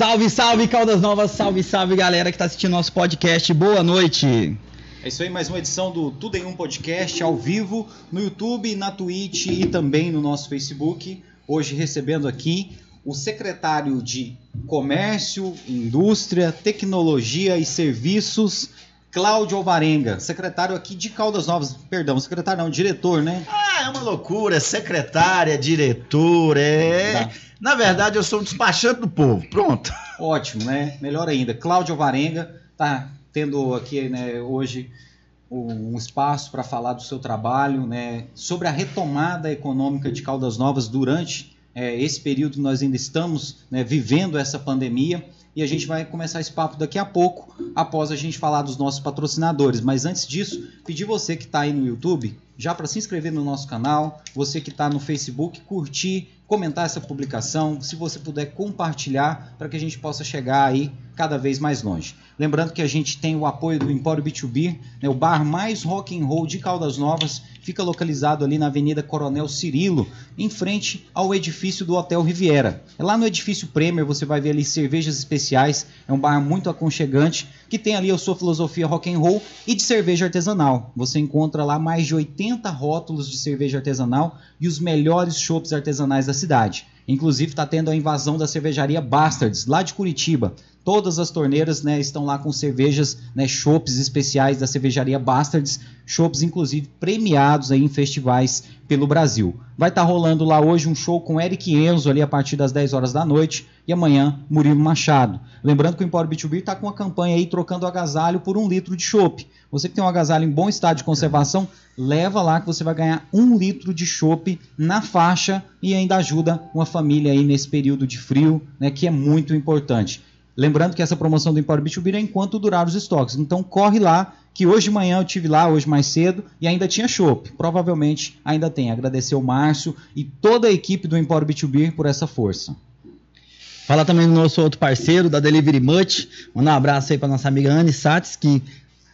Salve, salve, Caldas Novas, salve, salve, galera que está assistindo nosso podcast. Boa noite. É isso aí, mais uma edição do Tudo em Um Podcast ao vivo no YouTube, na Twitch e também no nosso Facebook. Hoje recebendo aqui o secretário de Comércio, Indústria, Tecnologia e Serviços, Cláudio Alvarenga, secretário aqui de Caldas Novas. Perdão, secretário não, diretor, né? Ah, é uma loucura, secretária, diretor, é. Tá. Na verdade, eu sou um despachante do povo. Pronto. Ótimo, né? Melhor ainda. Cláudio Alvarenga tá tendo aqui né, hoje um espaço para falar do seu trabalho, né, sobre a retomada econômica de Caldas Novas durante é, esse período que nós ainda estamos né, vivendo essa pandemia. E a gente vai começar esse papo daqui a pouco, após a gente falar dos nossos patrocinadores. Mas antes disso, pedir você que está aí no YouTube, já para se inscrever no nosso canal, você que está no Facebook, curtir, comentar essa publicação, se você puder compartilhar para que a gente possa chegar aí cada vez mais longe. Lembrando que a gente tem o apoio do Empório B2B, né, o bar mais rock and roll de Caldas Novas, fica localizado ali na Avenida Coronel Cirilo, em frente ao edifício do Hotel Riviera. É lá no edifício Premier você vai ver ali cervejas especiais, é um bar muito aconchegante que tem ali a sua filosofia rock and roll e de cerveja artesanal. Você encontra lá mais de 80 rótulos de cerveja artesanal e os melhores chopps artesanais da cidade. Inclusive está tendo a invasão da cervejaria Bastards, lá de Curitiba. Todas as torneiras né, estão lá com cervejas, né, chopps especiais da cervejaria Bastards, chopps inclusive premiados aí em festivais pelo Brasil. Vai estar tá rolando lá hoje um show com Eric Enzo ali a partir das 10 horas da noite e amanhã Murilo Machado. Lembrando que o Empório B2B está com uma campanha aí trocando agasalho por um litro de chopp. Você que tem um agasalho em bom estado de conservação, leva lá que você vai ganhar um litro de chopp na faixa e ainda ajuda uma família aí nesse período de frio, né, que é muito importante. Lembrando que essa promoção do Empório B2B é enquanto durar os estoques. Então corre lá, que hoje de manhã eu tive lá, hoje mais cedo, e ainda tinha chopp. Provavelmente ainda tem. Agradecer o Márcio e toda a equipe do Empório B2B por essa força. Fala também do nosso outro parceiro, da Delivery Much. Mandar um abraço aí para nossa amiga Anne Satz, que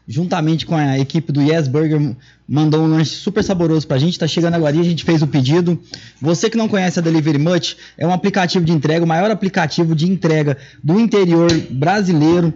juntamente com a equipe do Yes Burger, mandou um lanche super saboroso pra gente. Tá chegando agora e a gente fez o pedido. Você que não conhece a Delivery Much, é um aplicativo de entrega, o maior aplicativo de entrega do interior brasileiro.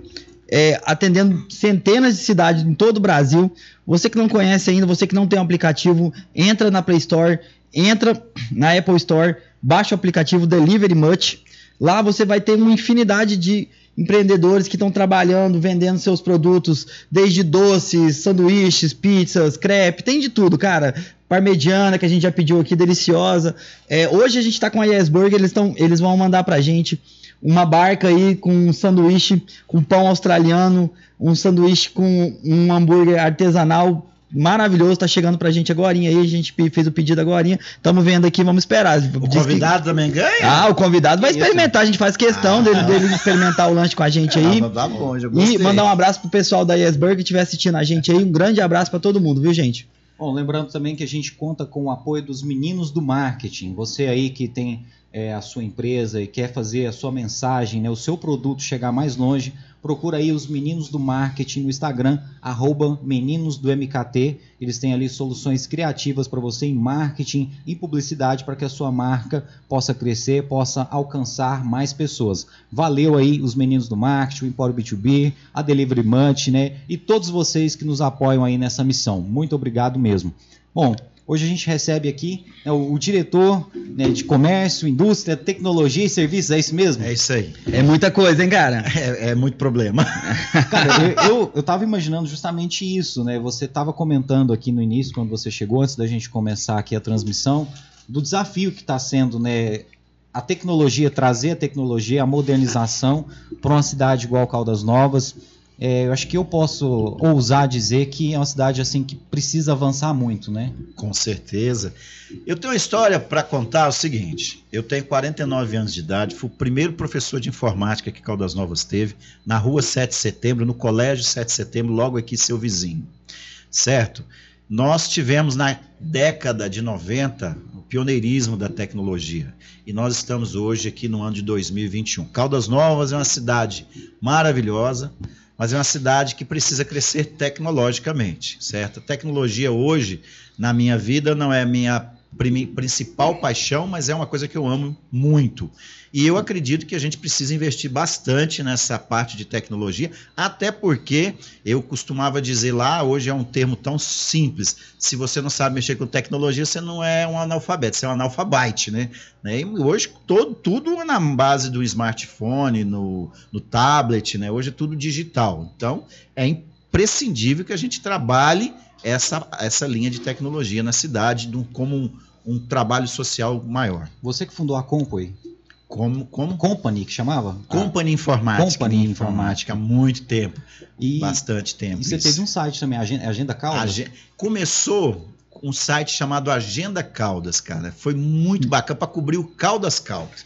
É, atendendo centenas de cidades em todo o Brasil. Você que não conhece ainda, você que não tem um aplicativo, entra na Play Store, entra na Apple Store, baixa o aplicativo Delivery Much. Lá você vai ter uma infinidade de empreendedores que estão trabalhando, vendendo seus produtos, desde doces, sanduíches, pizzas, crepe, tem de tudo, cara. Parmegiana, que a gente já pediu aqui, deliciosa. É, hoje a gente está com a Yes Burger, eles, tão, eles vão mandar pra gente uma barca aí com um sanduíche com pão australiano, um sanduíche com um hambúrguer artesanal maravilhoso, tá chegando pra gente agora aí, a gente fez o pedido agora, estamos vendo aqui, vamos esperar. O Diz convidado que... também ganha? Ah, o convidado vai experimentar, a gente faz questão ah. dele, dele experimentar o lanche com a gente aí. Ah, tá bom, já E mandar um abraço pro pessoal da Yesburg que estiver assistindo a gente aí, um grande abraço para todo mundo, viu gente? Bom, lembrando também que a gente conta com o apoio dos meninos do marketing, você aí que tem é, a sua empresa e quer fazer a sua mensagem, né, o seu produto chegar mais longe, procura aí os meninos do marketing no Instagram, arroba meninos do MKT. Eles têm ali soluções criativas para você em marketing e publicidade para que a sua marca possa crescer, possa alcançar mais pessoas. Valeu aí os meninos do marketing, o Empório B2B, a Delivery Munch, né? E todos vocês que nos apoiam aí nessa missão. Muito obrigado mesmo. Bom, Hoje a gente recebe aqui né, o, o, diretor né, de comércio, indústria, tecnologia e serviços, é isso mesmo? É isso aí. É muita coisa, hein, cara? É, é muito problema. Cara, eu, eu, eu tava imaginando justamente isso, né? Você estava comentando aqui no início, quando você chegou, antes da gente começar aqui a transmissão, do desafio que está sendo, né? A tecnologia, trazer a tecnologia, a modernização para uma cidade igual Caldas Novas é, eu acho que eu posso ousar dizer que é uma cidade assim que precisa avançar muito, né? Com certeza. Eu tenho uma história para contar o seguinte: eu tenho 49 anos de idade, fui o primeiro professor de informática que Caldas Novas teve, na rua 7 de setembro, no colégio 7 de setembro, logo aqui seu vizinho. Certo? Nós tivemos na década de 90 o pioneirismo da tecnologia e nós estamos hoje aqui no ano de 2021. Caldas Novas é uma cidade maravilhosa mas é uma cidade que precisa crescer tecnologicamente, certo? A tecnologia hoje, na minha vida, não é minha principal paixão, mas é uma coisa que eu amo muito. E eu acredito que a gente precisa investir bastante nessa parte de tecnologia, até porque eu costumava dizer lá, hoje é um termo tão simples, se você não sabe mexer com tecnologia, você não é um analfabeto, você é um analfabete, né? né? E hoje todo, tudo na base do smartphone, no, no tablet, né? Hoje é tudo digital. Então, é imprescindível que a gente trabalhe essa, essa linha de tecnologia na cidade como um, um trabalho social maior. Você que fundou a Company, como, como? Company, que chamava? Company Informática. Company Informática, há muito tempo. E, Bastante tempo. E você isso. teve um site também, Agenda, Agenda Caldas? Agen Começou um site chamado Agenda Caldas, cara. Foi muito hum. bacana para cobrir o Caldas Caldas.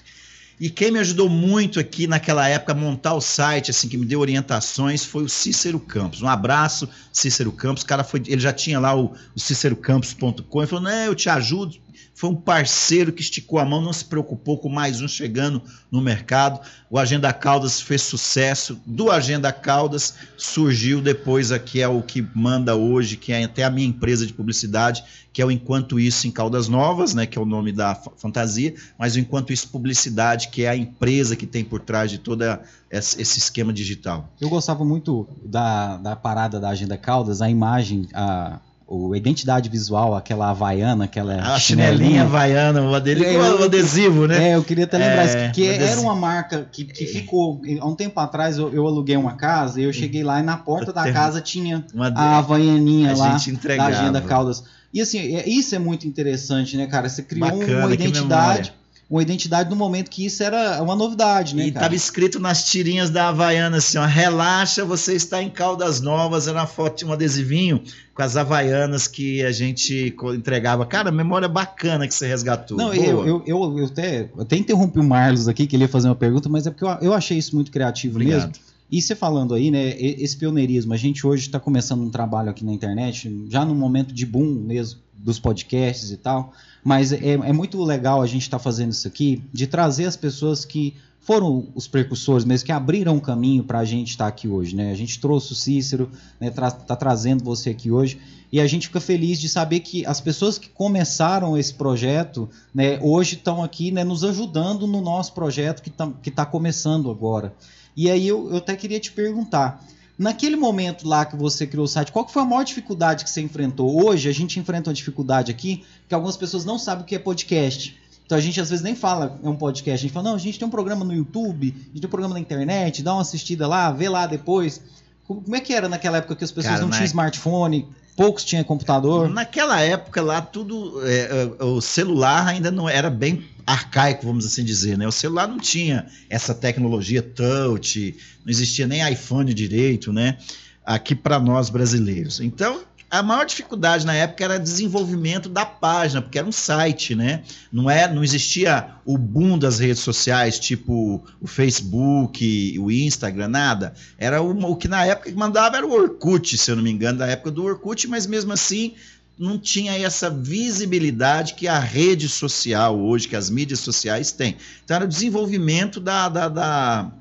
E quem me ajudou muito aqui naquela época a montar o site, assim, que me deu orientações, foi o Cícero Campos. Um abraço, Cícero Campos. O cara foi, ele já tinha lá o, o cícerocampos.com. Ele falou: Não, eu te ajudo foi um parceiro que esticou a mão, não se preocupou com mais um chegando no mercado. O Agenda Caldas fez sucesso. Do Agenda Caldas surgiu depois aqui é o que manda hoje, que é até a minha empresa de publicidade, que é o Enquanto Isso em Caldas Novas, né, que é o nome da fantasia, mas o Enquanto Isso Publicidade, que é a empresa que tem por trás de todo esse esquema digital. Eu gostava muito da, da parada da Agenda Caldas, a imagem, a o identidade visual, aquela havaiana, aquela a chinelinha, havaiana, o, adesivo, é, o adesivo, né? É, eu queria até lembrar é, isso, que era uma marca que, que ficou, há um tempo atrás eu, eu, aluguei uma casa e eu cheguei lá e na porta da casa tinha a havaianinha lá da Agenda Caldas. E assim, é, isso é muito interessante, né, cara? Você criou Bacana, uma identidade uma identidade no momento que isso era uma novidade, né? E estava escrito nas tirinhas da Havaiana assim: ó, relaxa, você está em Caldas Novas. Era uma foto de um adesivinho com as Havaianas que a gente entregava. Cara, memória bacana que você resgatou. Não, eu, eu, eu, eu, até, até interrompi o Marlos aqui, que ele ia fazer uma pergunta, mas é porque eu, eu achei isso muito criativo Obrigado. mesmo. E você falando aí, né, esse pioneirismo, a gente hoje está começando um trabalho aqui na internet, já no momento de boom mesmo dos podcasts e tal, mas é, é muito legal a gente estar tá fazendo isso aqui, de trazer as pessoas que foram os precursores mesmo, que abriram o caminho para a gente estar tá aqui hoje. Né? A gente trouxe o Cícero, está né, tra tá trazendo você aqui hoje, e a gente fica feliz de saber que as pessoas que começaram esse projeto né, hoje estão aqui né, nos ajudando no nosso projeto que está que tá começando agora. E aí eu, eu até queria te perguntar, Naquele momento lá que você criou o site, qual foi a maior dificuldade que você enfrentou? Hoje a gente enfrenta uma dificuldade aqui que algumas pessoas não sabem o que é podcast. Então a gente às vezes nem fala é um podcast, a gente fala, não, a gente tem um programa no YouTube, a gente tem um programa na internet, dá uma assistida lá, vê lá depois. Como é que era naquela época que as pessoas Cara, não tinham smartphone, poucos tinham computador? Naquela época lá, tudo. É, é, o celular ainda não era bem arcaico, vamos assim dizer, né? O celular não tinha essa tecnologia touch, não existia nem iPhone direito, né? Aqui para nós brasileiros. Então, a maior dificuldade na época era desenvolvimento da página, porque era um site, né? Não, é, não existia o boom das redes sociais, tipo o Facebook, o Instagram, nada. Era o, que na época mandava era o Orkut, se eu não me engano, da época do Orkut, mas mesmo assim não tinha essa visibilidade que a rede social hoje, que as mídias sociais têm. Então era o desenvolvimento da, da, da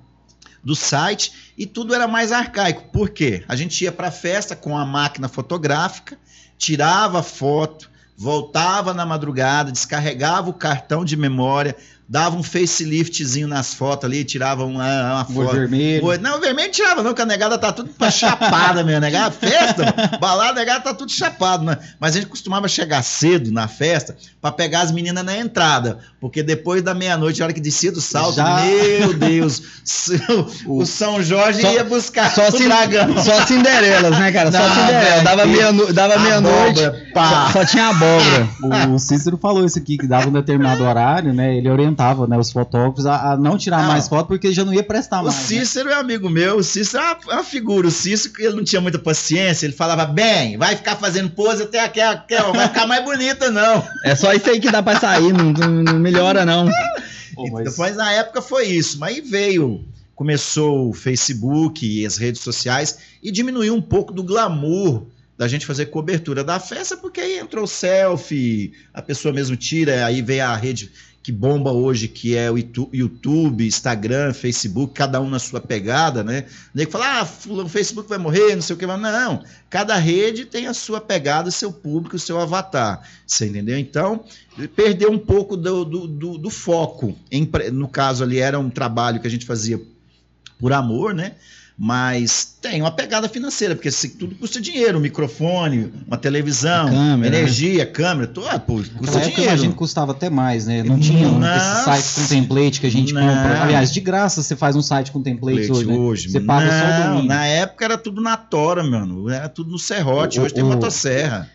do site e tudo era mais arcaico. Por quê? A gente ia para a festa com a máquina fotográfica, tirava foto, voltava na madrugada, descarregava o cartão de memória, dava um faceliftzinho nas fotos ali, tirava uma, uma foto. vermelho. Não, o vermelho tirava não, porque a negada tá tudo chapada mesmo, negada, festa, balada, a negada tá tudo chapado, né? Mas a gente costumava chegar cedo na festa para pegar as meninas na entrada, porque depois da meia-noite, a hora que descia do salto, Já... meu Deus, o, o São Jorge só, ia buscar só o dragão. Só Cinderelas, né, cara? Só não, Cinderela, dava meia-noite, dava meia-noite, só, só, tinha abóbora. O, o Cícero falou isso aqui, que dava um determinado horário, né, ele orientava orientava né, os fotógrafos a, a não tirar mais foto porque já não ia prestar o mais. O né? Cícero né? é amigo meu, o Cícero é uma, é figura. O Cícero, ele não tinha muita paciência, ele falava, bem, vai ficar fazendo pose até aquela, aquela vai ficar mais bonita, não. É só isso aí que dá pra sair, não, não melhora, não. Pô, mas... Depois, na época, foi isso, mas aí veio começou o Facebook e as redes sociais e diminuiu um pouco do glamour da gente fazer cobertura da festa, porque aí entrou o selfie, a pessoa mesmo tira, aí veio a rede que bomba hoje, que é o YouTube, Instagram, Facebook, cada um na sua pegada, né? O nego fala, ah, o Facebook vai morrer, não sei o que. Não, cada rede tem a sua pegada, seu público, seu avatar. Você entendeu? Então, perdeu um pouco do, do, do, do foco. Em, no caso ali, era um trabalho que a gente fazia por amor, né? Mas tem uma pegada financeira, porque assim, tudo custa dinheiro, um microfone, uma televisão, câmera, energia, né? câmera, tudo, ah, pô, custa dinheiro. Eu imagino que custava até mais, né? Não tinha esse site com template que a gente não. compra. Aliás, de graça você faz um site com templates hoje, né? hoje Você paga não, só o domínio. Na época era tudo na tora, mano. Era tudo no serrote, o, hoje o, tem motosserra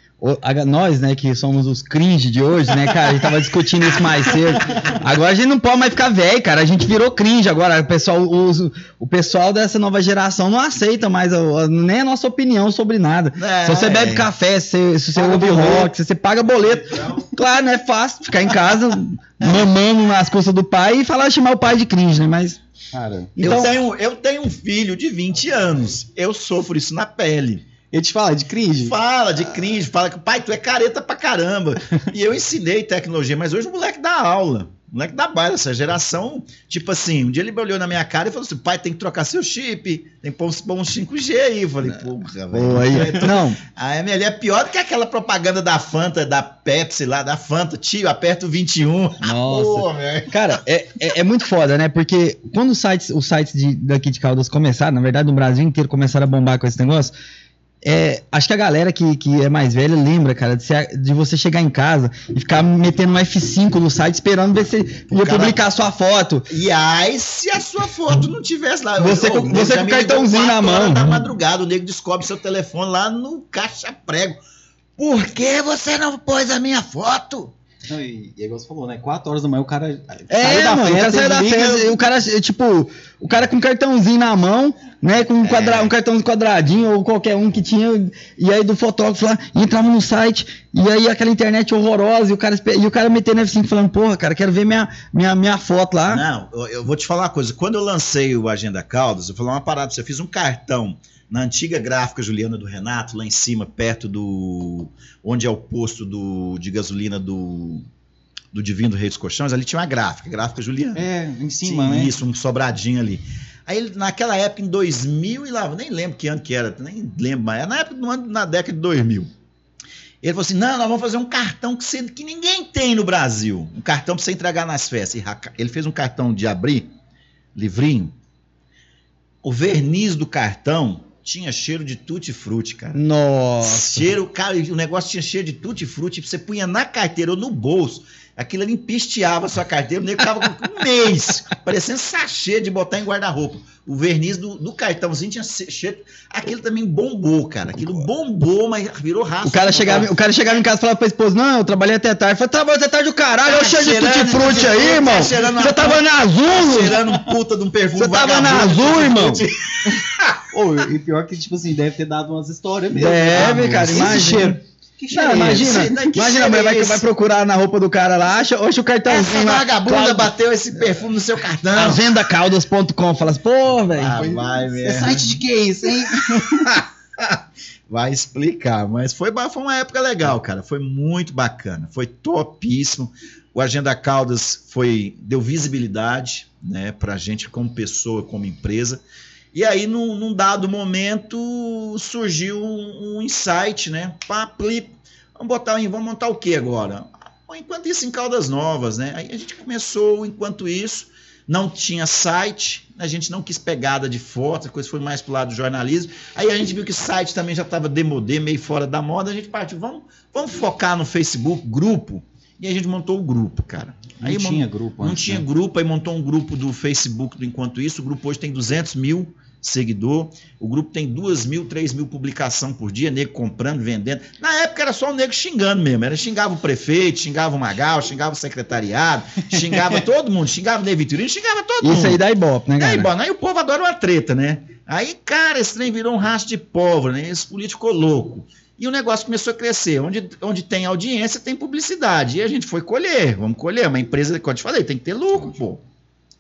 nós, né, que somos os cringe de hoje, né, cara, a gente tava discutindo isso mais cedo. Agora a gente não pode mais ficar velho, cara. A gente virou cringe agora. O pessoal, o, o pessoal dessa nova geração não aceita mais a, nem a nossa opinião sobre nada. É, se você bebe é. café, se, se você ouve rock, se você paga boleto. Então... Claro, não é fácil ficar em casa mamando nas costas do pai e falar chamar o pai de cringe, né? Mas. Cara, então... eu, tenho, eu tenho um filho de 20 anos. Eu sofro isso na pele. Ele te fala de cringe? Fala de cringe, fala que, pai, tu é careta pra caramba. e eu ensinei tecnologia, mas hoje o moleque dá aula. O moleque dá baila, essa geração, tipo assim, um dia ele olhou na minha cara e falou assim: pai, tem que trocar seu chip, tem que pôr uns 5G aí. Eu falei, porra, velho. Aí, não. A ML é pior do que aquela propaganda da Fanta, da Pepsi lá, da Fanta, tio, aperta o 21. Nossa. cara, é, é, é, muito foda, né? Porque quando os sites, os sites de, daqui de Caldas começaram, na verdade, no Brasil inteiro começaram a bombar com esse negócio é, acho que a galera que, que é mais velha lembra, cara, de, ser, de você chegar em casa e ficar metendo um F5 no site esperando ver se ia cara... publicar a sua foto. E aí, se a sua foto não tivesse lá. Você, com, você com o cartãozinho na mão. Na madrugada, o nego descobre seu telefone lá no caixa prego. Por que você não pôs a minha foto? Não, e, e igual você falou, né? 4 horas da manhã o cara é, saiu da mano, festa. O cara saiu da festa, o cara, tipo, o cara com cartãozinho na mão, né? Com um, quadra, é. um cartão quadradinho ou qualquer um que tinha, e aí do fotógrafo lá, entrava no site, e aí aquela internet horrorosa, e o cara, e o cara metendo F5 falando, porra, cara, quero ver minha, minha, minha foto lá. Não, eu, eu vou te falar uma coisa. Quando eu lancei o Agenda Caldas, eu falei uma parada, você fiz um cartão na antiga gráfica Juliana do Renato, lá em cima, perto do. onde é o posto do, de gasolina do. Do Divino Rei dos Colchões, ali tinha uma gráfica, gráfica Juliana. É, em cima, Sim, né? Isso, um sobradinho ali. Aí, naquela época, em 2000 e lá, nem lembro que ano que era, nem lembro mais, na época, no ano, na década de 2000. Ele falou assim: não, nós vamos fazer um cartão que, você, que ninguém tem no Brasil. Um cartão para você entregar nas festas. Ele fez um cartão de abrir, livrinho. O verniz do cartão tinha cheiro de tutti-frutti, cara. Nossa. Cheiro, cara, o negócio tinha cheiro de tutti-frutti, você punha na carteira ou no bolso, aquilo ali empisteava a sua carteira, o nego ficava com um mês, parecendo sachê de botar em guarda-roupa. O verniz do, do cartãozinho tinha cheiro. Aquilo também bombou, cara. Aquilo bombou, mas virou raça. O cara, chegava, o cara chegava em casa e falava pra esposa: Não, eu trabalhei até tarde. Falei, trabalhou até tarde o caralho, olha o cheiro de tutti-frutti aí, irmão. Tá você tava na azul, tá cheirando puta de um perfume. Você tava na azul, irmão. oh, e pior que, tipo assim, deve ter dado umas histórias mesmo. Deve, cara, imagina. Que não, imagina, imagina a mulher vai, vai, procurar na roupa do cara lá, acha, acha o cartãozinho. Essa vagabunda bateu esse perfume no seu cartão. Avendacaldas.com, fala assim, pô, velho. Ah, vai mesmo. É site de que isso, hein? vai explicar, mas foi, foi uma época legal, cara. Foi muito bacana, foi topíssimo. O Agenda Caldas foi deu visibilidade, né, pra gente como pessoa, como empresa. E aí, num, num dado momento, surgiu um, um insight, né? Pá, vamos botar vamos montar o que agora? Enquanto isso, em Caldas Novas, né? Aí a gente começou, enquanto isso, não tinha site, a gente não quis pegada de foto, a coisa foi mais pro lado do jornalismo. Aí a gente viu que o site também já estava demodê, meio fora da moda, a gente partiu, vamos, vamos focar no Facebook, grupo. E a gente montou o grupo, cara. Aí não tinha grupo Não antes, tinha né? grupo, aí montou um grupo do Facebook do Enquanto Isso. O grupo hoje tem 200 mil seguidor. O grupo tem 2 mil, 3 mil publicação por dia, nego comprando, vendendo. Na época era só o nego xingando mesmo. Era xingava o prefeito, xingava o Magal, xingava o secretariado, xingava todo mundo, xingava o Ney Vitorino, xingava todo Isso mundo. Isso aí dá ibope, né, cara? Dá ibope. Aí o povo adora uma treta, né? Aí, cara, esse trem virou um rastro de pólvora, né? Esse político ficou louco. E o negócio começou a crescer. Onde, onde tem audiência, tem publicidade. E a gente foi colher. Vamos colher. Uma empresa, como eu te falei, tem que ter lucro, pô.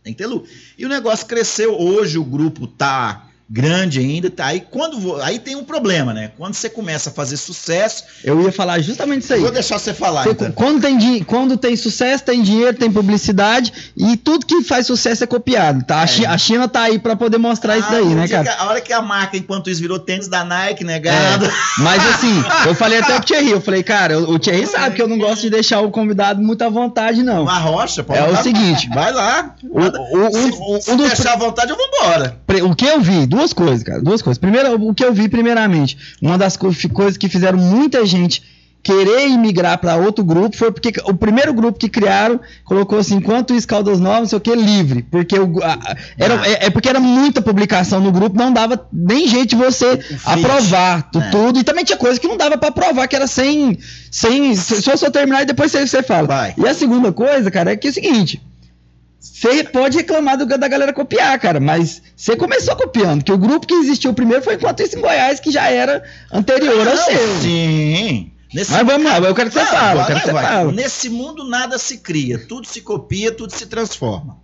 Tem que ter lucro. E o negócio cresceu. Hoje o grupo tá grande ainda. Tá? Aí quando aí tem um problema, né? Quando você começa a fazer sucesso, Eu ia falar justamente isso aí. vou deixar você falar. Você- então. quando, tem, quando tem sucesso, tem dinheiro, tem publicidade e tudo que faz sucesso é copiado. Tá? A, É. A China tá aí pra poder mostrar isso Ah, daí, o né, cara? a hora que a marca, enquanto isso, virou tênis da Nike, né, negado. É, mas assim, eu falei até pro Thierry, eu falei, cara, o Thierry sabe que eu não gosto de deixar o convidado muito à vontade, não. Uma rocha, pode É o seguinte, Vai lá. o, o- se o- se um dos deixar à vontade, eu vou embora. O que eu vi, duas coisas, cara, duas coisas. Primeiro, o que eu vi, primeiramente, uma das co- coisas que fizeram muita gente querer imigrar para outro grupo foi porque o primeiro grupo que criaram colocou assim, enquanto isso Caldas Novas, não sei o que, livre, porque o, a- era, Ah. é, é porque era muita publicação no grupo, não dava nem jeito de você aprovar É. tudo, e também tinha coisa que não dava para aprovar, que era sem, sem, se- só só terminar e depois você, você fala. Vai. E a segunda coisa, cara, é que é o seguinte, você pode reclamar do, da galera copiar, cara, mas você começou copiando, que o grupo que existiu primeiro foi enquanto isso em Goiás, que já era anterior ao Não, seu. Sim. Nesse Mas vamos lá, eu quero que você fale, quero que você. Nesse mundo nada se cria, tudo se copia, tudo se transforma.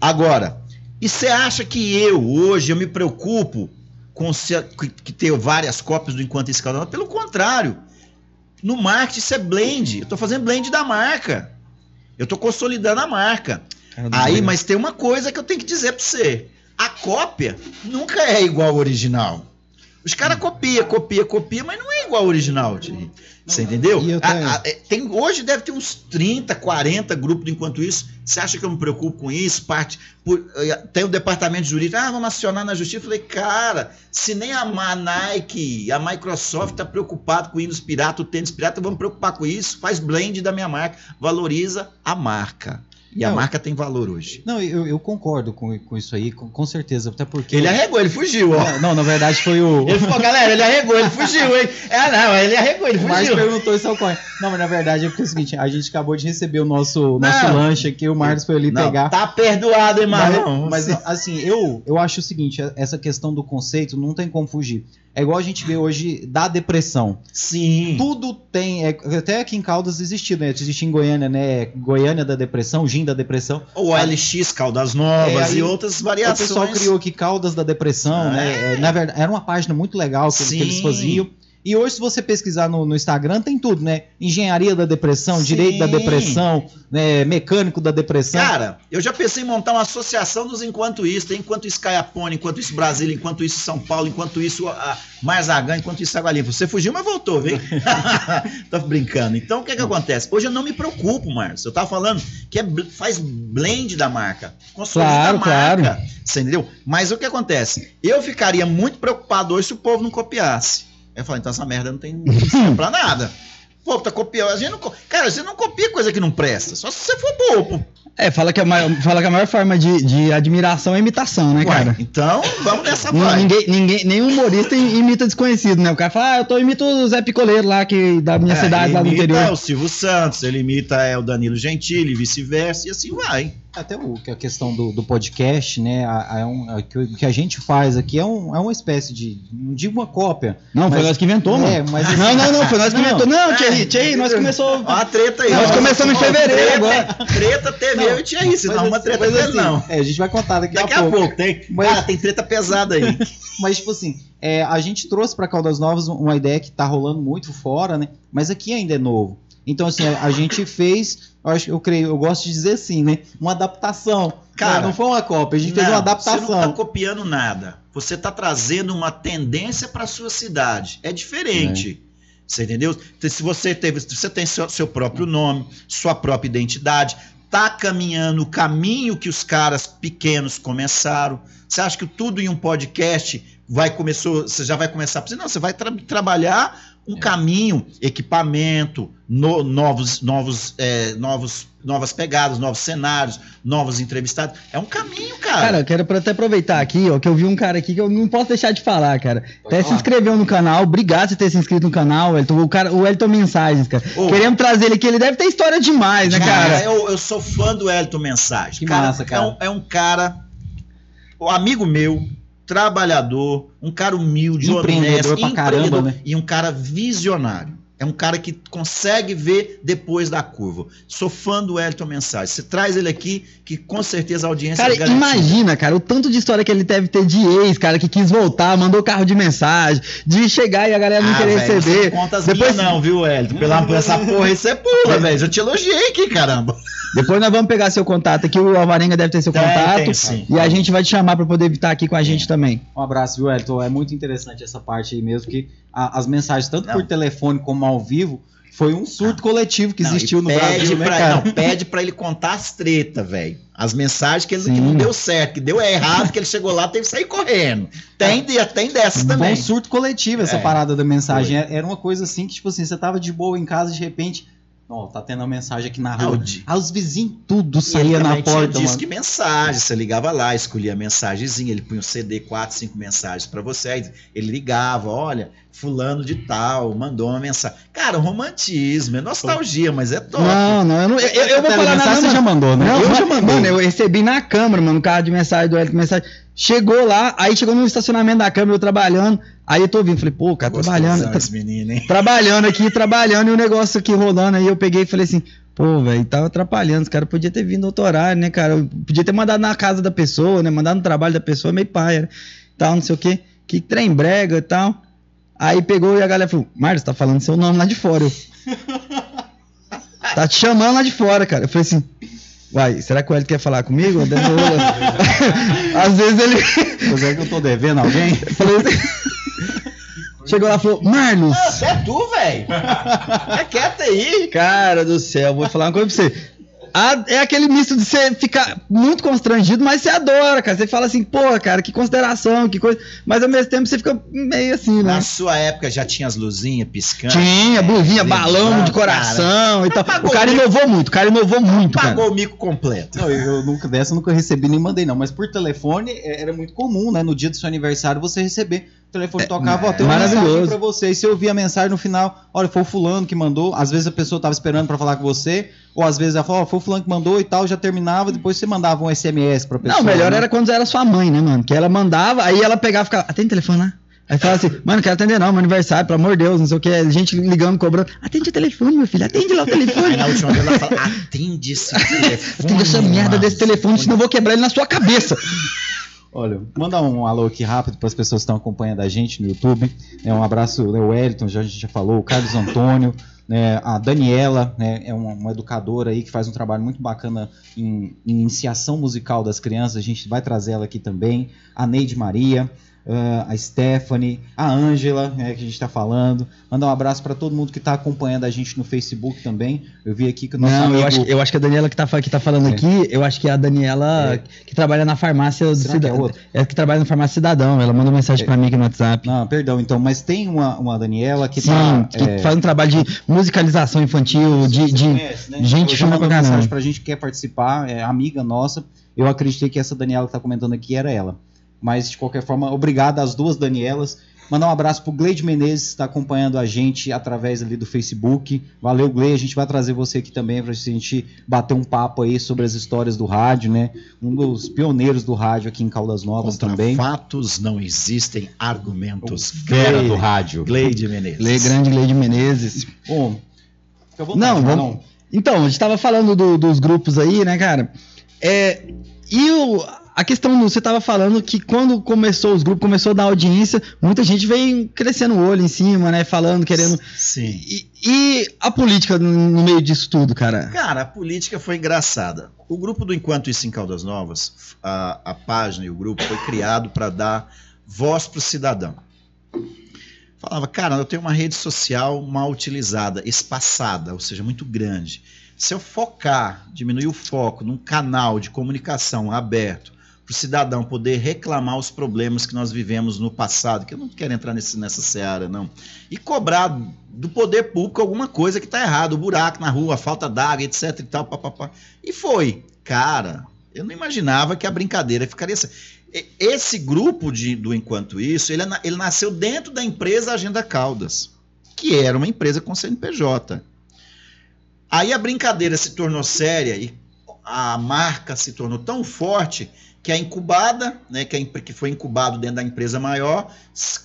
Agora, e você acha que eu, hoje, eu me preocupo com se, que, que ter várias cópias do Enquanto Escalão? Pelo contrário. No marketing isso é blend. Eu estou fazendo blend da marca. Eu estou consolidando a marca. Aí, mas tem uma coisa que eu tenho que dizer para você. A cópia nunca é igual ao original. Os caras copia, copia, copia, mas não é igual ao original. Thierry. Você entendeu? eu A- tenho- a- é, tem, hoje deve ter uns 30, 40 grupos enquanto isso. Você acha que eu me preocupo com isso? Parte por- eh, tem o departamento jurídico, ah, vamos acionar na justiça. Eu falei, cara, se nem a, Nike, a Microsoft está preocupado com o Windows pirata, o tênis pirata, vamos preocupar com isso. Faz blend da minha marca, valoriza a marca. E a Não. marca tem valor hoje. Não, eu, eu concordo com, com isso aí, com, com certeza. Até porque. Ele arregou, ele fugiu, ó. Não, não, na verdade foi o. Ele falou, galera, ele arregou, ele fugiu, hein? É, não, ele arregou, ele O Marcos fugiu. perguntou isso ao corre. Não, mas na verdade é porque é o seguinte, a gente acabou de receber o nosso, nosso Não. lanche aqui, o Marcos foi ali Não, pegar. Tá perdoado, hein, Marlon? Mas, mas, assim, eu, eu acho o seguinte, essa questão do conceito não tem como fugir. É igual a gente vê hoje da depressão. Sim. Tudo tem, é, até aqui em Caldas existiu, né? Existe em Goiânia, né? Goiânia da depressão, Gin da depressão. O OLX, Caldas Novas É, e outras O variações. pessoal criou aqui Caldas da Depressão, Ah, né? É, Na verdade, era uma página muito legal que, que eles faziam. E hoje, se você pesquisar no, no Instagram, tem tudo, né? Engenharia da depressão, Sim. direito da depressão, né? mecânico da depressão. Cara, eu já pensei em montar uma associação dos enquanto isso, tem enquanto isso Caiapone, enquanto isso Brasília, enquanto isso São Paulo, enquanto isso a Marzagã, enquanto isso Água Limpa. Você fugiu, mas voltou, viu? Tô brincando. Então, o que que acontece? Hoje eu não me preocupo, Marcos. Eu tava falando que é, faz blend da marca. Consolida Claro, marca. Você entendeu? Mas o que acontece? Eu ficaria muito preocupado hoje se o povo não copiasse. Aí eu falei, então essa merda não tem não pra nada. Povo tá copiando. A gente não, cara, você não copia coisa que não presta. Só se você for bobo. É, fala que a maior, fala que a maior forma de, de admiração é imitação, né, Ué, cara? Então, vamos nessa vibe. ninguém, ninguém, nenhum humorista imita desconhecido, né? O cara fala, ah, eu tô imito o Zé Picoleiro lá, que, da minha É, cidade, ele lá do imita interior. o Silvio Santos, ele imita é, o Danilo Gentili, vice-versa, e assim vai. Até o, que a questão do, do podcast, né? A, a, é um- a- que o que a gente faz aqui é, um, é uma espécie de. Não digo uma cópia. Não, foi nós que inventou, É, mano. mas- Não, não, não, foi nós que inventou. Não, É. Thierry, Thierry, nós começou... Ó a treta aí. Nós ó. começamos em fevereiro treta, Treta teve Não, eu tinha isso, não uma assim- treta mas com ele, assim, não. É, a gente vai contar daqui, Daqui a pouco. tem. Mas- Cara, tem treta pesada aí. Mas, tipo assim, é, a gente trouxe pra Caldas Novas uma ideia que tá rolando muito fora, né? Mas aqui ainda é novo. Então, assim, a, a gente fez, eu, acho, eu creio, eu gosto de dizer assim, né? Uma adaptação. Cara, não, não foi uma cópia, a gente fez Não, uma Você não adaptação. tá copiando nada. Você tá trazendo uma tendência para sua cidade. É diferente. Você entendeu? Se você teve, você tem seu, seu próprio nome, sua própria identidade, tá caminhando o caminho que os caras pequenos começaram. Você acha que tudo em um podcast vai começou, você já vai começar? Não, você vai tra- trabalhar um É. caminho, equipamento, no- novos, novos, é, novos, novas pegadas, novos cenários, novos entrevistados. É um caminho, cara. Cara, eu quero até aproveitar aqui, ó, que eu vi um cara aqui que eu não posso deixar de falar, cara. Até se falar. inscreveu no canal, obrigado por ter se inscrito no canal, Elton. O, cara, o Elton Mensagens, cara. Ô. Queremos trazer ele aqui, ele deve ter história demais, né, Cara, cara? eu, eu sou fã do Elton Mensagem. Que massa, cara. É um, é um cara, um amigo meu, trabalhador, um cara humilde, Empreendedor honesto, pra caramba, empreendedor né? E um cara visionário. É um cara que consegue ver depois da curva. Sou fã do Elton Mensagem. Você traz ele aqui, que com certeza a audiência Cara, é imagina, cara, o tanto de história que ele deve ter de ex, cara, que quis voltar, mandou carro de mensagem, de chegar e a galera não Ah, querer receber. não conta as Depois- minhas não, viu, Elton? Pela, por essa porra aí você pula, velho. Eu te elogiei aqui, caramba. Depois nós vamos pegar seu contato aqui, o Alvarenga deve ter seu Tem, contato. tem, sim. E a gente vai te chamar pra poder estar aqui com a gente também. Um abraço, viu, Elton? É muito interessante essa parte aí mesmo, que a- as mensagens, tanto Não. por telefone como ao vivo, foi um surto coletivo que Não, existiu no Brasil, né, pra, cara? Não, pede pra ele contar as tretas, velho. As mensagens que, ele, que não deu certo, que deu errado, que ele chegou lá teve que sair correndo. Tem, de- tem dessas Foi também. um surto coletivo essa É. parada da mensagem. É- Era uma coisa assim que, tipo assim, você tava de boa em casa de repente. Ó, tá tendo uma mensagem aqui na rua. o di- Ah, os vizinhos tudo saía na porta, disco mano. e mensagem. Você ligava lá, escolhia a mensagenzinha, ele punha um CD, quatro, cinco mensagens pra você. Aí ele ligava, olha, fulano de tal, mandou uma mensagem. Cara, romantismo, é nostalgia, mas é top. Não, não, eu, não, eu, eu, eu vou falar nada, mensagem você já mandou, né? Não, eu já mandei. Mano, eu recebi na câmera, mano, o carro de mensagem do Elton mensagem. Chegou lá, aí chegou no estacionamento da câmera, eu trabalhando. Aí eu tô ouvindo, falei, pô, cara, Gostosão trabalhando. tra- esse menino, trabalhando aqui, trabalhando, e o negócio aqui rolando. Aí eu peguei e falei assim, pô, velho, tava atrapalhando. Os caras podiam ter vindo outro horário, né, cara? Eu podia ter mandado na casa da pessoa, né? Mandado no trabalho da pessoa, meio paia, né? Tal, não sei o quê. Que trem brega e tal. Aí pegou e a galera falou, Marcos, tá falando seu nome lá de fora. Eu, tá te chamando lá de fora, cara. Eu falei assim, uai, será que o Hélio quer falar comigo? Às vezes ele. Mas é que eu tô devendo alguém? assim- Chegou lá e falou, Marlos. Ah, é tu, velho. É quieto aí. Cara do céu, vou falar uma coisa pra você. A- é aquele misto de você ficar muito constrangido, mas você adora, cara. Você fala assim, pô, cara, que consideração, que coisa. Mas ao mesmo tempo você fica meio assim, né? Na sua época já tinha as luzinhas piscando. Tinha, blusinha, Lembrando, balão de cara. coração e tal. Pagou O cara o inovou muito, o cara inovou muito, cara. Pagou o mico completo. Não, eu, eu nunca dessa, eu nunca recebi nem mandei, não. Mas por telefone é, era muito comum, né? No dia do seu aniversário você receber. O telefone É, tocava, ó, tem uma maravilhoso. mensagem pra você. E você ouvia a mensagem no final, olha, foi o fulano que mandou. Às vezes a pessoa tava esperando pra falar com você, ou às vezes ela falou, ó, foi o fulano que mandou e tal, já terminava, depois você mandava um SMS pra pessoa. Não, melhor né? era quando era sua mãe, né, mano? Que ela mandava, aí ela pegava e ficava, atende o telefone lá. Aí falava assim, mano, não quero atender não, meu aniversário, pelo amor de Deus, não sei o que, gente ligando, cobrando. Atende o telefone, meu filho, atende lá o Aí telefone. na última vez ela fala: atende esse telefone. Atende essa merda mano. desse telefone, senão eu vou quebrar ele na sua cabeça. Olha, mandar um alô aqui rápido para as pessoas que estão acompanhando a gente no YouTube. né, um abraço, né, o Wellington, já, a gente já falou, o Carlos Antônio, né, a Daniela, né, é uma, uma educadora aí que faz um trabalho muito bacana em, em iniciação musical das crianças. A gente vai trazer ela aqui também. A Neide Maria. Ah, a Stephanie, a Ângela, né, que a gente está falando. Mandar um abraço para todo mundo que está acompanhando a gente no Facebook também. Eu vi aqui que o nosso Não, amigo... eu acho, eu acho que a Daniela que tá, fa- que tá falando É. aqui, eu acho que é a Daniela É. que trabalha na farmácia do é cidadão. É que trabalha na farmácia cidadão. Ela manda mensagem É. pra mim aqui no WhatsApp. Não, perdão, então, mas tem uma, uma Daniela que Sim, tá... que é, faz um trabalho de musicalização infantil, de, de- conhece, né? gente Hoje mandou pra caramba. mensagem pra gente que quer participar, é amiga nossa. Eu acreditei que essa Daniela que tá comentando aqui era ela. Mas, de qualquer forma, obrigado às duas Danielas. Mandar um abraço pro Gleide Menezes, que está acompanhando a gente através ali do Facebook. Valeu, Gleide. A gente vai trazer você aqui também pra gente bater um papo aí sobre as histórias do rádio, né? Um dos pioneiros do rádio aqui em Caldas Novas Contra também. fatos não existem argumentos. Fera do rádio. Gleide Menezes. Lê grande Leide Menezes. Bom, fica à vontade, Não, vamos- Marlon. Então, a gente tava falando do- dos grupos aí, né, cara? É, e o, a questão, você tava falando que quando começou os grupos, começou a dar audiência, muita gente veio crescendo o olho em cima, né? Falando, querendo. Sim. E, e a política no, no meio disso tudo, cara? Cara, a política foi engraçada. O grupo do Enquanto Isso em Caldas Novas, a, a página e o grupo foi criado para dar voz para o cidadão. Falava, cara, eu tenho uma rede social mal utilizada, espaçada, ou seja, muito grande. Se eu focar, diminuir o foco num canal de comunicação aberto, para o cidadão poder reclamar os problemas que nós vivemos no passado, que eu não quero entrar nesse, nessa seara, não, e cobrar do poder público alguma coisa que está errado, o buraco na rua, a falta d'água, etc e tal, papapá. E foi. Cara, eu não imaginava que a brincadeira ficaria assim. Esse grupo de, do Enquanto Isso, ele, ele nasceu dentro da empresa Agenda Caldas, que era uma empresa com CNPJ. Aí a brincadeira se tornou séria e a marca se tornou tão forte que a incubada, né, que, empre- que foi incubado dentro da empresa maior,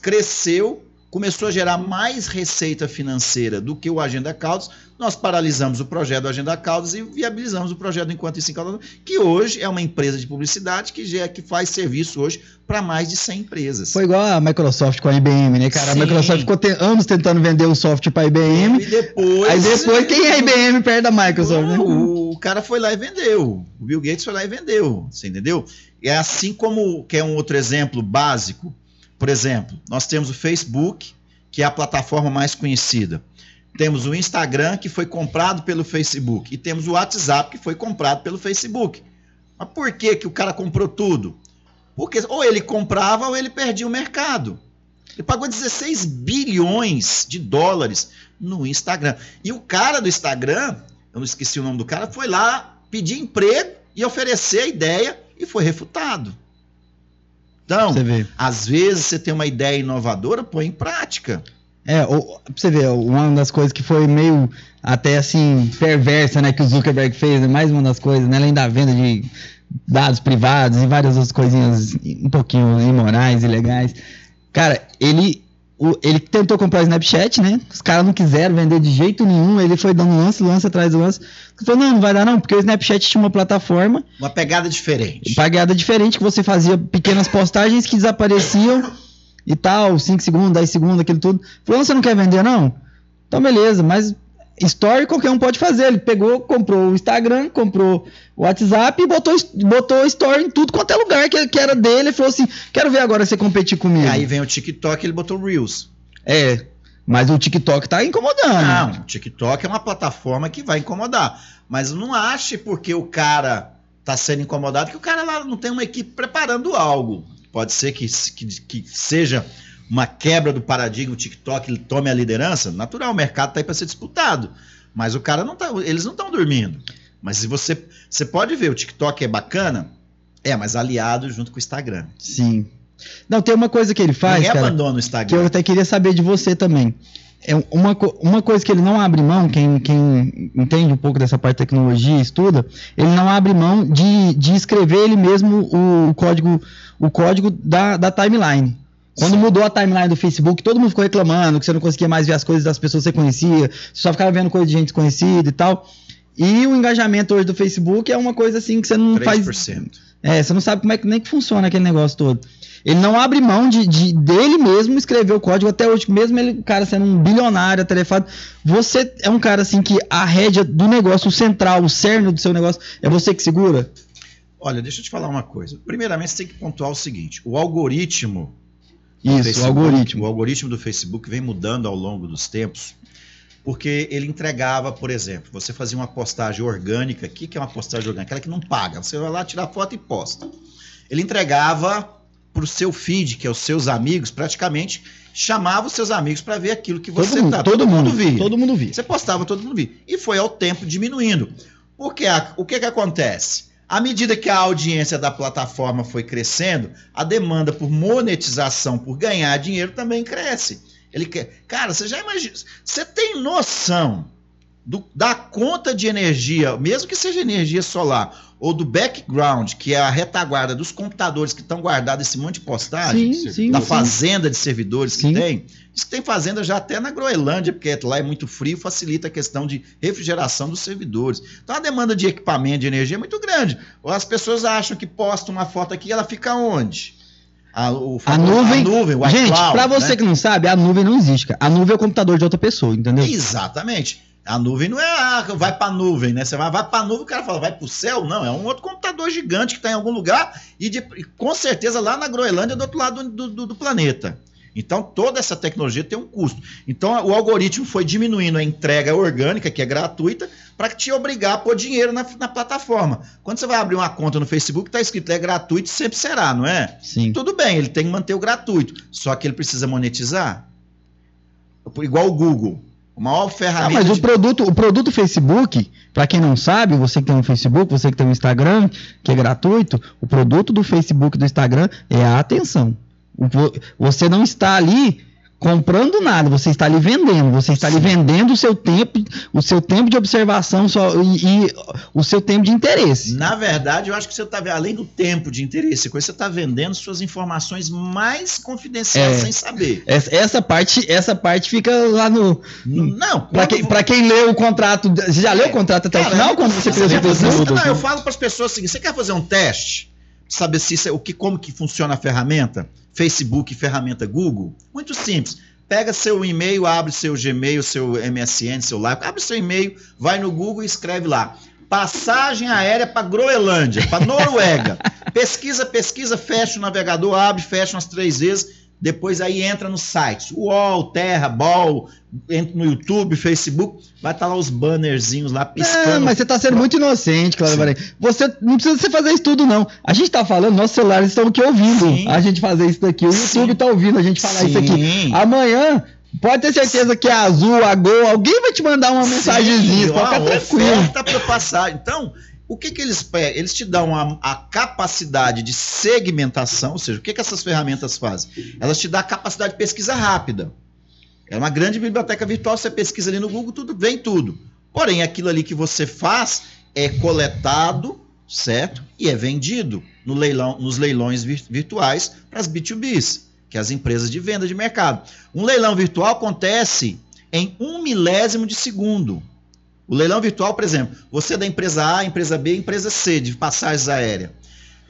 cresceu começou a gerar mais receita financeira do que o Agenda Caldas, nós paralisamos o projeto do Agenda Caldas e viabilizamos o projeto Enquanto Isso em Caldas, que hoje é uma empresa de publicidade que, já, que faz serviço hoje para mais de 100 empresas. Foi igual a Microsoft com a IBM, né, cara? Sim. A Microsoft ficou te anos tentando vender o software para a IBM. E depois. Aí depois, quem é a IBM perto da Microsoft? Né? O, o cara foi lá e vendeu. O Bill Gates foi lá e vendeu. Você entendeu? É assim como, que é um outro exemplo básico, por exemplo, nós temos o Facebook, que é a plataforma mais conhecida. Temos o Instagram, que foi comprado pelo Facebook. E temos o WhatsApp, que foi comprado pelo Facebook. Mas por que, que o cara comprou tudo? Porque ou ele comprava ou ele perdia o mercado. Ele pagou 16 bilhões de dólares no Instagram. E o cara do Instagram, eu não esqueci o nome do cara, foi lá pedir emprego e oferecer a ideia e foi refutado. Então, às vezes você tem uma ideia inovadora, põe em prática. É, ou, pra você ver, uma das coisas que foi meio até assim perversa, né, que o Zuckerberg fez, né, mais uma das coisas, né, além da venda de dados privados e várias outras coisinhas um pouquinho imorais, ilegais. Cara, ele o, ele tentou comprar o Snapchat, né? Os caras não quiseram vender de jeito nenhum. Ele foi dando lance, lance atrás do lance. Ele falou: não, não vai dar não, porque o Snapchat tinha uma plataforma. Uma pegada diferente. Pegada diferente, que você fazia pequenas postagens que desapareciam e tal, 5 segundos, 10 segundos, aquilo tudo. Falou: você não quer vender, não? Então, beleza, mas Story qualquer um pode fazer. Ele pegou, comprou o Instagram, comprou o WhatsApp e botou, botou Story em tudo quanto é lugar que, que era dele. Ele falou assim: quero ver agora você competir comigo. E aí vem o TikTok ele botou Reels. É. Mas o TikTok tá incomodando. Não, o TikTok é uma plataforma que vai incomodar. Mas não ache porque o cara tá sendo incomodado que o cara lá não tem uma equipe preparando algo. Pode ser que, que, que seja uma quebra do paradigma, o TikTok ele tome a liderança, natural, o mercado está aí para ser disputado. Mas o cara não tá, eles não estão dormindo. Mas se você, você pode ver, o TikTok é bacana, é, mas aliado junto com o Instagram. Sim. Não, tem uma coisa que ele faz, Ninguém cara, abandona o Instagram. Que eu até queria saber de você também. É uma, uma coisa que ele não abre mão, quem, quem entende um pouco dessa parte de tecnologia, estuda, ele não abre mão de, de escrever ele mesmo o, código, o código da, da timeline. Quando mudou a timeline do Facebook, todo mundo ficou reclamando que você não conseguia mais ver as coisas das pessoas que você conhecia, você só ficava vendo coisa de gente desconhecida e tal. E o engajamento hoje do Facebook é uma coisa assim que você não 3%. faz. É, você não sabe como é que nem que funciona aquele negócio todo. Ele não abre mão de, de dele mesmo escrever o código até hoje, mesmo ele, o cara sendo um bilionário, atarefado. Você é um cara assim que a rédea do negócio, o central, o cerne do seu negócio, é você que segura? Olha, deixa eu te falar uma coisa. Primeiramente, você tem que pontuar o seguinte: o algoritmo isso, Facebook, o algoritmo. O algoritmo do Facebook vem mudando ao longo dos tempos, porque ele entregava, por exemplo, você fazia uma postagem orgânica. O que, que é uma postagem orgânica? Aquela que não paga. Você vai lá tirar foto e posta. Ele entregava para o seu feed, que é os seus amigos, praticamente chamava os seus amigos para ver aquilo que você todo mundo, tá. Todo, todo mundo, mundo via. Todo mundo via. Você postava, todo mundo via. E foi ao tempo diminuindo. Porque a, o que, que acontece? À medida que a audiência da plataforma foi crescendo, a demanda por monetização, por ganhar dinheiro também cresce. Ele quer. Cara, você já imagina. Você tem noção do, da conta de energia, mesmo que seja energia solar, ou do background, que é a retaguarda dos computadores que estão guardados esse monte de postagem, sim, sim, da sim. fazenda de servidores que tem. Diz que tem fazenda já até na Groenlândia, porque lá é muito frio, facilita a questão de refrigeração dos servidores. Então a demanda de equipamento de energia é muito grande. As pessoas acham que posta uma foto aqui, ela fica onde? A, o, a nuvem, a nuvem o gente, para você né? que não sabe, a nuvem não existe. Cara. A nuvem é o computador de outra pessoa, entendeu? Exatamente. A nuvem não é ah, vai para a nuvem, né? Você vai, vai para a nuvem, o cara fala, vai para o céu? Não, é um outro computador gigante que está em algum lugar e, de, com certeza lá na Groenlândia do outro lado do, do, do planeta. Então, toda essa tecnologia tem um custo. Então, o algoritmo foi diminuindo a entrega orgânica, que é gratuita, para te obrigar a pôr dinheiro na, na, plataforma. Quando você vai abrir uma conta no Facebook, está escrito é gratuito, sempre será, não é? Sim. Tudo bem, ele tem que manter o gratuito. Só que ele precisa monetizar. Igual o Google. Maior ferramenta. Ah, mas de... o produto, o produto Facebook, para quem não sabe, você que tem um Facebook, você que tem um Instagram, que é gratuito, o produto do Facebook e do Instagram é a atenção. Você não está ali comprando nada, você está ali vendendo, você está ali vendendo o seu tempo, o seu tempo de observação só, e, e o seu tempo de interesse. Na verdade, eu acho que você está além do tempo de interesse, você está vendendo suas informações mais confidenciais É. sem saber. Essa, essa parte, essa parte fica lá no. Não, Pra quem, pra quem lê o contrato. Você já leu o contrato até o Cara, final quando você cria o? Não, eu falo para as pessoas o seguinte: você quer fazer um teste? Saber se isso é, o que, como que funciona a ferramenta? Facebook, ferramenta Google? Muito simples. Pega seu e-mail, abre seu Gmail, seu MSN, seu Live, abre seu e-mail, vai no Google e escreve lá. Passagem aérea para Groenlândia, para Noruega. pesquisa, pesquisa, fecha o navegador, abre, fecha umas três vezes. Depois aí entra nos sites. UOL, Terra, Ball, entra no YouTube, Facebook, vai estar lá os bannerzinhos lá piscando. Não, mas você tá sendo muito inocente, Cláudio Sim. Varenga. Você não precisa você fazer isso tudo, não. A gente tá falando, nossos celulares estão aqui ouvindo Sim. a gente fazer isso daqui. O Sim. YouTube tá ouvindo a gente falar isso aqui. Sim. Amanhã, pode ter certeza que é azul, a Gol, alguém vai te mandar uma mensagenzinha, Sim, ficar tranquilo. Oferta para passagem. Então, o que, que eles? Eles te dão a, a capacidade de segmentação, ou seja, o que, que essas ferramentas fazem? Elas te dão a capacidade de pesquisa rápida. É uma grande biblioteca virtual, você pesquisa ali no Google, tudo vem tudo. Porém, aquilo ali que você faz é coletado, certo? E é vendido no leilão, nos leilões vir- virtuais para as B2Bs, que é as empresas de venda de mercado. Um leilão virtual acontece em um milésimo de segundo. O leilão virtual, por exemplo, você é da empresa A, empresa B, empresa C, de passagens aéreas.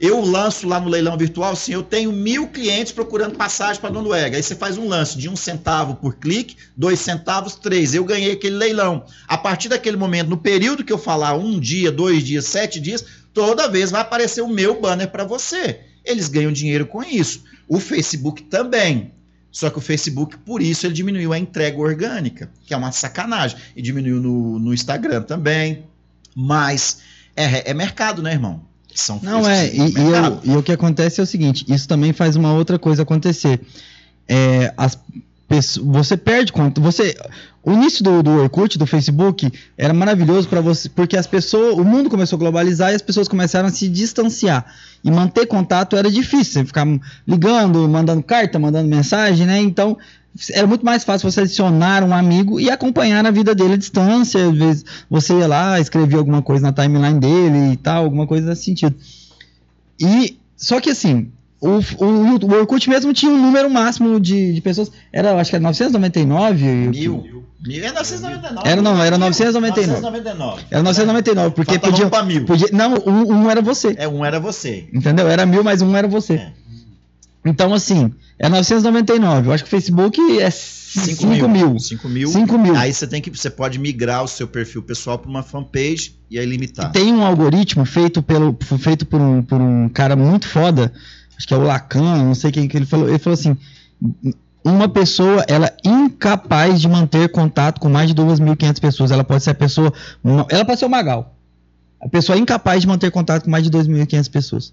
Eu lanço lá no leilão virtual, assim, eu tenho mil clientes procurando passagem para Noruega. Aí você faz um lance de um centavo por clique, dois centavos, três. Eu ganhei aquele leilão. A partir daquele momento, no período que eu falar, um dia, dois dias, sete dias, toda vez vai aparecer o meu banner para você. Eles ganham dinheiro com isso. O Facebook também. Só que o Facebook, por isso, ele diminuiu a entrega orgânica, que é uma sacanagem. E diminuiu no, no Instagram também. Mas é, é mercado, né, irmão? São Não é, e, e mercado. eu- e o que acontece é o seguinte: isso também faz uma outra coisa acontecer. É, as você perde conta. Você, o início do, do Orkut, do Facebook, era maravilhoso para você, porque as pessoas, o mundo começou a globalizar e as pessoas começaram a se distanciar. E manter contato era difícil, você ficar ligando, mandando carta, mandando mensagem, né? Então, era muito mais fácil você adicionar um amigo e acompanhar a vida dele à distância. Às vezes você ia lá, escrevia alguma coisa na timeline dele e tal, alguma coisa nesse sentido. E só que assim, o, o, o Orkut mesmo tinha um número máximo de, de pessoas. Era, acho que era 999. Mil. Mil. É 999. Era não, era 999. 999. Era 999, porque Faltava podia, um pra mil. podia. Não, um, um era você. É, um era você. Entendeu? Era mil, mas um era você. É. Então, assim, é 999. Eu acho que o Facebook é 5 mil. 5 mil. 5 mil. Aí você tem que. Você pode migrar o seu perfil pessoal para uma fanpage e aí limitar. Tem um algoritmo feito, pelo, feito por, um, por um cara muito foda, acho que é o Lacan, não sei quem que ele falou. Ele falou assim: uma pessoa, ela é incapaz de manter contato com mais de 2.500 pessoas. Ela pode ser a pessoa. Ela pode ser o Magal. A pessoa é incapaz de manter contato com mais de 2.500 pessoas.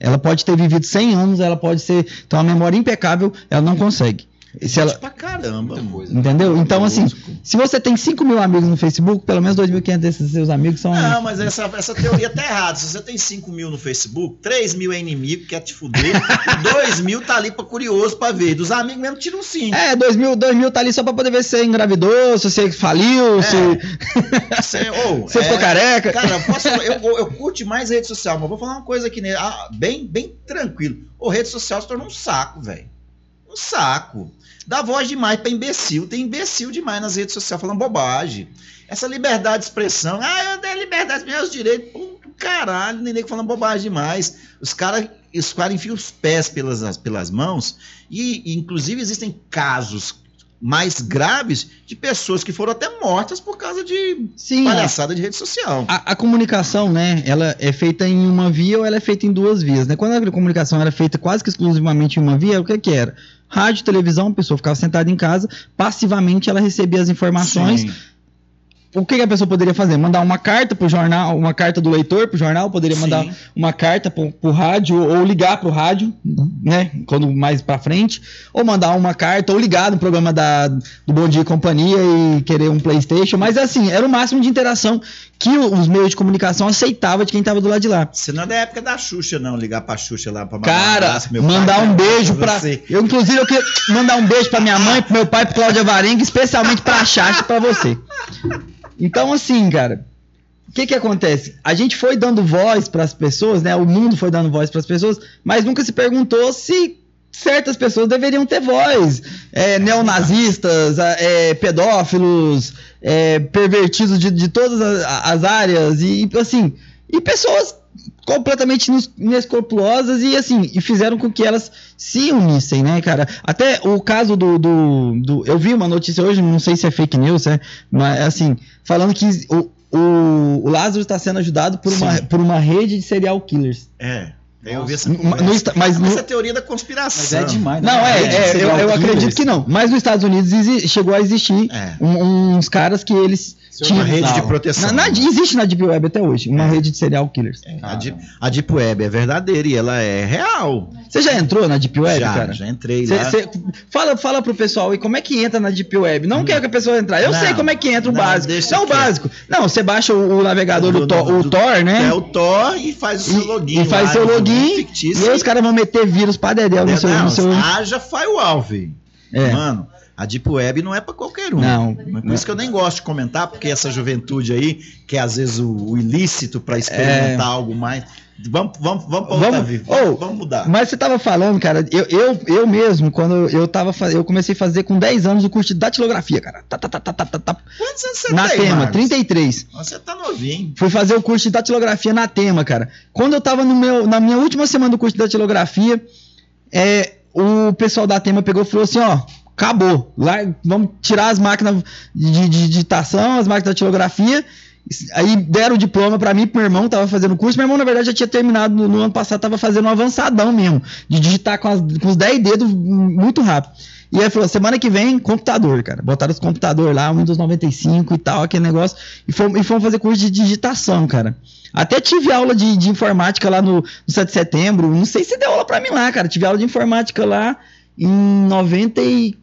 Ela pode ter vivido 100 anos, ela pode ser, ter uma memória impecável, ela não consegue. Se ela, pra caramba. Coisa. entendeu? Então, assim, Louco. se você tem 5 mil amigos no Facebook, pelo menos 2.500 desses seus amigos são. Não, mas essa, essa teoria tá errada. Se você tem 5 mil no Facebook, 3 mil é inimigo, quer te fuder, 2 mil tá ali pra curioso pra ver. Dos amigos mesmo tiram 5. É, 2 mil, dois mil tá ali só pra poder ver se você engravidou, se você faliu, É. se Você, ou, você ficou careca. Cara, eu, posso, eu, eu, eu curto mais rede social, mas vou falar uma coisa aqui, né? Ah, bem, bem tranquilo. O rede social se tornou um saco, velho. Um saco. Dá voz demais pra imbecil. Tem imbecil demais nas redes sociais falando bobagem. Essa liberdade de expressão. Ah, eu tenho liberdade, meus direitos. Pô, caralho, nem nego falando bobagem demais. Os caras os cara enfiam os pés pelas, pelas mãos. E, e, inclusive, existem casos mais graves de pessoas que foram até mortas por causa de Sim, palhaçada de rede social. a, a comunicação, né, ela é feita em uma via ou ela é feita em duas vias, né? Quando a comunicação era feita quase que exclusivamente em uma via, o que que era? Rádio, televisão, a pessoa ficava sentada em casa, passivamente ela recebia as informações, Sim. O que, a pessoa poderia fazer? Mandar uma carta pro jornal, uma carta do leitor pro jornal, poderia mandar Sim. uma carta pro, pro rádio ou ligar pro rádio, né? Quando mais pra frente, ou mandar uma carta ou ligar no programa da, do Bom Dia e Companhia e querer um PlayStation, mas assim, era o máximo de interação que o- os meios de comunicação aceitavam de quem tava do lado de lá. Você não é da época da Xuxa, não, ligar pra Xuxa lá pra mandar um abraço, meu pai, mandar um beijo pra. você. Eu, inclusive, eu queria mandar um beijo pra minha mãe, pro meu pai, pro Cláudia Varenga, especialmente pra Chacha e pra você. Então, assim, cara, o que que acontece? A gente foi dando voz pras pessoas, né? O mundo foi dando voz pras pessoas, mas nunca se perguntou se certas pessoas deveriam ter voz. É, neonazistas, é, pedófilos, é, pervertidos de, de todas as, as áreas e assim, e pessoas completamente ines- inescrupulosas e assim, e fizeram com que elas se unissem, né, cara? Até o caso do, do, do- eu vi uma notícia hoje, não sei se é fake news, é, mas assim, falando que o, o, o Lázaro está sendo ajudado por uma, por uma rede de serial killers. É, eu vi essa No- conversa. no esta- mas no- Essa é teoria da conspiração. Mas é demais. não, é, Rede de é, eu, serial eu killers. acredito que não. Mas nos Estados Unidos chegou a existir É. um- uns caras que eles Tinham. rede de proteção. Na, na- existe na Deep Web até hoje, uma É. rede de serial killers. É, a, Deep, a Deep Web é verdadeira e ela é real. Você já entrou na Deep Web, já, cara? já entrei Cê- lá. cê- fala, fala pro pessoal aí como é que entra na Deep Web. Não quero que a pessoa entrar. Eu Não, sei como é que entra o não, básico. Não o básico. Não, você baixa o, o navegador do, Do- Tor, do- o Tor, né? É o Tor e faz o seu E- login. e faz lá, seu login, fictício. E aí os caras vão meter vírus pra dedéu no seu. Não, No seu... haja firewall, velho. É. Mano, a Deep Web não é pra qualquer um. Não. Por isso que eu nem gosto de comentar, porque essa juventude aí, que é às vezes o, o ilícito pra experimentar algo mais. Vamos, vamos, vamos, pra outra Vamos-. Ô, vamos, vamos mudar. Mas você tava falando, cara, eu, eu, eu mesmo, quando eu tava eu comecei a fazer com 10 anos o curso de datilografia, cara. Tá, tá, tá, tá, tá, tá, tá. Quantos anos você Na tem, tema, Marcos? 33. Você tá novinho. Fui fazer o curso de datilografia na tema, cara. Quando eu tava no meu, na minha última semana do curso de datilografia, é, o pessoal da tema pegou e falou assim, ó, acabou. Lá, vamos tirar as máquinas de, digitação, as máquinas de datilografia. Aí deram o diploma pra mim, pro meu irmão, tava fazendo curso. Meu irmão, na verdade, já tinha terminado no, no ano passado, tava fazendo um avançadão mesmo, de digitar com, as- com os 10 dedos muito rápido. E aí falou, semana que vem, computador, cara. Botaram os computadores lá, Windows 95 e tal, aquele negócio. E fomos, e fomos fazer curso de digitação, cara. Até tive aula de, de informática lá no, no 7 de setembro. Não sei se deu aula pra mim lá, cara. Tive aula de informática lá em 94,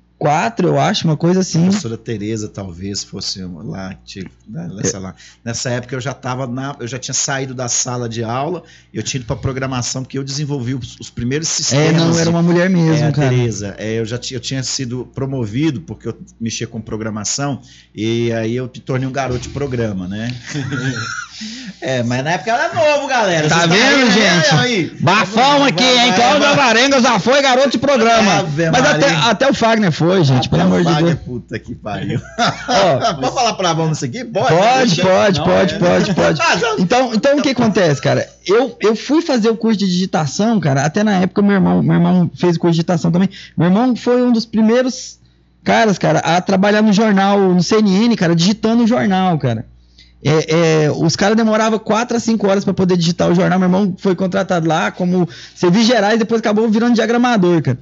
eu acho, uma coisa A assim. professora Tereza talvez fosse uma lá, tipo, né, nessa, lá. nessa época eu já tava na, eu já tinha saído da sala de aula, eu tinha ido para programação porque eu desenvolvi os, os primeiros É, sistemas. não, era uma mulher mesmo, é, a cara. Tereza, é, eu já tinha, eu tinha sido promovido porque eu mexia com programação e aí eu me tornei um garoto de programa, né? é, mas na época eu era novo, galera. Tá Vocês vendo, gente? aí? Bafão aqui, hein? Cláudio vai. Varenga já foi garoto de programa. Ave Mas até, até o Fagner foi, gente, Até pelo amor de Deus. Puta que pariu. Ó, Pode falar palavrão nisso aqui? Pode, Pode, Deixa- pode, Não, pode, é. pode, pode. Ah, Então, então o que acontece, cara? Eu, eu fui fazer o curso de digitação, cara. Até na época meu irmão, meu irmão fez o curso de digitação também. Meu irmão foi um dos primeiros caras, cara, a trabalhar no jornal, no CNN, cara, digitando o jornal, cara. É, é, os caras demoravam 4 a 5 horas para poder digitar o jornal. Meu irmão foi contratado lá como serviço gerais, depois acabou virando diagramador, cara.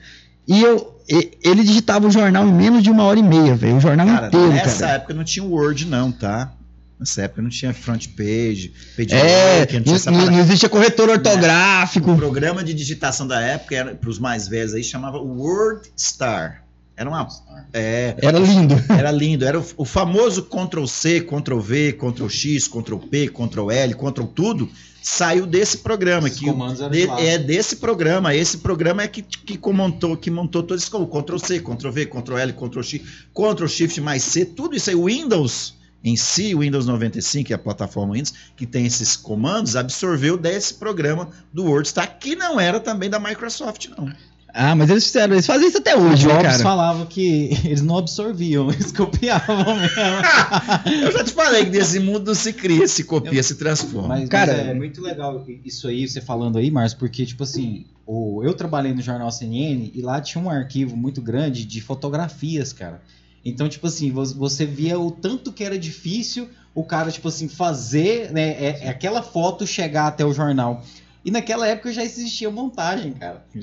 E eu, ele digitava o jornal em menos de uma hora e meia, velho. O jornal Cara, inteiro, nessa cara. época não tinha Word, não, tá? Nessa época não tinha front page, page É, não tinha não, não existia corretor O ortográfico. programa de digitação da época, para os mais velhos aí, chamava Word Star. Era uma. É, Era lindo. era lindo. Era o, o famoso Ctrl C, Ctrl V, Ctrl X, Ctrl P, Ctrl L, Ctrl tudo. Saiu desse programa. Esses que comandos eram de- é desse programa. Esse programa é que, que montou, que montou todo esse Ctrl C, Ctrl V, Ctrl L, Ctrl X, Ctrl Shift mais C, tudo isso aí. O Windows em si, o Windows 95, que é a plataforma Windows, que tem esses comandos, absorveu desse programa do WordStar, que não era também da Microsoft, não. Ah, mas eles fizeram, eles fazem isso até hoje, né, Jobs cara. falava que eles não absorviam, eles copiavam mesmo. Eu já te falei que nesse mundo se cria, se copia, se transforma. Mas, Cara- mas é muito legal isso aí, você falando aí, Márcio, porque, tipo assim, o, eu trabalhei no jornal CNN e lá tinha um arquivo muito grande de fotografias, cara. Então, tipo assim, vo- você via o tanto que era difícil o cara, tipo assim, fazer né, é, é aquela foto chegar até o jornal. E naquela época já existia montagem, cara.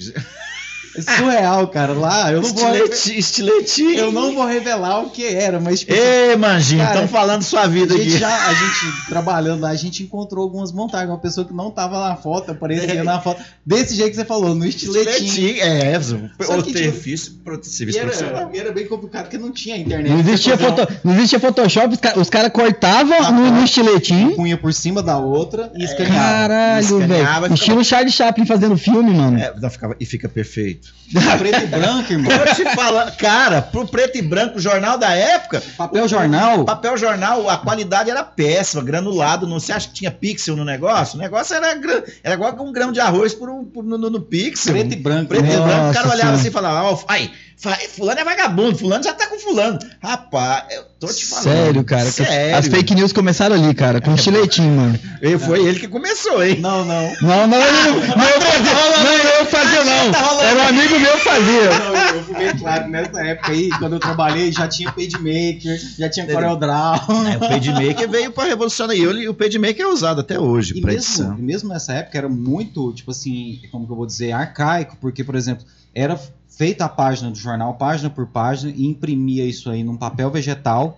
É surreal, cara. Lá eu não vou. Estiletinho. Eu não vou revelar o que era, mas tipo, Ei, Manjinho, estamos falando sua vida a aqui. já, a gente trabalhando lá, a gente encontrou algumas montagens, uma pessoa que não tava na foto, aparecia na foto, desse jeito que você falou, no estiletinho. Estiletinho, é, Só o que, ter tipo, serviço profissional. era, e era bem complicado porque não tinha internet. Não existia, Você fazia foto, não existia Photoshop, os, ca- os caras cortavam Ah, no, tá. no uma estiletinho. punha por cima da outra e escaneava. Caralho, escaneava, velho. Estilo Charlie Chaplin fazendo filme, mano. É, ficava- e fica perfeito. Preto e branco, irmão. Eu te falo, cara, pro preto e branco, o jornal da época, Papel jornal. papel jornal, a qualidade era péssima, granulado. Não, você acha que tinha pixel no negócio? O negócio era, era igual com um grão de arroz por um, no, no- no pixel. Preto e branco. Preto e né? Branco, o cara olhava assim e falava, ai, fulano é vagabundo, fulano já tá com fulano. Rapaz, eu tô te falando. Sério, cara. Sério. As fake news começaram ali, cara, com estiletinho, mano. E Foi ele que começou, hein? Não, não. Não, não, não, não, não eu fazia, não eu fazia, não. Era um amigo meu que fazia. Não, eu fui bem claro que nessa época aí, quando eu trabalhei, já tinha PageMaker, já tinha CorelDRAW. É, o PageMaker veio pra revolucionar e o PageMaker é usado até hoje E pra mesmo, edição. e mesmo nessa época era muito, tipo assim, como que eu vou dizer, arcaico, porque, por exemplo, era feita a página do jornal, página por página, e imprimia isso aí num papel vegetal.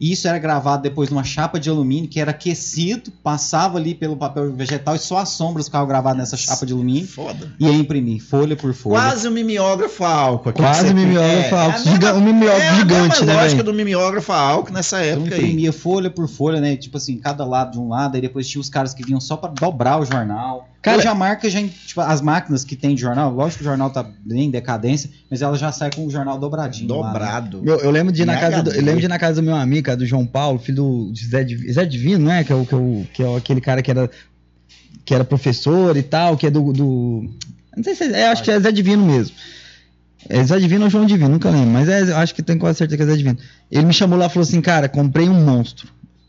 E isso era gravado depois numa chapa de alumínio que era aquecido, passava ali pelo papel vegetal e só as sombras ficavam gravadas nessa chapa de alumínio Foda. e ia imprimir folha por folha. Quase um mimeógrafo a álcool. Quase você- mimeógrafo é, a álcool, é a giga- um mimeógrafo é a gigante, né, lógica velho? do mimeógrafo a álcool nessa Então época aí. imprimia folha por folha, né? Tipo assim, cada lado de um lado, aí depois tinha os caras que vinham só pra dobrar o jornal. Cara- Hoje a marca já, tipo, as máquinas que tem de jornal, lógico que o jornal tá bem em decadência, mas ela já sai com o jornal dobradinho. lá, né? Dobrado. Eu, lembro de ir na casa do, eu lembro de ir na casa do meu amigo, cara, do João Paulo, filho do de Zé, Div- Zé Divino, né? Que é, o, que, é o, que é aquele cara que era, que era professor e tal, que é do. do não sei se é, é, acho que é Zé Divino mesmo. É Zé Divino ou João Divino, nunca lembro, mas é, eu acho que tenho quase certeza que é Zé Divino. Ele me chamou lá e falou assim, cara, comprei um monstro.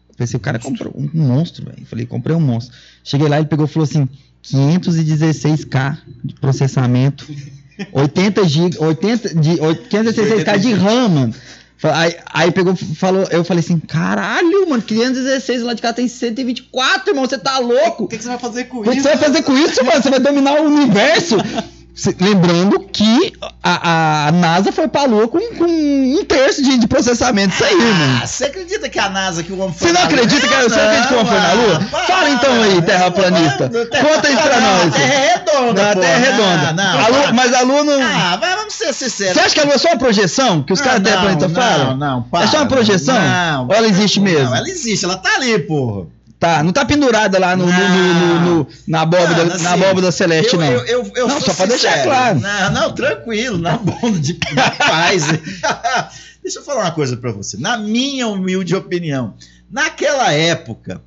Eu pensei, o cara comprou um monstro, velho. Falei, comprei um monstro. Cheguei lá, ele pegou e falou assim: 516k de processamento, 80 GB, 80 de 516k de RAM, mano. Aí, aí pegou, falou, eu falei assim, caralho, mano, 516 lá de cá tem 124, irmão, você tá louco? O que, que você vai fazer com O que isso? você vai fazer com isso, mano? Você vai dominar o universo? Lembrando que a, a NASA foi pra lua com, com um terço de, de processamento. Isso aí, mano. Ah, você acredita que a NASA, que o homem foi Você não na Lua? acredita que- você acredita que o homem foi na Lua? ah, para. Fala então aí, terraplanista. Conta isso pra Não, nós. A Terra é redonda, Não, a. Terra é redonda. Não, A lua- mas a Lua não. Ah, mas vamos ser sinceros. Você acha que a Lua é só uma projeção? Que os caras Não, terraplanistas não, falam? Não, não, para. É só uma projeção? Não. Ou ela existe mesmo? Não, ela existe, ela tá ali, porra. Tá, não tá pendurada lá no, no- no- no- na abóbora, na assim, abóbora celeste, eu, não. Eu, eu, eu Não, só pra deixar claro. Não, não, tranquilo, na bomba de na paz. Deixa eu falar uma coisa pra você. Na minha humilde opinião, naquela época,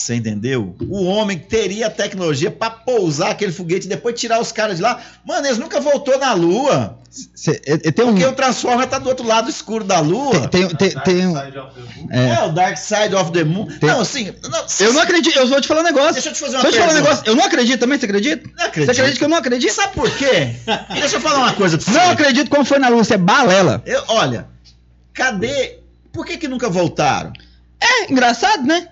você entendeu? O homem teria a tecnologia pra pousar aquele foguete e depois tirar os caras de lá. Mano, eles nunca voltou na Lua. Cê- eu- eu tenho um. Porque o Transformer tá do outro lado escuro da Lua. Tem, tem, tem, tem um- É. é. o Dark Side of the Moon. Tem- Não, assim. Não, Eu não acredito, eu vou te falar um negócio. Deixa eu te fazer uma Deixa eu te falar um pergunta. negócio. Eu não acredito também, você acredita? Não acredito. Você acredita que eu não acredito? Sabe por quê? Deixa eu falar uma coisa pra você. Não acredito como foi na lua, você é balela. Eu- olha, cadê? Por que que nunca voltaram? É, engraçado, né?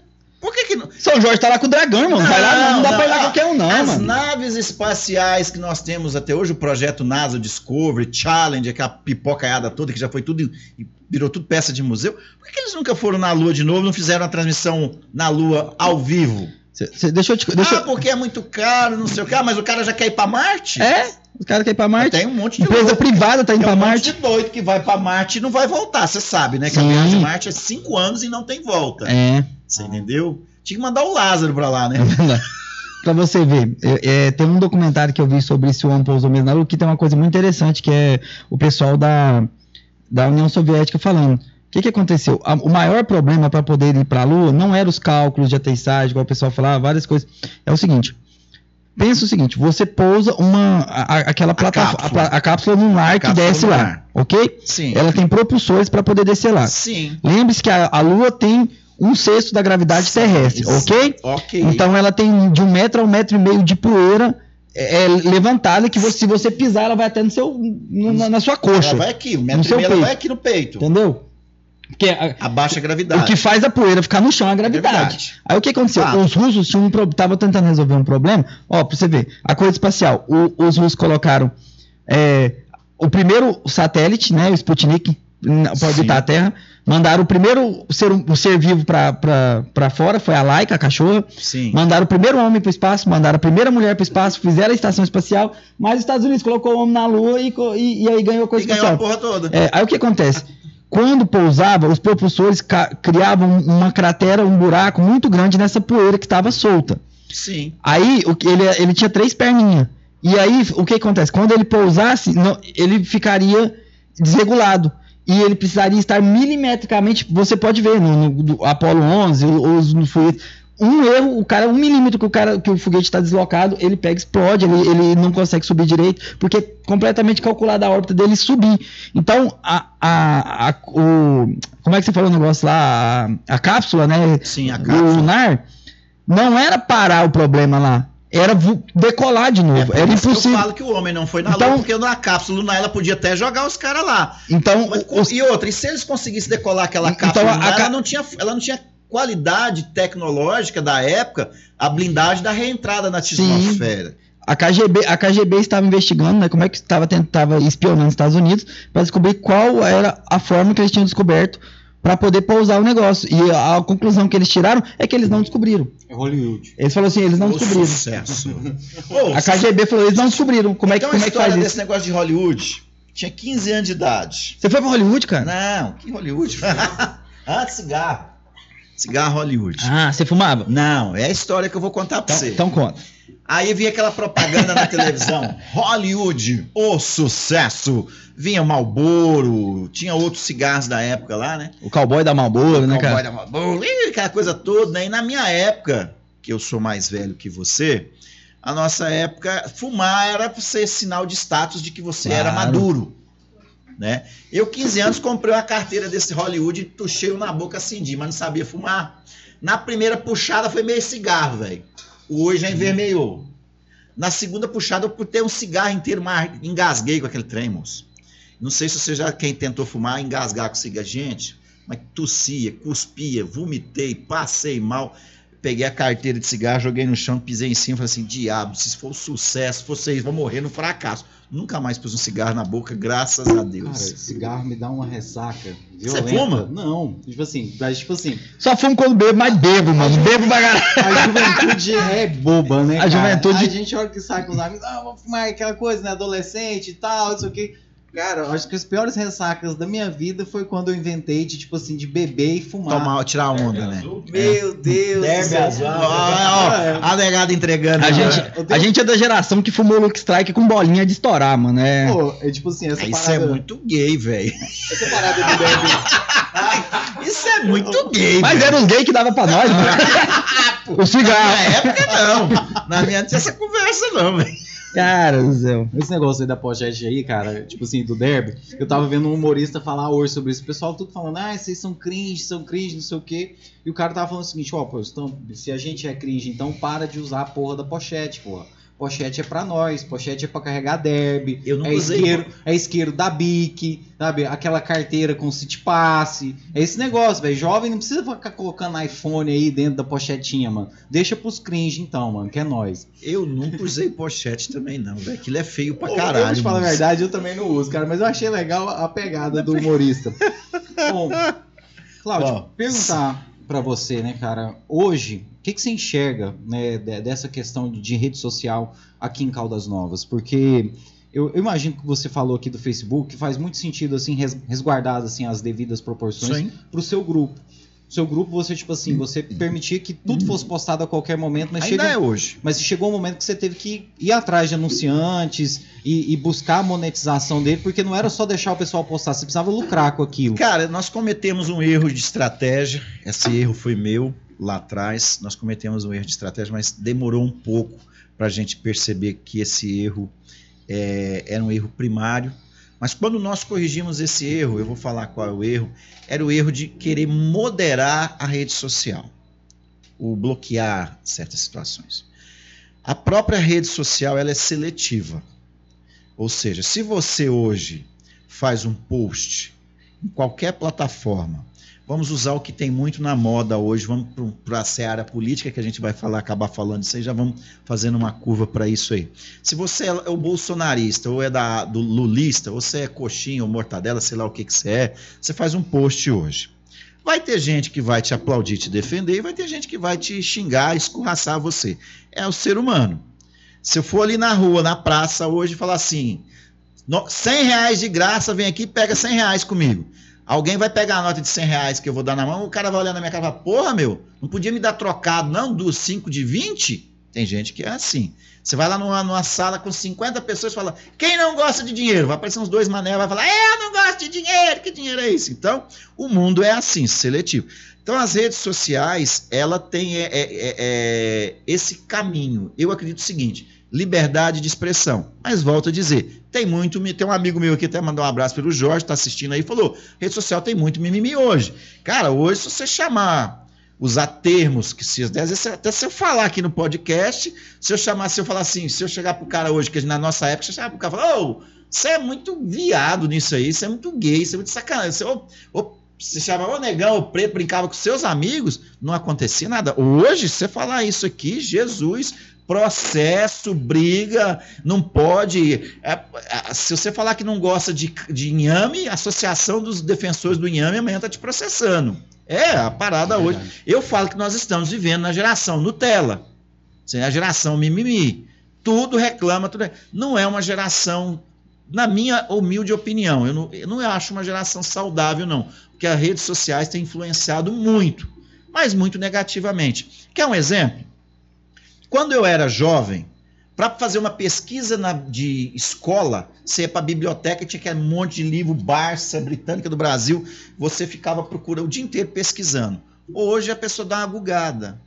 Por que que não? São Jorge tá lá com o dragão, irmão. Não, vai lá, não, não dá pra ir lá não. qualquer um, não, As mano. naves espaciais que nós temos até hoje, o projeto NASA Discovery, Challenge, aquela pipocaiada toda que já foi tudo e virou tudo peça de museu. Por que, que eles nunca foram na Lua de novo, não fizeram a transmissão na Lua ao vivo? Cê- cê- deixa eu te. Deixa ah, porque é muito caro, não sei o que. Ah, mas o cara já quer ir pra Marte? É, os caras querem ir pra Marte. Tem um monte de Empresa louco. privada tá indo Tem um pra monte de doido que vai pra Marte e não vai voltar. Você sabe, né? Que Sim. a viagem de Marte é cinco anos e não tem volta. É. Você entendeu? Tinha que mandar o Lázaro pra lá, né? pra você ver, é, é, tem um documentário que eu vi sobre se o homem pousou mesmo na Lua que tem uma coisa muito interessante que é o pessoal da, da União Soviética falando. O que, que aconteceu? A- o maior problema para poder ir para a Lua não era os cálculos de aterrissagem, igual o pessoal falava, várias coisas. É o seguinte. Pensa o seguinte, você pousa uma a- a- aquela plataforma, a, a cápsula lunar que cápsula desce lunar. lá, ok? Sim. Ela tem propulsores para poder descer lá. Sim. Lembre-se que a, a Lua tem um sexto da gravidade terrestre, Sim. ok? Ok. Então ela tem de um metro a um metro e meio de poeira é, é, levantada que você- se você pisar ela vai até no seu, no- na, na sua coxa, ela vai aqui, No metro e seu meio ela peito. vai aqui no peito. entendeu? Porque a- A baixa gravidade. o que faz a poeira ficar no chão é a gravidade. Aí o que aconteceu? Fato. Os russos tinham um tentando resolver um problema. Ó, pra você ver, a corrida espacial, o- os russos colocaram é, o primeiro satélite, né, o Sputnik, para orbitar a Terra. Mandaram o primeiro ser, o ser vivo para fora, foi a Laika, a cachorra. Sim. Mandaram o primeiro homem para o espaço, mandaram a primeira mulher para o espaço, fizeram a estação espacial, mas os Estados Unidos colocou o homem na Lua e, e, e aí ganhou a coisa E ganhou a porra toda. É, aí o que acontece? Quando pousava, os propulsores criavam uma cratera, um buraco muito grande nessa poeira que estava solta. Sim. Aí ele, ele tinha três perninhas. E aí o que acontece? Quando ele pousasse, não- ele ficaria desregulado. E ele precisaria estar milimetricamente. Você pode ver no, no- Apollo 11 ou os- no foguete. Um erro, o cara, um milímetro que o, cara, que o foguete está deslocado, ele pega, explode, ele, ele não consegue subir direito, porque é completamente calculada a órbita dele subir. Então, a, a, a- o, como é que você falou o negócio lá? A, a cápsula, né? Sim, a o cápsula. lunar não era parar o problema lá, era decolar de novo. É era impossível. Eu falo que o homem não foi na Então- Lua, porque na cápsula lunar ela podia até jogar os caras lá. Então, Mas, os- E outra, e se eles conseguissem decolar aquela Então, cápsula a lunar, ca- ela, não tinha, ela não tinha qualidade tecnológica da época, a blindagem da reentrada na Sim. atmosfera. a KGB, a KGB estava investigando, né, como é que estava tentava espionando os Estados Unidos para descobrir qual era a forma que eles tinham descoberto para poder pousar o negócio. E a, a conclusão que eles tiraram é que eles não descobriram. É Hollywood. Eles falaram assim, eles não O descobriram. sucesso. A KGB falou, eles não descobriram. Como é que, então, como a é que história faz desse isso? negócio de Hollywood. Tinha 15 anos de idade. Você foi para Hollywood, cara? Não, que Hollywood? ah, cigarro. Cigarro Hollywood. Ah, você fumava? Não, é a história que eu vou contar pra Então, você. então conta. Aí vinha aquela propaganda na televisão. Hollywood, o sucesso. Vinha Marlboro, tinha outros cigarros da época lá, né? O cowboy da Marlboro, né, Cowboy cara? da Marlboro, ih, aquela coisa toda, né? E na minha época, que eu sou mais velho que você, a nossa época, fumar era pra ser sinal de status de que você era Claro. maduro. Né? Eu, 15 anos, comprei uma carteira desse Hollywood e tuchei na boca acendi, mas não sabia fumar. Na primeira puxada foi meio cigarro, velho. O hoje já envermelhou. Na segunda puxada, eu botei um cigarro inteiro, mas engasguei com aquele trem, moço. Não sei se você já, quem tentou fumar, engasgar com cigarro. Gente, mas tossia, cuspia, vomitei, passei mal. Peguei a carteira de cigarro, joguei no chão, pisei em cima, falei assim: diabo, se for um sucesso, vocês vão morrer no fracasso. Nunca mais pus um cigarro na boca, graças a Cara, Deus. cigarro me dá uma ressaca. Você fuma? Não. Tipo assim, mas tipo assim, Só fumo quando bebo, mas bebo, mano. Bebo pra caralho. a juventude é boba, né? A cara? juventude- A gente olha que sai com os amigos, ah, vou fumar aquela coisa, né? Adolescente e tal, não sei o quê. Cara, eu acho que as piores ressacas da minha vida foi quando eu inventei de, tipo assim, de beber e fumar. Tomar, tirar onda, né? Meu Deus. do Derby céu. azul. Ó, ó, É. a negada entregando. A né? gente, eu a tenho- gente é da geração que fumou Luke Strike com bolinha de estourar, mano. É. Pô, é tipo assim, essa Isso é parada. muito gay, velho. Essa parada de derby. Isso é muito gay, Mas velho. era os gays que dava pra nós, mano. o Na cigarro. época, não. Na minha não tinha essa conversa, não, velho. Cara do céu. Esse negócio aí da pochete aí, cara, tipo assim, do derby, eu tava vendo um humorista falar hoje sobre isso. O pessoal tudo falando, ah, vocês são cringe, são cringe, não sei o quê. E o cara tava falando o seguinte, ó, pô, então, se a gente é cringe, então para de usar a porra da pochete, porra. Pochete é pra nós, pochete é pra carregar derby, Eu é usei isqueiro, é isqueiro da Bic, sabe? Aquela carteira com City Pass. É esse negócio, velho. Jovem não precisa ficar colocando iPhone aí dentro da pochetinha, mano. Deixa pros cringe então, mano, que é nós. Eu nunca usei pochete também, não, velho. Aquilo é feio pra Ô, caralho. Eu te falar a verdade, eu também não uso, cara, mas eu achei legal a pegada do humorista. Bom, Cláudio, perguntar pra você, né, cara, hoje, o que, que você enxerga, né, de- dessa questão de rede social aqui em Caldas Novas? Porque eu, eu imagino que você falou aqui do Facebook, faz muito sentido, assim, res- resguardado, assim, as devidas proporções Sim. pro seu grupo. Seu grupo, você, tipo assim, você permitia que tudo fosse postado a qualquer momento, mas Ainda chega é hoje. mas chegou um momento que você teve que ir atrás de anunciantes e, e buscar a monetização dele, porque não era só deixar o pessoal postar, você precisava lucrar com aquilo. Cara, nós cometemos um erro de estratégia. Esse erro foi meu lá atrás. Nós cometemos um erro de estratégia, mas demorou um pouco para a gente perceber que esse erro é, era um erro primário. Mas quando nós corrigimos esse erro, eu vou falar qual é o erro, era o erro de querer moderar a rede social, o bloquear certas situações. A própria rede social ela é seletiva. Ou seja, se você hoje faz um post em qualquer plataforma, vamos usar o que tem muito na moda hoje, vamos para a seara política que a gente vai falar, acabar falando isso aí, já vamos fazendo uma curva para isso aí. Se você é o bolsonarista, ou é da, do lulista, ou você é coxinha ou mortadela, sei lá o que, que você é, você faz um post hoje. Vai ter gente que vai te aplaudir, te defender, e vai ter gente que vai te xingar, escorraçar você. É o ser humano. Se eu for ali na rua, na praça hoje falar assim, 100 reais de graça, vem aqui pega 100 reais comigo. Alguém vai pegar a nota de 100 reais que eu vou dar na mão, o cara vai olhar na minha cara e falar, porra, meu, não podia me dar trocado, não, dos 5 de 20? Tem gente que é assim. Você vai lá numa, numa, sala com 50 pessoas e fala, quem não gosta de dinheiro? Vai aparecer uns dois mané, vai falar, eu não gosto de dinheiro, que dinheiro é isso? Então, o mundo é assim, seletivo. Então, as redes sociais, ela tem é, é, é, é esse caminho. Eu acredito o seguinte, liberdade de expressão. Mas volto a dizer, tem muito, tem um amigo meu aqui até mandou um abraço pelo Jorge, está assistindo aí, falou, rede social tem muito mimimi hoje. Cara, hoje se você chamar usar termos que se até se eu falar aqui no podcast, se eu chamar, se eu falar assim, se eu chegar pro cara hoje, que na nossa época, você chegava pro cara e ô, você é muito viado nisso aí, você é muito gay, você é muito sacanagem, você, ô, ô, você chamava o negão, o preto, brincava com seus amigos, não acontecia nada. Hoje, se você falar isso aqui, Jesus, processo, briga, não pode. É, é, se você falar que não gosta de, de inhame, a Associação dos Defensores do Inhame amanhã está te processando. É, a parada é hoje. Eu falo que nós estamos vivendo na geração Nutella. A geração mimimi. Tudo reclama, tudo. Não é uma geração, na minha humilde opinião, eu não, eu não acho uma geração saudável, não. Porque as redes sociais têm influenciado muito, mas muito negativamente. Quer um exemplo? Quando eu era jovem, para fazer uma pesquisa na, de escola, você ia para a biblioteca tinha aquele monte de livro, Barça, Britânica do Brasil, você ficava procurando o dia inteiro pesquisando. Hoje a pessoa dá uma bugada.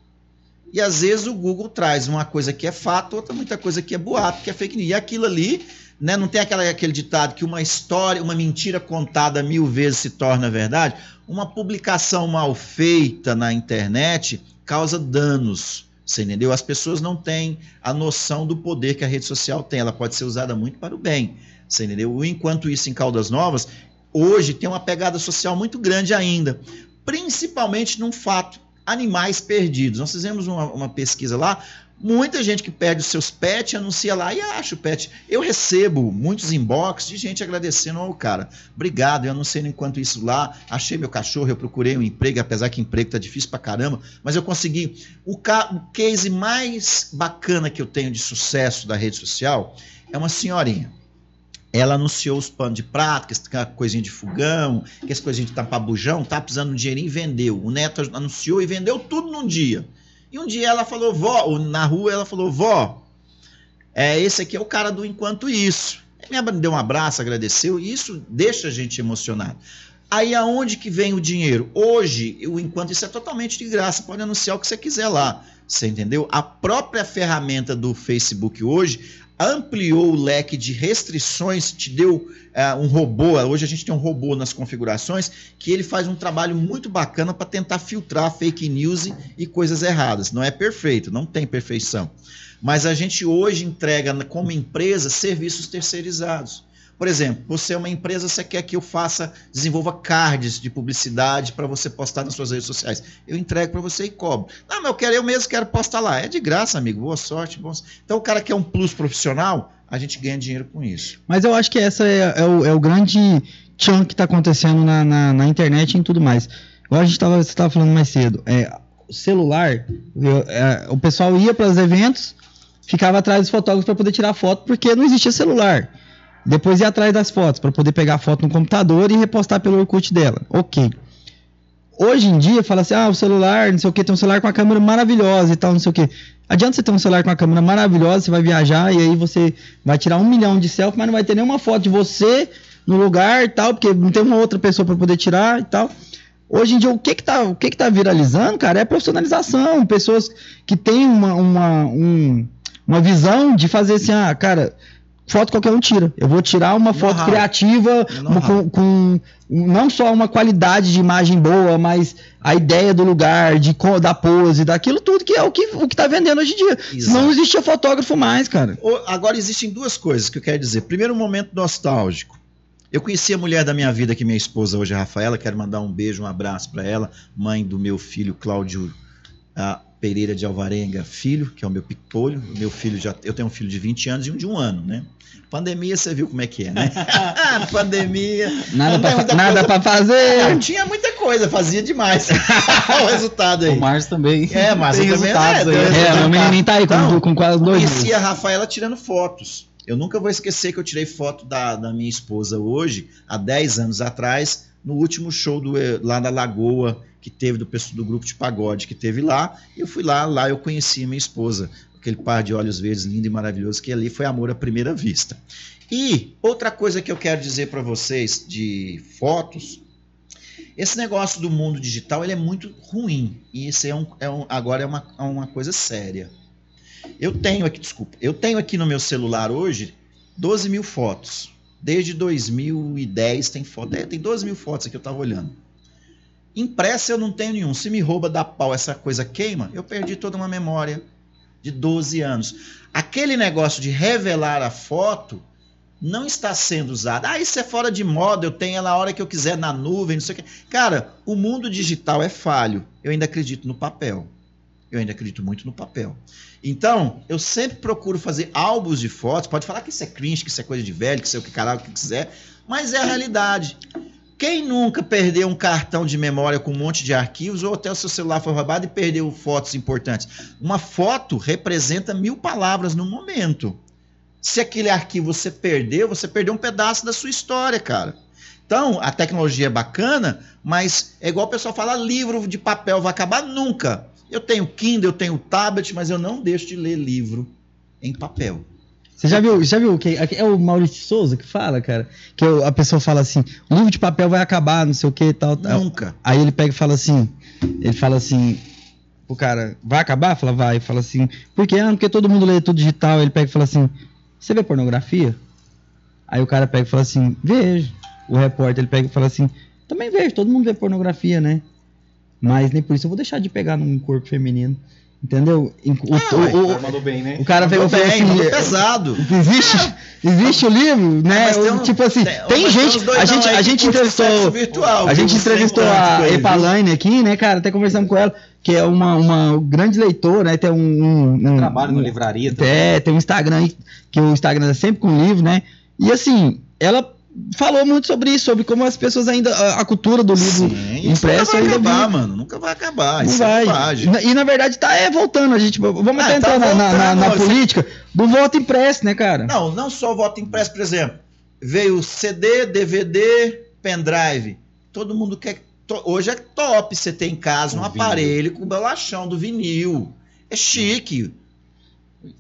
E às vezes o Google traz uma coisa que é fato, outra muita coisa que é boato, que é fake news. E aquilo ali, né, não tem aquela, aquele ditado que uma história, uma mentira contada mil vezes se torna verdade? Uma publicação mal feita na internet causa danos você entendeu? As pessoas não têm a noção do poder que a rede social tem. Ela pode ser usada muito para o bem. Você entendeu? Enquanto isso, em Caldas Novas, hoje tem uma pegada social muito grande ainda. Principalmente num fato: animais perdidos. Nós fizemos uma, uma pesquisa lá. Muita gente que perde os seus pets anuncia lá e acha o pet. Eu recebo muitos inbox de gente agradecendo ao cara. Obrigado, eu anunciei enquanto isso lá, achei meu cachorro, eu procurei um emprego, apesar que emprego tá difícil pra caramba, mas eu consegui. O, ca... o case mais bacana que eu tenho de sucesso da rede social é uma senhorinha. Ela anunciou os panos de prato, que essa coisinha de fogão, que essa coisinha de tapar bujão, tá precisando de um dinheirinho e vendeu. O neto anunciou e vendeu tudo num dia. E um dia ela falou, vó, na rua ela falou, vó, é, esse aqui é o cara do Enquanto Isso. Minha mãe deu um abraço, agradeceu, e isso deixa a gente emocionado. Aí aonde que vem o dinheiro? Hoje, o Enquanto Isso é totalmente de graça, pode anunciar o que você quiser lá. Você entendeu? A própria ferramenta do Facebook hoje ampliou o leque de restrições, te deu uh, um robô. Hoje a gente tem um robô nas configurações que ele faz um trabalho muito bacana para tentar filtrar fake news e, e coisas erradas. Não é perfeito, não tem perfeição. Mas a gente hoje entrega como empresa serviços terceirizados. Por exemplo, você é uma empresa, você quer que eu faça, desenvolva cards de publicidade para você postar nas suas redes sociais. Eu entrego para você e cobro. Não, mas eu quero, eu mesmo quero postar lá. É de graça, amigo. Boa sorte. Bom... Então o cara quer um plus profissional, a gente ganha dinheiro com isso. Mas eu acho que essa é, é, o, é o, grande chunk que está acontecendo na, na, na, internet e em tudo mais. Igual a gente tava, você estava falando mais cedo. É, celular, eu, é, o pessoal ia para os eventos, ficava atrás dos fotógrafos para poder tirar foto, porque não existia celular. Depois ir atrás das fotos para poder pegar a foto no computador e repostar pelo Orkut dela. Ok. Hoje em dia, fala assim: ah, o celular, não sei o que, tem um celular com uma câmera maravilhosa e tal, não sei o que. Adianta você ter um celular com uma câmera maravilhosa, você vai viajar e aí você vai tirar um milhão de selfies, mas não vai ter nenhuma foto de você no lugar e tal, porque não tem uma outra pessoa para poder tirar e tal. Hoje em dia, o que que tá, o que que tá viralizando, cara, é profissionalização. Pessoas que têm uma, uma, um, uma visão de fazer assim, ah, cara, foto qualquer um tira. Eu vou tirar uma foto criativa uma, com, com, não só uma qualidade de imagem boa, mas a ideia do lugar, de da pose, daquilo tudo que é o que o que está vendendo hoje em dia. Exato. Não existia fotógrafo mais, cara. Agora existem duas coisas que eu quero dizer. Primeiro, um momento nostálgico. Eu conheci a mulher da minha vida, que é minha esposa hoje, a Rafaela. Quero mandar um beijo, um abraço para ela, mãe do meu filho Cláudio ah, Pereira de Alvarenga, filho, que é o meu picolho. Meu filho já, eu tenho um filho de 20 anos e um de um ano, né? Pandemia, você viu como é que é, né? Pandemia. Nada coisa- pra fazer. Não, tinha muita coisa, fazia demais. O resultado aí. O Márcio também. É, Márcio tem também, resultados é, aí. tem É, meu menininho tá aí com, Então, com quase dois Conheci a Rafaela tirando fotos. Eu nunca vou esquecer que eu tirei foto da, da minha esposa hoje, há 10 anos atrás, no último show do, eh, lá da Lagoa, que teve do, do grupo de pagode que teve lá. Eu fui lá, lá eu conheci a minha esposa. Aquele par de olhos verdes lindo e maravilhoso, que ali foi amor à primeira vista. E outra coisa que eu quero dizer para vocês de fotos, esse negócio do mundo digital ele é muito ruim. E isso é um, é um- agora é uma, é uma coisa séria. Eu tenho aqui, desculpa, eu tenho aqui no meu celular hoje 12 mil fotos. Desde 2010 tem foto. É, tem 12 mil fotos aqui, eu tava olhando. Impressa eu não tenho nenhum. Se me rouba da pau essa coisa queima, eu perdi toda uma memória de 12 anos. Aquele negócio de revelar a foto não está sendo usado. Ah, isso é fora de moda, eu tenho ela a hora que eu quiser na nuvem, não sei o quê. Cara, o mundo digital é falho. Eu ainda acredito no papel. Eu ainda acredito muito no papel. Então, eu sempre procuro fazer álbuns de fotos. Pode falar que isso é cringe, que isso é coisa de velho, que isso é o que caralho que quiser, mas é a realidade. Quem nunca perdeu um cartão de memória com um monte de arquivos ou até o seu celular foi roubado e perdeu fotos importantes? Uma foto representa mil palavras no momento. Se aquele arquivo você perdeu, você perdeu um pedaço da sua história, cara. Então, a tecnologia é bacana, mas é igual o pessoal fala, livro de papel vai acabar nunca. Eu tenho Kindle, eu tenho tablet, mas eu não deixo de ler livro em papel. Você já viu, já viu que é o Maurício Souza que fala, cara? Que a pessoa fala assim: o livro de papel vai acabar, não sei o que tal, tal. Nunca. Aí ele pega e fala assim: ele fala assim, o cara, vai acabar? Fala, vai. Fala assim, por quê? Ah, porque todo mundo lê tudo digital. Ele pega e fala assim: você vê pornografia? Aí o cara pega e fala assim: vejo. O repórter ele pega e fala assim: também vejo, todo mundo vê pornografia, né? Mas nem por isso eu vou deixar de pegar num corpo feminino. Entendeu? O, o- Ah, o- mandou bem, né? o cara pegou bem, assim: mandou pesado. Existe, existe o livro, né? tem um- tipo assim, tem- tem, gente, a gente, a gente entrevistou, virtual, a gente Não entrevistou a? Epalaine aqui, né, cara? Até conversamos com ela, que é uma, uma grande leitora, né? Tem um, um, um Trabalho na livraria também. é, tem um Instagram que o Instagram é sempre com livro, né? E assim, ela falou muito sobre isso, sobre como as pessoas ainda, a, a cultura do livro Sim, impresso isso nunca vai ainda acabar, mano. Nunca vai acabar. não isso vai. é E na- E na verdade tá é, voltando, a gente, vamos Ah, até tá entrar na, na- na- voltando, política do voto impresso, né, cara? Não, não só o voto impresso, por exemplo. Veio CD, DVD, pendrive. Todo mundo quer. Hoje é top você ter em casa um Um aparelho com o bolachão do vinil. É chique.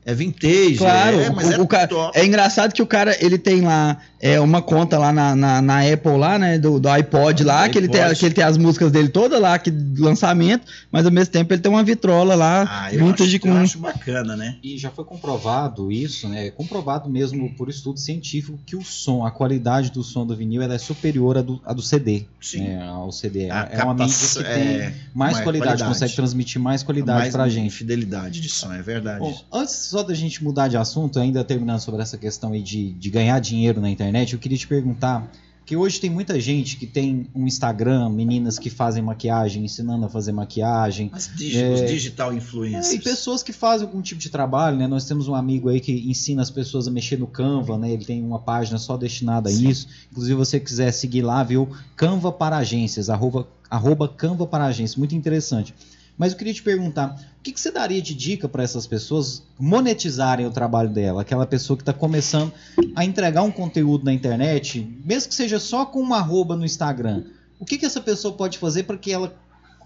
É vintage. Claro, é, mas o- é o cara-. É engraçado que o cara, ele tem lá é, uma conta lá na, na, na Apple lá, né, do, do iPod lá, Do que ele, tem, iPod. que ele tem as músicas dele todas lá, que do lançamento, mas ao mesmo tempo ele tem uma vitrola lá, Ah, eu acho, vintage com... eu acho bacana, né? E já foi comprovado isso, né? É Comprovado mesmo por estudo científico que o som, a qualidade do som do vinil ela é superior à do, à do CD. Sim. né, ao CD. A é uma mídia que tem é, mais qualidade, qualidade. consegue transmitir mais qualidade mais pra gente. fidelidade de som, é verdade. Bom, antes só da gente mudar de assunto, ainda terminando sobre essa questão aí de, de ganhar dinheiro na internet, eu queria te perguntar, que hoje tem muita gente que tem um Instagram, meninas que fazem maquiagem, ensinando a fazer maquiagem, As digi- é- Os digital é, influencers. e pessoas que fazem algum tipo de trabalho, né? Nós temos um amigo aí que ensina as pessoas a mexer no Canva, né? Ele tem uma página só destinada a Sim. isso. Inclusive, se você quiser seguir lá, viu? Canva para agências, arroba, arroba Canva para agências. Muito interessante. Mas eu queria te perguntar, o que, que você daria de dica para essas pessoas monetizarem o trabalho dela? Aquela pessoa que está começando a entregar um conteúdo na internet, mesmo que seja só com uma arroba no Instagram. O que, que essa pessoa pode fazer para que ela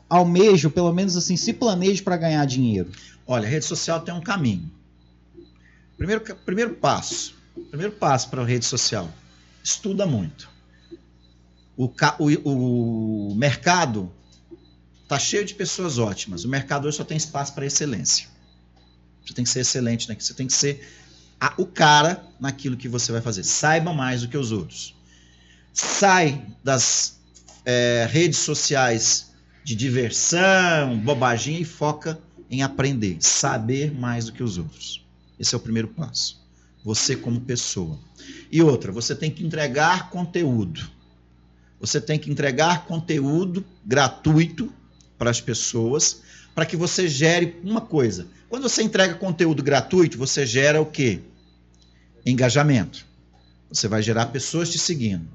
almeje, ou pelo menos assim, se planeje para ganhar dinheiro? Olha, a rede social tem um caminho. Primeiro, primeiro passo. Primeiro passo para a rede social. Estuda muito. O, o- o mercado está cheio de pessoas ótimas. O mercado hoje só tem espaço para excelência. Você tem que ser excelente, né? Você tem que ser a- o cara naquilo que você vai fazer. Saiba mais do que os outros. Sai das é, redes sociais de diversão, bobagem e foca em aprender, saber mais do que os outros. Esse é o primeiro passo. Você como pessoa. E outra, você tem que entregar conteúdo. Você tem que entregar conteúdo gratuito para as pessoas, para que você gere uma coisa. Quando você entrega conteúdo gratuito, você gera o quê? Engajamento. Você vai gerar pessoas te seguindo.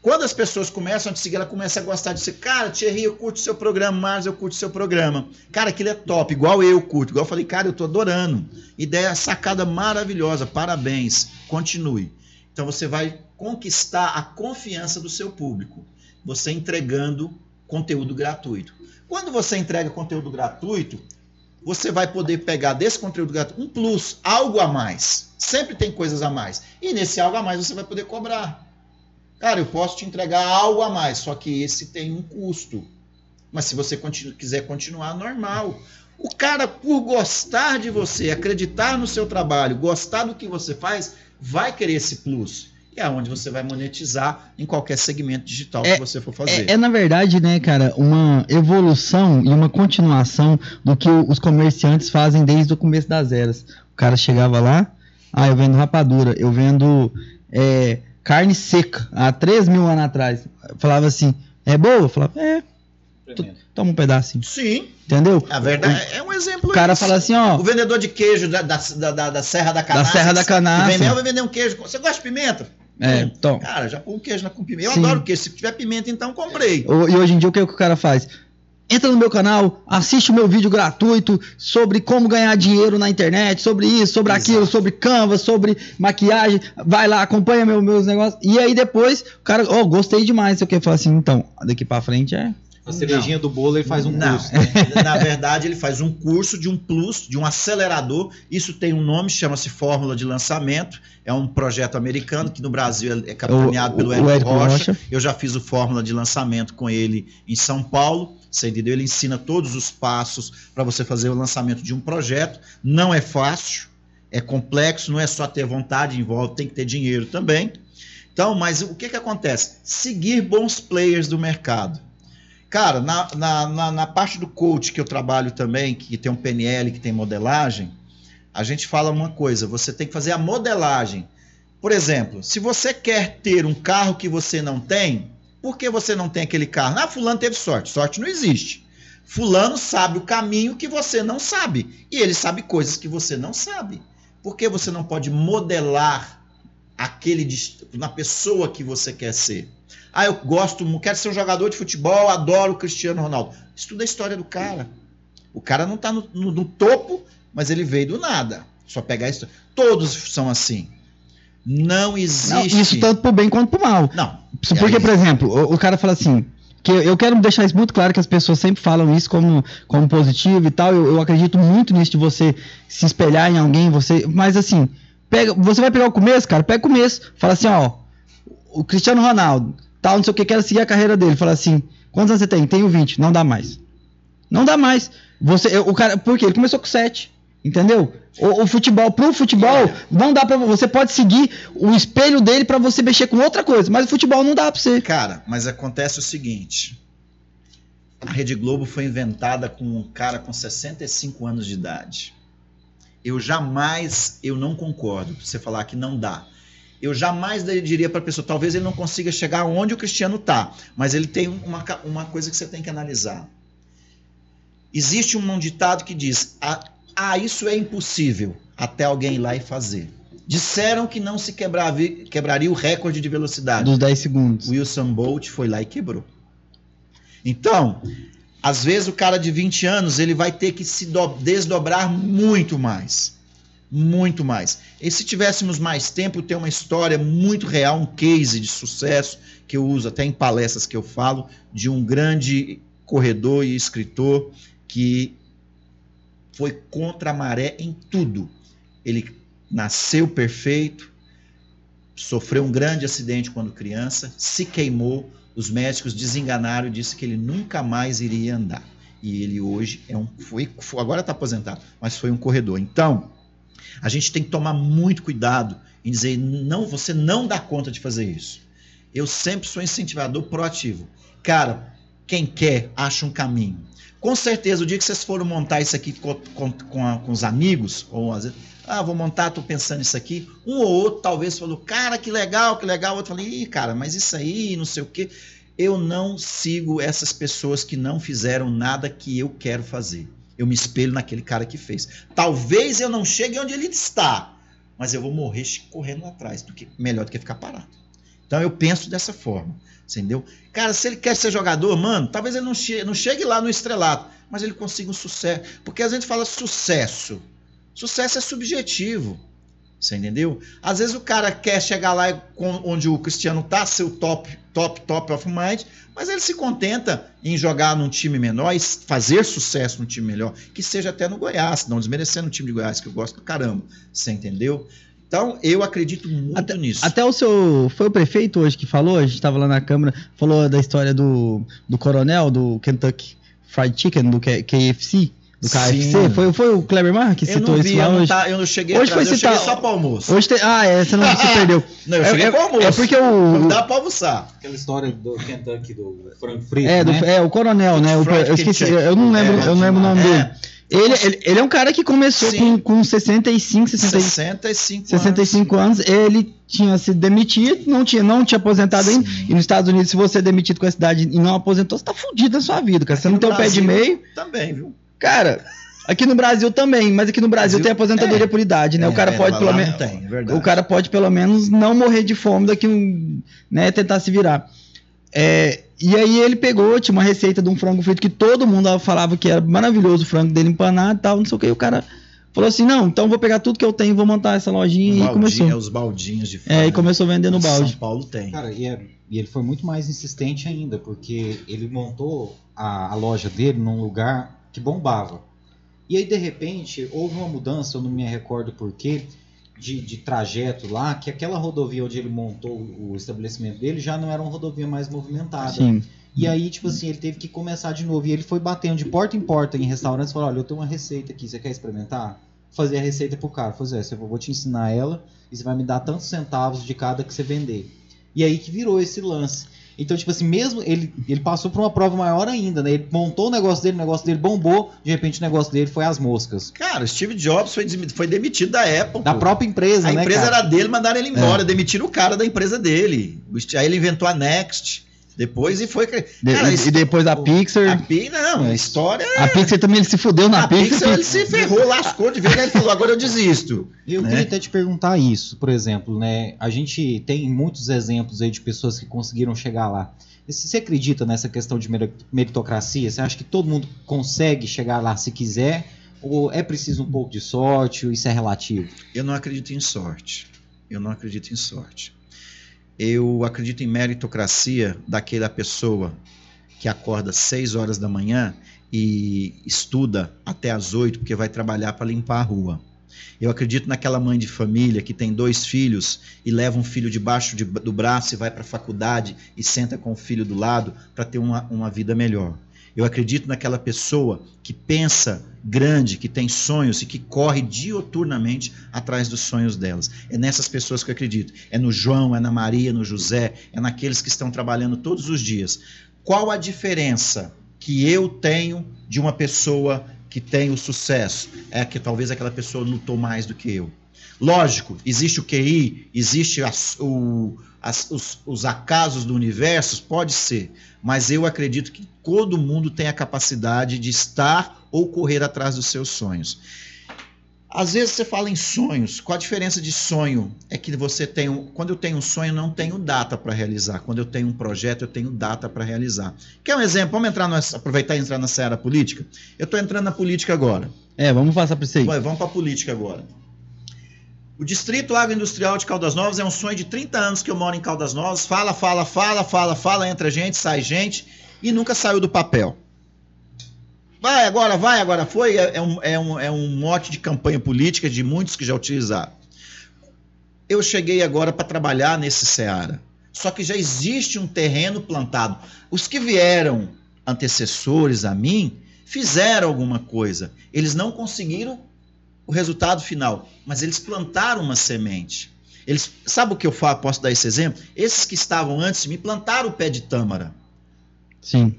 Quando as pessoas começam a te seguir, ela começa a gostar de você. Cara, Thierry, eu curto seu programa, Marcos, eu curto seu programa. Cara, aquilo é top, igual eu curto. Igual eu falei, cara, eu tô adorando. Ideia sacada maravilhosa, parabéns. Continue. Então você vai conquistar a confiança do seu público. Você entregando conteúdo gratuito. Quando você entrega conteúdo gratuito, você vai poder pegar desse conteúdo gratuito um plus, algo a mais. Sempre tem coisas a mais. E nesse algo a mais você vai poder cobrar. Cara, eu posso te entregar algo a mais, só que esse tem um custo. Mas se você continu quiser continuar, normal. O cara, por gostar de você, acreditar no seu trabalho, gostar do que você faz, vai querer esse plus. E é onde você vai monetizar em qualquer segmento digital é, que você for fazer. É, é, na verdade, né, cara, uma evolução e uma continuação do que os comerciantes fazem desde o começo das eras. O cara chegava lá, ah, eu vendo rapadura, eu vendo é, carne seca, há 3 mil anos atrás. Falava assim, é boa? Eu falava, é. Toma um pedacinho. Sim. Entendeu? A verdade é um exemplo. O cara fala assim, ó. O vendedor de queijo da, da, da, da Serra da Canastra. Da Serra da Canastra. Vendeu, vai vender um queijo. Você gosta de pimenta? É, então. Cara, já pôr um queijo com pimenta. Eu Sim. adoro queijo. Se tiver pimenta, então comprei. E hoje em dia, o que, o cara faz? Entra no meu canal, assiste o meu vídeo gratuito sobre como ganhar dinheiro na internet, sobre isso, sobre Exato. aquilo, sobre Canva, sobre maquiagem. Vai lá, acompanha meu, meus negócios. E aí depois, o cara, oh, gostei demais. Eu quero falar assim, então, daqui pra frente é a cerejinha do bolo ele faz um não, curso. Na verdade, ele faz um curso de um plus, de um acelerador. Isso tem um nome, chama-se Fórmula de Lançamento. É um projeto americano que no Brasil é capitaneado pelo Érico Rocha. Rocha. Eu já fiz o Fórmula de Lançamento com ele em São Paulo. Você entendeu? Ele ensina todos os passos para você fazer o lançamento de um projeto. Não é fácil, é complexo, não é só ter vontade, envolve, tem que ter dinheiro também. Então, mas o que, que acontece? Seguir bons players do mercado. Cara, na, na, na, na, parte do coach que eu trabalho também, que tem um PNL, que tem modelagem, a gente fala uma coisa: você tem que fazer a modelagem. Por exemplo, se você quer ter um carro que você não tem, por que você não tem aquele carro? Ah, fulano teve sorte. Sorte não existe. Fulano sabe o caminho que você não sabe. E ele sabe coisas que você não sabe. Por que você não pode modelar aquele na pessoa que você quer ser? Ah, eu gosto, quero ser um jogador de futebol, adoro o Cristiano Ronaldo. Estuda a história do cara. O cara não está no, no, no, topo, mas ele veio do nada. Só pegar isso. Todos são assim. Não existe. Não, isso tanto pro bem quanto pro mal. Não. Porque, por exemplo, o, o cara fala assim: que eu quero deixar isso muito claro que as pessoas sempre falam isso como, como positivo e tal. Eu, eu, acredito muito nisso de você se espelhar em alguém, você. Mas assim, pega, você vai pegar o começo, cara, pega o começo. Fala assim, ó. O Cristiano Ronaldo tal, não sei o que, quero seguir a carreira dele. Fala assim, quantos anos você tem? Tenho 20, não dá mais. Não dá mais. Você, o cara, por quê? Ele começou com 7. Entendeu? O, o, futebol, pro futebol, não dá para você pode seguir o espelho dele para você mexer com outra coisa, mas o futebol não dá para você. Cara, mas acontece o seguinte: a Rede Globo foi inventada com um cara com 65 anos de idade. Eu jamais, eu não concordo você falar que não dá eu jamais diria para a pessoa, talvez ele não consiga chegar onde o Cristiano está, mas ele tem uma, uma coisa que você tem que analisar. Existe um ditado que diz: ah, ah, isso é impossível, até alguém ir lá e fazer. Disseram que não se quebraria o recorde de velocidade. Dos 10 segundos. Wilson Bolt foi lá e quebrou. Então, às vezes o cara de 20 anos ele vai ter que se desdobrar muito mais muito mais. E se tivéssemos mais tempo, tem uma história muito real, um case de sucesso que eu uso até em palestras que eu falo, de um grande corredor e escritor que foi contra a maré em tudo. Ele nasceu perfeito, sofreu um grande acidente quando criança, se queimou, os médicos desenganaram e disse que ele nunca mais iria andar. E ele hoje é um foi, agora está aposentado, mas foi um corredor. Então, a gente tem que tomar muito cuidado em dizer, não, você não dá conta de fazer isso. Eu sempre sou incentivador proativo. Cara, quem quer, acha um caminho. Com certeza, o dia que vocês foram montar isso aqui com, com, com, a- com os amigos, ou às vezes, ah, vou montar, tô pensando nisso aqui. Um ou outro talvez falou, cara, que legal, que legal. Outro falou, ih, cara, mas isso aí, não sei o quê. Eu não sigo essas pessoas que não fizeram nada que eu quero fazer. Eu me espelho naquele cara que fez. Talvez eu não chegue onde ele está, mas eu vou morrer correndo atrás, do que, melhor do que ficar parado. Então eu penso dessa forma, entendeu? Cara, se ele quer ser jogador, mano, talvez ele não, che não chegue lá no estrelato, mas ele consiga um sucesso. Porque a gente fala sucesso. Sucesso é subjetivo. Você entendeu? Às vezes o cara quer chegar lá onde o Cristiano tá, ser o top, top, top of mind, mas ele se contenta em jogar num time menor e fazer sucesso num time melhor, que seja até no Goiás, não desmerecendo o time de Goiás, que eu gosto pra caramba. Você entendeu? Então, eu acredito muito nisso. Até o seu. Foi o prefeito hoje que falou, a gente tava lá na Câmara, falou da história do, do coronel, do Kentucky Fried Chicken, do K- KFC, do KFC. Foi, foi o Kleber Mar que eu citou não isso vi, lá eu não, hoje? tá- eu não cheguei Hoje atrás, foi eu cheguei citar- só pro almoço. Hoje tem. Ah, é, você não se perdeu. Não, eu É- cheguei é- pro almoço. É porque Não o. dá pra almoçar. Aquela história do Kentucky, do Frank Frito, É, do- né? é, o coronel, né? O, eu esqueci, eu não lembro, É, eu não lembro o nome é. dele. Ele, ele, ele é um cara que começou Sim. com, com 65, 65, 65 65 anos. Ele tinha se demitido, não tinha, não tinha aposentado ainda. Sim. E nos Estados Unidos, se você é demitido com essa idade e não aposentou, você tá fudido na sua vida, cara. Você Aqui não tem o pé de meio. Também, viu? Cara, aqui no Brasil também, mas aqui no Brasil Brasil- tem aposentadoria é. por idade, né? o É, cara é, pode pelo não menos. é. O cara pode pelo menos não morrer de fome daqui um, né, tentar se virar. É, e aí ele pegou, tinha uma receita de um frango frito que todo mundo falava que era maravilhoso o frango dele empanado e tal, não sei o que. E o cara falou assim: "Não, então vou pegar tudo que eu tenho, e vou montar essa lojinha" e Baldinho, começou. é os baldinhos de É, e começou a vender no balde. São Paulo tem. Cara, e, é- e ele foi muito mais insistente ainda, porque ele montou a, a loja dele num lugar que bombava. E aí, de repente, houve uma mudança, eu não me recordo porquê, de, de trajeto lá, que aquela rodovia onde ele montou o estabelecimento dele já não era uma rodovia mais movimentada. Sim. E aí, tipo assim, ele teve que começar de novo. E ele foi batendo de porta em porta em restaurantes e falou: Olha, eu tenho uma receita aqui, você quer experimentar? Fazer a receita pro cara. Fazer, eu vou te ensinar ela e você vai me dar tantos centavos de cada que você vender. E aí que virou esse lance. Então, tipo assim, mesmo ele, ele passou por uma prova maior ainda, né? Ele montou o negócio dele, o negócio dele bombou, de repente o negócio dele foi às moscas. Cara, o Steve Jobs foi, foi demitido da Apple. Da pô. própria empresa, A né? empresa cara? era dele, mandaram ele embora, É. demitiram o cara da empresa dele. Aí ele inventou a Next, depois e foi. Cara, e, e depois a Pixar. A Pi, não, a história. A Pixar também ele se fudeu na a Pixar. Pixar ele se ferrou, lascou de vez, aí ele falou: agora eu desisto. Eu né? queria até te perguntar isso, por exemplo, né? A gente tem muitos exemplos aí de pessoas que conseguiram chegar lá. Se Você acredita nessa questão de meri- meritocracia? Você acha que todo mundo consegue chegar lá se quiser? Ou é preciso um pouco de sorte? Ou isso é relativo? Eu não acredito em sorte. Eu não acredito em sorte. Eu acredito em meritocracia daquela pessoa que acorda às 6 horas da manhã e estuda até às 8 porque vai trabalhar para limpar a rua. Eu acredito naquela mãe de família que tem dois filhos e leva um filho debaixo de- do braço e vai para a faculdade e senta com o filho do lado para ter uma, uma vida melhor. Eu acredito naquela pessoa que pensa grande, que tem sonhos e que corre dioturnamente atrás dos sonhos delas. É nessas pessoas que eu acredito. É no João, é na Maria, no José, é naqueles que estão trabalhando todos os dias. Qual a diferença que eu tenho de uma pessoa que tem o sucesso? É que talvez aquela pessoa lutou mais do que eu. Lógico, existe o QI, existe as- o- as- os, os acasos do universo, pode ser, mas eu acredito que todo mundo tem a capacidade de estar ou correr atrás dos seus sonhos. Às vezes você fala em sonhos. Qual a diferença de sonho? É que você tem um, quando eu tenho um sonho, eu não tenho data para realizar. Quando eu tenho um projeto, eu tenho data para realizar. Quer um exemplo? Vamos entrar nessa, aproveitar e entrar na seara política? Eu estou entrando na política agora. É, vamos passar pra isso aí. Vai, vamos para a política agora. O Distrito Agroindustrial de Caldas Novas é um sonho de 30 anos que eu moro em Caldas Novas. Fala, fala, fala, fala, fala, entra gente, sai gente e nunca saiu do papel. Vai agora, vai agora, foi. É, é um, é, um, é um mote de campanha política de muitos que já utilizaram. Eu cheguei agora para trabalhar nesse Seara. Só que já existe um terreno plantado. Os que vieram antecessores a mim fizeram alguma coisa. Eles não conseguiram o resultado final, mas eles plantaram uma semente. Eles, sabe o que eu falo, posso dar esse exemplo? Esses que estavam antes de mim plantaram o pé de tâmara. Sim.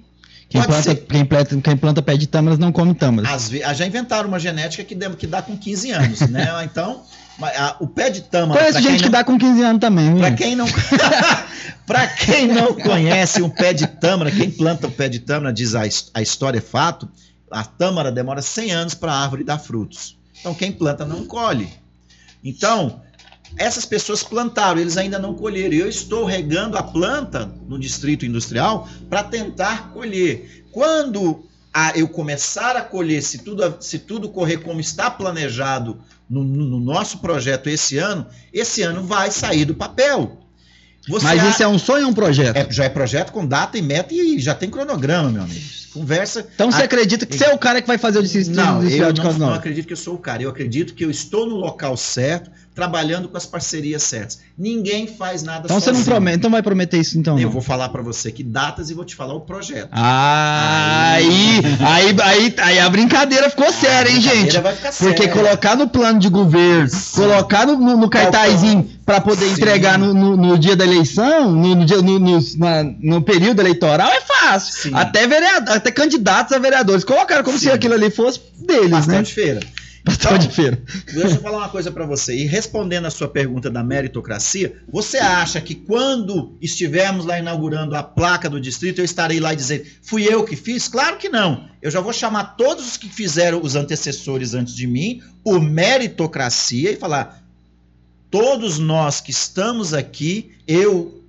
Quem planta, quem, planta, quem planta pé de tâmaras não come tâmaras. Vezes, ah, já inventaram uma genética que, dá, que dá com 15 anos, né? Então, a, o pé de tâmara. Conheço gente que dá com 15 anos também. Para quem não para quem não conhece o pé de tâmara, quem planta o pé de tâmara diz a, a história é fato, a tâmara demora 100 anos para a árvore dar frutos. Então quem planta não colhe. Então, essas pessoas plantaram, eles ainda não colheram. Eu estou regando a planta no distrito industrial para tentar colher. Quando a, eu começar a colher, se tudo, se tudo correr como está planejado no, no nosso projeto esse ano, esse ano vai sair do papel. Você Mas isso é um sonho ou um projeto? É, já é projeto com data e meta e já tem cronograma, meu amigo. Conversa. Então você a... acredita que você é o cara que vai fazer o distrito não, industrial eu de Não, não acredito que eu sou o cara. Eu acredito que eu estou no local certo, trabalhando com as parcerias certas. Ninguém faz nada Então sozinho. você não promete, então vai prometer isso então. Eu não. vou falar para você que datas e vou te falar o projeto. Ah, aí, aí, aí, aí a brincadeira ficou séria, hein, gente? Vai ficar Porque séria. colocar no plano de governo, colocar no, no, no cartazinho para poder Sim. entregar no, no, no, dia da eleição, no, no, dia, no, no, na, no período eleitoral é fácil. Sim. Até vereador, até candidatos a vereadores colocaram como Sim. se aquilo ali fosse deles, Bastante né? feira. Então, de feira. Deixa eu falar uma coisa para você. E respondendo a sua pergunta da meritocracia, você acha que quando estivermos lá inaugurando a placa do distrito, eu estarei lá dizendo, fui eu que fiz? Claro que não. Eu já vou chamar todos os que fizeram os antecessores antes de mim, o meritocracia, e falar: todos nós que estamos aqui, eu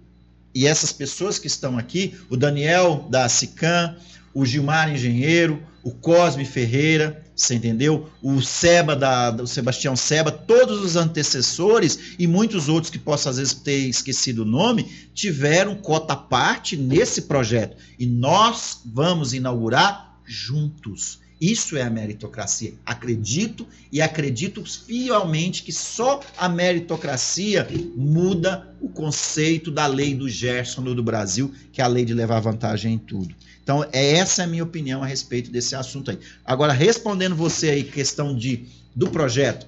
e essas pessoas que estão aqui, o Daniel da SICAM, o Gilmar Engenheiro, o Cosme Ferreira, você entendeu? O Seba, da, Sebastião Seba, todos os antecessores e muitos outros que posso às vezes ter esquecido o nome, tiveram cota parte nesse projeto. E nós vamos inaugurar juntos. Isso é a meritocracia. Acredito e acredito fielmente que só a meritocracia muda o conceito da lei do Gerson do Brasil, que é a lei de levar vantagem em tudo. Então, é essa a minha opinião a respeito desse assunto aí. Agora, respondendo você aí, questão de, do projeto,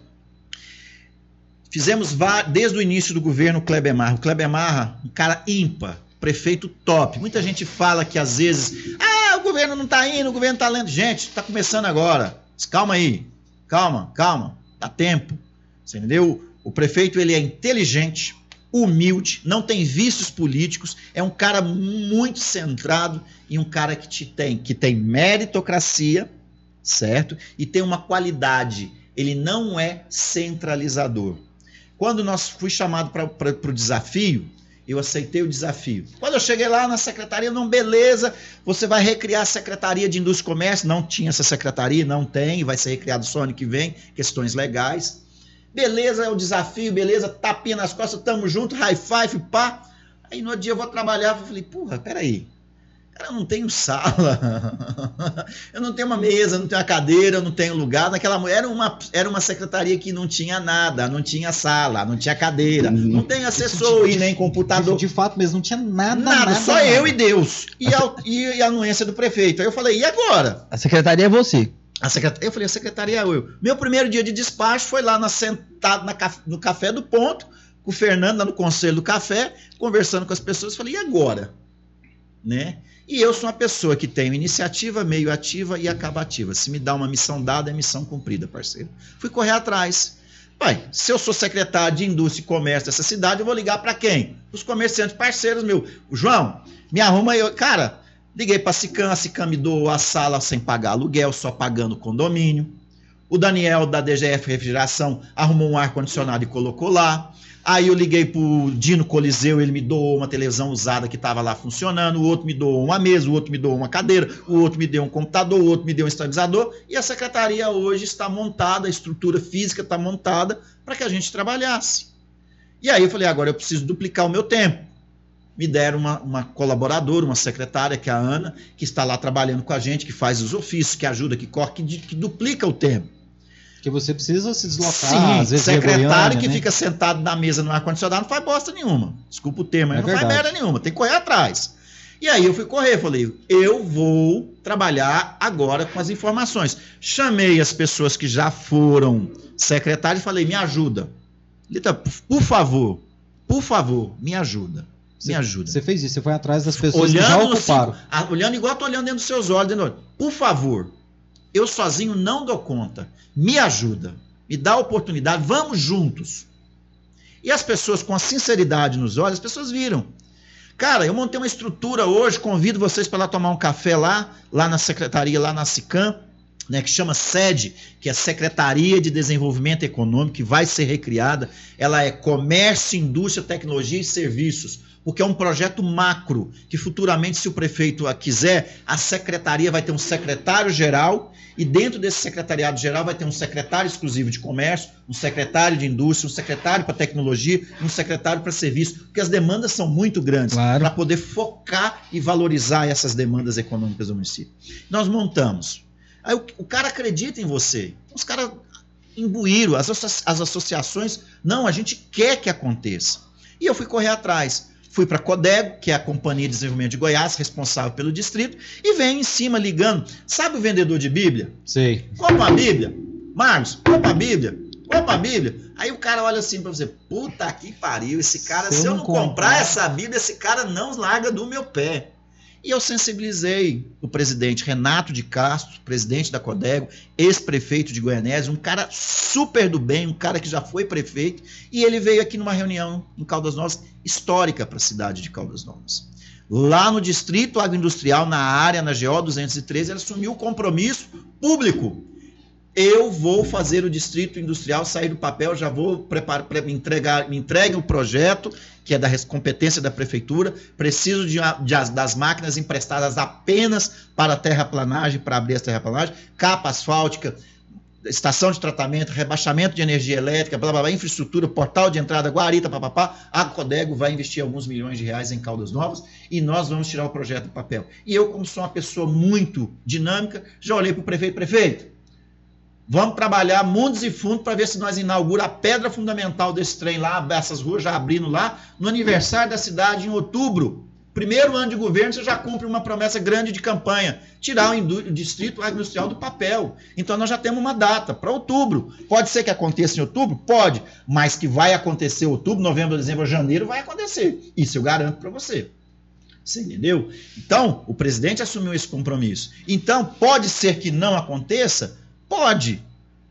fizemos desde o início do governo o Kleber Marra. O Kleber Marra, um cara ímpar, prefeito top. Muita gente fala que às vezes, ah, o governo não está indo, o governo está lendo. Gente, está começando agora. Calma aí, calma, calma, dá tempo. Você entendeu? O prefeito ele é inteligente, humilde, não tem vícios políticos, é um cara muito centrado e um cara que te tem, que tem meritocracia, certo? E tem uma qualidade. Ele não é centralizador. Quando nós fui chamado para o desafio, eu aceitei o desafio. Quando eu cheguei lá na secretaria, não, beleza, você vai recriar a Secretaria de Indústria e Comércio. Não tinha essa secretaria, não tem, vai ser recriado só ano que vem, questões legais. Beleza, é o desafio, beleza, tapinha nas costas, tamo junto, high five, pá. Aí no dia eu vou trabalhar, eu falei, porra, peraí. Cara, eu não tenho sala, eu não tenho uma mesa, não tenho uma cadeira, eu não tenho lugar. Naquela era uma, era uma secretaria que não tinha nada, não tinha sala, não tinha cadeira, não tem assessor e nem computador. De fato mesmo, não tinha nada. Nada, nada só nada. eu e Deus. E a, e a anuência do prefeito. Aí eu falei, e agora? A secretaria é você. A. Eu falei, a secretaria é eu. Meu primeiro dia de despacho foi lá na, sentado na, no Café do Ponto, com o Fernando, lá no Conselho do Café, conversando com as pessoas. Falei, e agora? Né? E eu sou uma pessoa que tenho iniciativa, meio ativa e acabativa. Se me dá uma missão dada, é missão cumprida, parceiro. Fui correr atrás. Pai, se eu sou secretário de Indústria e Comércio dessa cidade, eu vou ligar para quem? Os comerciantes parceiros meu. João, me arruma aí. Cara, liguei para a a Sicam me doou a sala sem pagar aluguel, só pagando condomínio. O Daniel da DGF Refrigeração arrumou um ar-condicionado e colocou lá. Aí eu liguei pro Dino Coliseu, ele me doou uma televisão usada que estava lá funcionando, o outro me doou uma mesa, o outro me doou uma cadeira, o outro me deu um computador, o outro me deu um estabilizador, e a secretaria hoje está montada, a estrutura física está montada para que a gente trabalhasse. E aí eu falei, agora eu preciso duplicar o meu tempo. Me deram uma, uma colaboradora, uma secretária, que é a Ana, que está lá trabalhando com a gente, que faz os ofícios, que ajuda, que corre, que, que duplica o tempo. Porque você precisa se deslocar, Sim, às vezes secretário que né? fica sentado na mesa no ar-condicionado não faz bosta nenhuma. Desculpa o termo, é não verdade. faz merda nenhuma, tem que correr atrás. E aí eu fui correr, falei, eu vou trabalhar agora com as informações. Chamei as pessoas que já foram secretários e falei, me ajuda. Lita, por favor, por favor, me ajuda. Me ajuda. Você fez isso, você foi atrás das pessoas olhando que já no ocuparam. ah, olhando igual eu tô olhando dentro dos seus olhos, dentro. Por favor, eu sozinho não dou conta. Me ajuda. Me dá a oportunidade. Vamos juntos. E as pessoas, com a sinceridade nos olhos, as pessoas viram. Cara, eu montei uma estrutura hoje, convido vocês para lá tomar um café lá, lá na secretaria, lá na SICAM, né, que chama SED, que é Secretaria de Desenvolvimento Econômico, que vai ser recriada. Ela é Comércio, Indústria, Tecnologia e Serviços, porque é um projeto macro, que futuramente, se o prefeito quiser, a secretaria vai ter um secretário-geral, e dentro desse secretariado-geral vai ter um secretário exclusivo de comércio, um secretário de indústria, um secretário para tecnologia, um secretário para serviço, porque as demandas são muito grandes Claro. para poder focar e valorizar essas demandas econômicas do município. Nós montamos. Aí o, o cara acredita em você. Os caras imbuíram, as, as associações, não, a gente quer que aconteça. E eu fui correr atrás. Fui para a Codego, que é a Companhia de Desenvolvimento de Goiás, responsável pelo distrito, e venho em cima ligando. Sabe o vendedor de Bíblia? Sei. Compra uma Bíblia. Marcos, compra a Bíblia. Compra a Bíblia. Aí o cara olha assim pra você, puta que pariu, esse cara, se, eu não comprar, essa Bíblia, esse cara não larga do meu pé. E eu sensibilizei o presidente Renato de Castro, presidente da Codego, ex-prefeito de Goianésia, um cara super do bem, um cara que já foi prefeito, e ele veio aqui numa reunião em Caldas Novas, histórica para a cidade de Caldas Novas. Lá no Distrito Agroindustrial, na área, na GO 213, ele assumiu o compromisso público eu vou fazer o distrito industrial sair do papel, já vou preparar, pre- me entregar, me entregue o projeto, que é da competência da prefeitura, preciso de, de as- das máquinas emprestadas apenas para terraplanagem, para abrir as terraplanagens, capa asfáltica, estação de tratamento, rebaixamento de energia elétrica, blá, blá, blá, infraestrutura, portal de entrada, guarita, papapá, a Codego vai investir alguns milhões de reais em Caldas Novas e nós vamos tirar o projeto do papel. E eu, como sou uma pessoa muito dinâmica, já olhei para o prefeito, prefeito, Vamos trabalhar mundos e fundos para ver se nós inaugura a pedra fundamental desse trem lá, essas ruas já abrindo lá, no aniversário da cidade em outubro. Primeiro ano de governo, você já cumpre uma promessa grande de campanha: tirar o, distrito industrial do papel. Então nós já temos uma data para outubro. Pode ser que aconteça em outubro? Pode, mas que vai acontecer outubro, novembro, dezembro, janeiro, vai acontecer. Isso eu garanto para você. Você entendeu? Então, o presidente assumiu esse compromisso. Então, pode ser que não aconteça? Pode.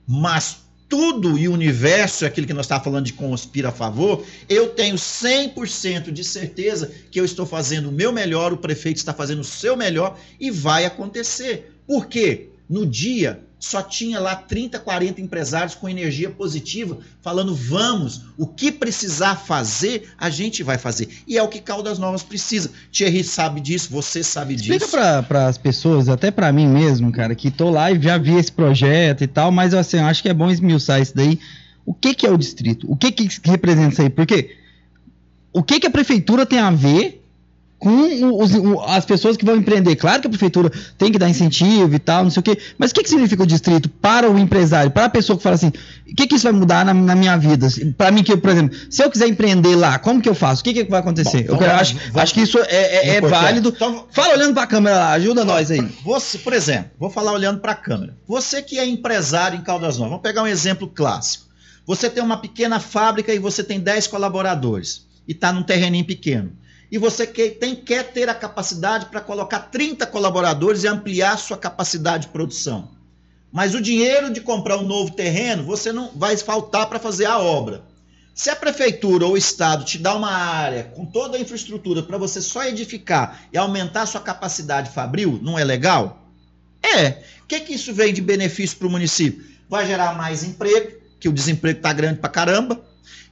Mas tudo e o universo, é aquilo que nós estávamos falando de conspira a favor, eu tenho 100% de certeza que eu estou fazendo o meu melhor, o prefeito está fazendo o seu melhor e vai acontecer. Por quê? No dia só tinha lá 30, 40 empresários com energia positiva, falando: vamos, o que precisar fazer, a gente vai fazer. E é o que Caldas Novas precisa. Thierry sabe disso, você sabe Explica disso. para as pessoas, até para mim mesmo, cara, que tô lá e já vi esse projeto e tal, mas assim, eu acho que é bom esmiuçar isso daí. O que que é o distrito? O que que representa isso aí? Porque o que que a prefeitura tem a ver com os- as pessoas que vão empreender? Claro que a prefeitura tem que dar incentivo e tal, não sei o quê, mas o que que significa o distrito para o empresário, para a pessoa que fala assim, o que que isso vai mudar na, na minha vida? Para mim que, eu, por exemplo, se eu quiser empreender lá, como que eu faço? O que que vai acontecer? Bom, eu quero- acho, vamos- acho que isso é- é- é válido. Então, Fala olhando pra câmera lá, ajuda nós aí. Você, por exemplo, vou falar olhando para a câmera. Você que é empresário em Caldas Novas, vamos pegar um exemplo clássico. Você tem uma pequena fábrica e você tem 10 colaboradores e está num terreninho pequeno. E você que- tem, quer ter a capacidade para colocar 30 colaboradores e ampliar sua capacidade de produção. Mas o dinheiro de comprar um novo terreno, você não vai faltar para fazer a obra. Se a prefeitura ou o estado te dá uma área com toda a infraestrutura para você só edificar e aumentar sua capacidade fabril, não é legal? É. O que, que isso vem de benefício para o município? Vai gerar mais emprego, que o desemprego está grande para caramba.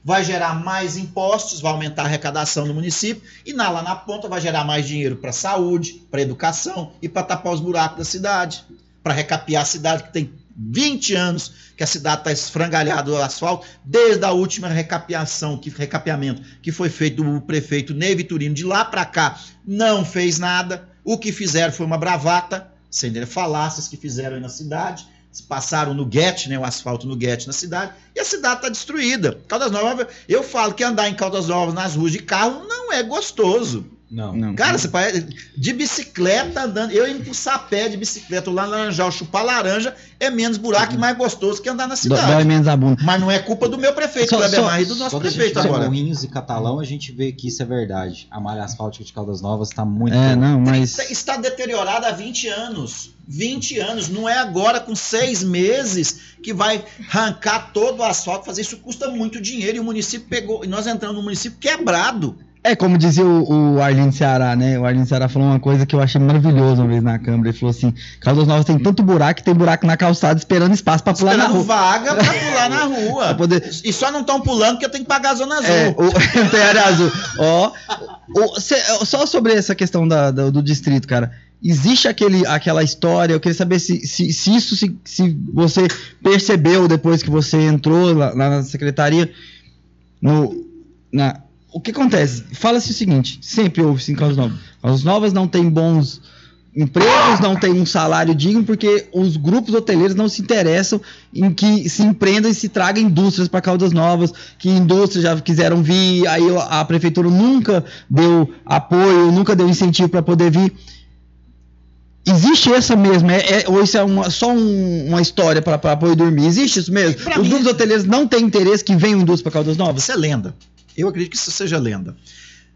Vai gerar mais impostos, vai aumentar a arrecadação do município. E na- lá na ponta vai gerar mais dinheiro para saúde, para educação e para tapar os buracos da cidade. Para recapear a cidade que tem 20 anos que a cidade está esfrangalhada do asfalto, desde a última recapeação, que, recapeamento que foi feito do prefeito Ney Vitorino. De lá para cá, não fez nada. O que fizeram foi uma bravata, sem falácias que fizeram aí na cidade. Passaram no guete, né, o asfalto no guete na cidade, e a cidade está destruída. Caldas Novas, eu falo que andar em Caldas Novas nas ruas de carro não é gostoso. Não. Não. Cara, você parece. De bicicleta andando. Eu indo pro sapé de bicicleta lá na Laranjal, chupar laranja é menos buraco e mais gostoso que andar na cidade. Dói menos a bunda. Mas não é culpa do meu prefeito, Só- Marri, do nosso Quando a gente prefeito agora. Moinhos e Catalão, a gente vê que isso é verdade. A malha asfáltica de Caldas Novas está muito É, boa. não, mas. Está deteriorada há 20 anos. 20 anos. Não é agora, com seis meses, que vai arrancar todo o asfalto. Fazer isso custa muito dinheiro. E o município pegou. E nós entramos no município quebrado. É como dizia o, o Arlindo Ceará, né? O Arlindo Ceará falou uma coisa que eu achei maravilhosa uma vez na Câmara. Ele falou assim: Caldas Novas tem tanto buraco que tem buraco na calçada esperando espaço pra pular na Esperando rua. vaga pra pular na rua. poder... E só não estão pulando porque eu tenho que pagar a zona azul. É, o, tem área azul. Ó, o- cê- só sobre essa questão da- da- do distrito, cara. Existe aquele, aquela história, eu queria saber se, se, se isso se, se você percebeu depois que você entrou lá, lá na secretaria. No, na, o que acontece? Fala-se o seguinte: sempre houve-se em Causas Novas. Causas Novas não tem bons empregos, não tem um salário digno, porque os grupos hoteleiros não se interessam em que se empreendam e se tragam indústrias para Caldas Novas, que indústrias já quiseram vir, aí a prefeitura nunca deu apoio, nunca deu incentivo para poder vir. Existe essa mesmo? É, é- ou isso é uma- só um- uma história para apoio dormir? Existe isso mesmo? Pra Os mim- grupos hoteleiros não têm interesse que venham indústria para Caldas Novas? Isso é lenda. Eu acredito que isso seja lenda.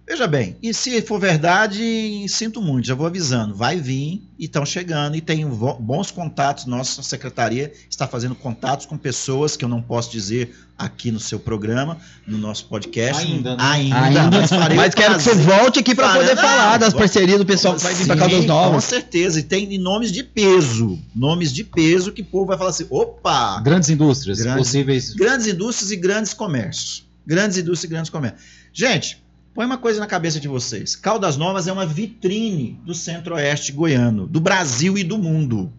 Veja bem, e se for verdade, sinto muito, já vou avisando. Vai vir e estão chegando e tem bons contatos. Nossa secretaria está fazendo contatos com pessoas que eu não posso dizer aqui no seu programa, no nosso podcast. Ainda, né? Ainda, Ainda. mas farei Mas quero que você volte aqui para poder não, falar das parcerias do pessoal que vai vir para Caldas Com Novas. certeza. E tem nomes de peso. Nomes de peso que o povo vai falar assim: opa! Grandes indústrias, Grandes- possíveis. Grandes indústrias e grandes comércios. Grandes indústrias e grandes comércios. Gente, põe uma coisa na cabeça de vocês. Caldas Novas é uma vitrine do centro-oeste goiano, do Brasil e do mundo.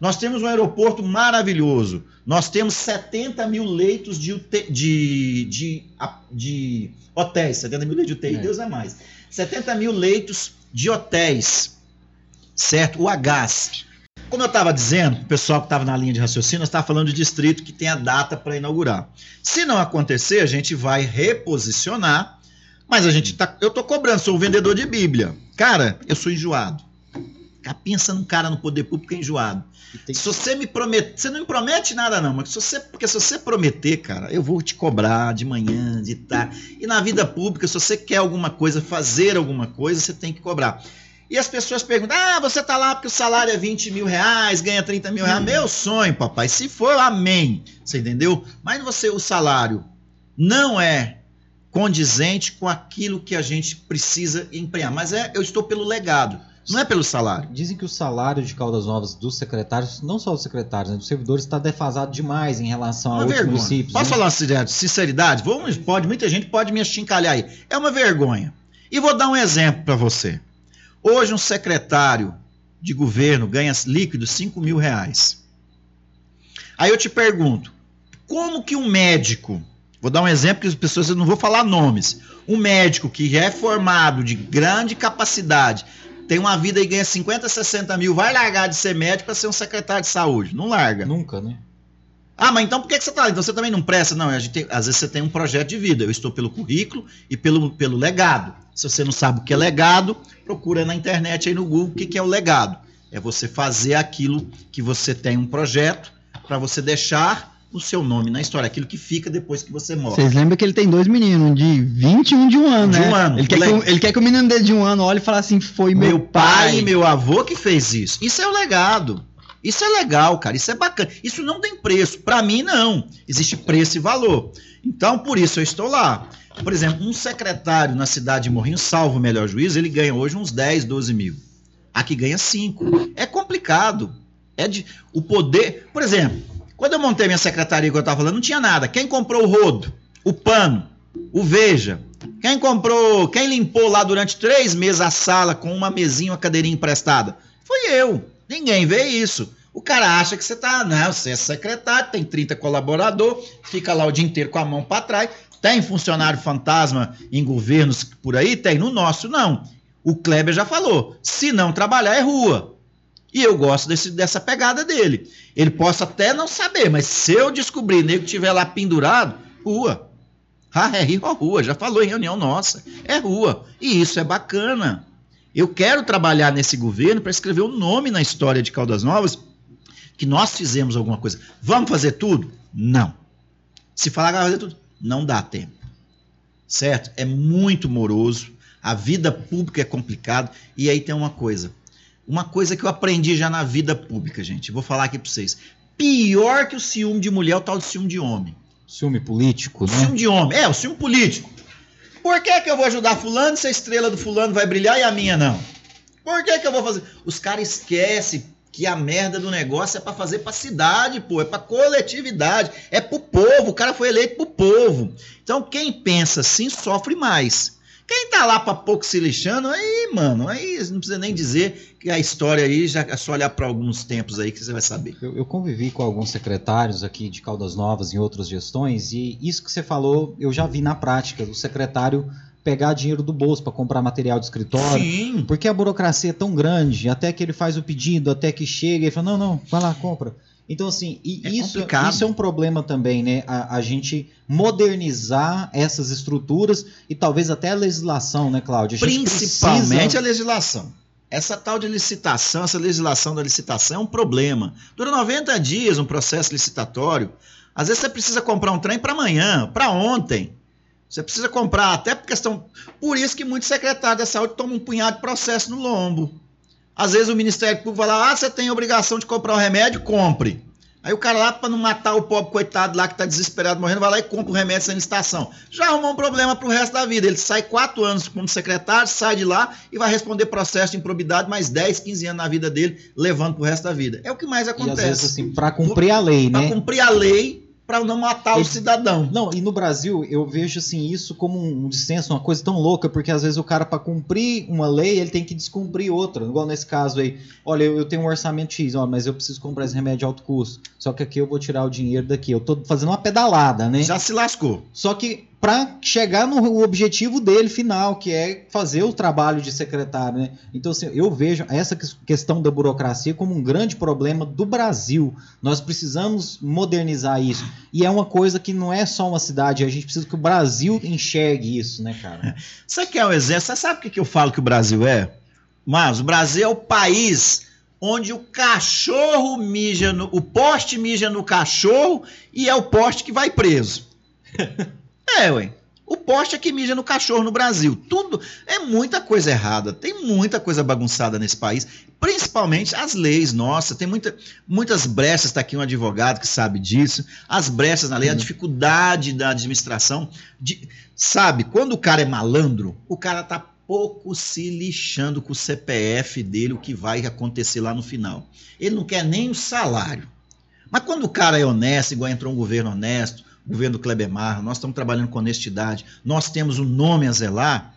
Nós temos um aeroporto maravilhoso. Nós temos 70 mil leitos de, de, de, de hotéis. 70 mil leitos de UTI, É. Deus é mais. 70 mil leitos de hotéis. Certo? O Agás. Como eu estava dizendo, o pessoal que estava na linha de raciocínio, nós estava falando de distrito que tem a data para inaugurar. Se não acontecer, a gente vai reposicionar, mas a gente tá. Eu tô cobrando, sou o vendedor de Bíblia. Cara, eu sou enjoado. Cara, pensa num cara no poder público enjoado. E tem- Se você me promete, você não me promete nada não, mas se você, porque se você prometer, cara, eu vou te cobrar de manhã, de tarde. E na vida pública, se você quer alguma coisa, fazer alguma coisa, você tem que cobrar. E as pessoas perguntam: ah, você tá lá porque o salário é 20 mil reais, ganha 30 mil reais. Meu sonho, papai. Se for, amém. Você entendeu? Mas você, o salário não é condizente com aquilo que a gente precisa empregar. Mas é, eu estou pelo legado, não é pelo salário. Dizem que o salário de Caldas Novas dos secretários, não só dos secretários, né, dos servidores, está defasado demais em relação a Uma outros vergonha. municípios. Posso né? falar sinceridade? sinceridade? Vamos, pode, muita gente pode me achincalhar aí. É uma vergonha. E vou dar um exemplo para você. Hoje um secretário de governo ganha líquido 5 mil reais. Aí eu te pergunto, como que um médico, vou dar um exemplo que as pessoas, eu não vou falar nomes, um médico que é formado de grande capacidade, tem uma vida e ganha 50, 60 mil, vai largar de ser médico para ser um secretário de saúde? Não larga. Nunca, né? Ah, mas então por que, que você está lá? Então você também não presta? Não, a gente tem- às vezes você tem um projeto de vida. Eu estou pelo currículo e pelo, pelo legado. Se você não sabe o que é legado, procura na internet aí no Google o que, é o legado. É você fazer aquilo que você tem um projeto para você deixar o seu nome na história, aquilo que fica depois que você morre. Vocês lembram que ele tem dois meninos, um de 20 e um de um ano, De né? um ano. Ele quer, que, o- ele quer que o menino dele de um ano olhe e fale assim: foi meu, Meu pai e meu avô que fez isso. Isso é o legado. Isso é legal, cara. Isso é bacana. Isso não tem preço. Para mim, não. Existe preço e valor. Então, por isso eu estou lá. Por exemplo, um secretário na cidade de Morrinho, salvo o melhor juízo, ele ganha hoje uns 10, 12 mil. Aqui ganha 5. É complicado. É de, o poder. Por exemplo, quando eu montei minha secretaria que eu estava falando, não tinha nada. Quem comprou o rodo, o pano, o veja, quem comprou, quem limpou lá durante três meses a sala com uma mesinha, uma cadeirinha emprestada? Foi eu. Ninguém vê isso. O cara acha que você tá, não, você é secretário, tem 30 colaborador, fica lá o dia inteiro com a mão para trás. Tem funcionário fantasma em governos por aí? Tem. No nosso, não. O Kleber já falou: se não trabalhar, é rua. E eu gosto desse, dessa pegada dele. Ele possa até não saber, mas se eu descobrir nego que estiver lá pendurado, rua. Ah, é rio rua, já falou em reunião nossa. É rua. E isso é bacana. Eu quero trabalhar nesse governo para escrever o um nome na história de Caldas Novas que nós fizemos alguma coisa. Vamos fazer tudo? Não. Se falar que vai fazer tudo, não dá tempo. Certo? É muito moroso. A vida pública é complicado. E aí tem uma coisa. Uma coisa que eu aprendi já na vida pública, gente. Vou falar aqui para vocês. Pior que o ciúme de mulher é o tal de ciúme de homem. Ciúme político, né? Ciúme de homem. É, o ciúme político. Por que, que eu vou ajudar fulano se a estrela do fulano vai brilhar e a minha não? Por que, que eu vou fazer? Os caras esquecem que a merda do negócio é para fazer pra cidade, pô, é pra coletividade, é pro povo, o cara foi eleito pro povo. Então quem pensa assim sofre mais. Quem tá lá pra pouco se lixando, aí, mano, aí não precisa nem dizer que a história aí já é só olhar para alguns tempos aí que você vai saber. Eu, eu, convivi com alguns secretários aqui de Caldas Novas em outras gestões e isso que você falou eu já vi na prática. O secretário pegar dinheiro do bolso para comprar material de escritório. Sim. Porque a burocracia é tão grande, até que ele faz o pedido, até que chega, e fala: não, não, vai lá, compra. Então, assim, e é isso, isso é um problema também, né? A, a, gente modernizar essas estruturas e talvez até a legislação, né, Cláudia? Principalmente precisa... a legislação. Essa tal de licitação, essa legislação da licitação é um problema. Dura 90 dias um processo licitatório. Às vezes você precisa comprar um trem para amanhã, para ontem. Você precisa comprar, até por questão. Por isso que muitos secretários da saúde tomam um punhado de processo no lombo. Às vezes o Ministério Público vai lá, ah, você tem obrigação de comprar o remédio, compre. Aí o cara lá, para não matar o pobre coitado lá que está desesperado morrendo, vai lá e compra o remédio sem licitação. Já arrumou um problema para o resto da vida. Ele sai quatro anos como secretário, sai de lá e vai responder processo de improbidade mais 10, 15 anos na vida dele, levando para o resto da vida. É o que mais acontece. E às vezes, assim, para cumprir a lei, né? Para cumprir a lei, para não matar o cidadão. Não, e no Brasil eu vejo assim isso como um dissenso, uma coisa tão louca, porque às vezes o cara para cumprir uma lei, ele tem que descumprir outra. Igual nesse caso aí, olha, eu, eu tenho um orçamento X, ó, mas eu preciso comprar esse remédio de alto custo. Só que aqui eu vou tirar o dinheiro daqui. Eu tô fazendo uma pedalada, né? Já se lascou. Só que para chegar no objetivo dele final, que é fazer o trabalho de secretário, né? Então, assim, eu vejo essa questão da burocracia como um grande problema do Brasil. Nós precisamos modernizar isso. E é uma coisa que não é só uma cidade, a gente precisa que o Brasil enxergue isso, né, cara? Você quer um exemplo? Você sabe o que eu falo que o Brasil é? Mas o Brasil é o país onde o cachorro mija no. O poste mija no cachorro e é o poste que vai preso. É, ué. O poste é que mija no cachorro no Brasil. Tudo é muita coisa errada. Tem muita coisa bagunçada nesse país, principalmente as leis. Nossa, tem muita, muitas brechas. Está aqui um advogado que sabe disso. As brechas na lei, a dificuldade da administração. De, sabe, quando o cara é malandro, o cara tá pouco se lixando com o CPF dele, o que vai acontecer lá no final. Ele não quer nem o salário. Mas quando o cara é honesto, igual entrou um governo honesto, governo Kleber Marra, nós estamos trabalhando com honestidade, nós temos um nome a zelar,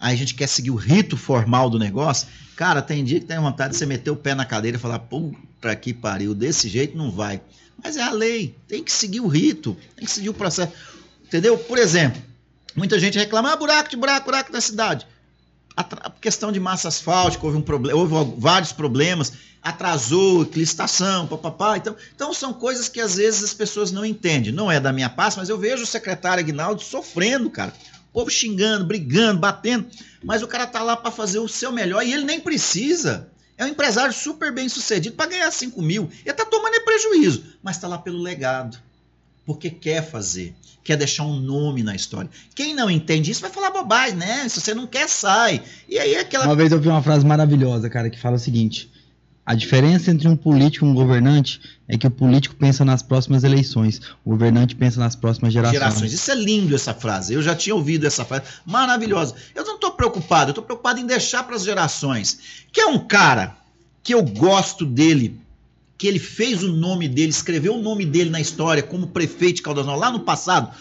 aí a gente quer seguir o rito formal do negócio. Cara, tem dia que tem vontade de você meter o pé na cadeira e falar, puta que pariu, desse jeito não vai. Mas é a lei, tem que seguir o rito, tem que seguir o processo. Entendeu? Por exemplo, muita gente reclama, ah, buraco de buraco, buraco na cidade. A, questão de massa asfáltica, houve, um problema, houve vários problemas atrasou licitação, papapá. Então, então são coisas que às vezes as pessoas não entendem. Não é da minha pasta, mas eu vejo o secretário Aguinaldo sofrendo, cara. O povo xingando, brigando, batendo. Mas o cara tá lá para fazer o seu melhor e ele nem precisa. É um empresário super bem sucedido para ganhar 5 mil. Ele tá tomando prejuízo, mas tá lá pelo legado. Porque quer fazer, quer deixar um nome na história. Quem não entende isso vai falar bobagem, né? Se você não quer, sai. E aí aquela. Uma vez eu vi uma frase maravilhosa, cara, que fala o seguinte: a diferença entre um político e um governante é que o político pensa nas próximas eleições, o governante pensa nas próximas gerações. gerações. Isso é lindo essa frase. Eu já tinha ouvido essa frase, maravilhosa. Eu não estou preocupado, eu estou preocupado em deixar para as gerações. Que é um cara que eu gosto dele, que ele fez o nome dele, escreveu o nome dele na história como prefeito de Caldas Novas lá no passado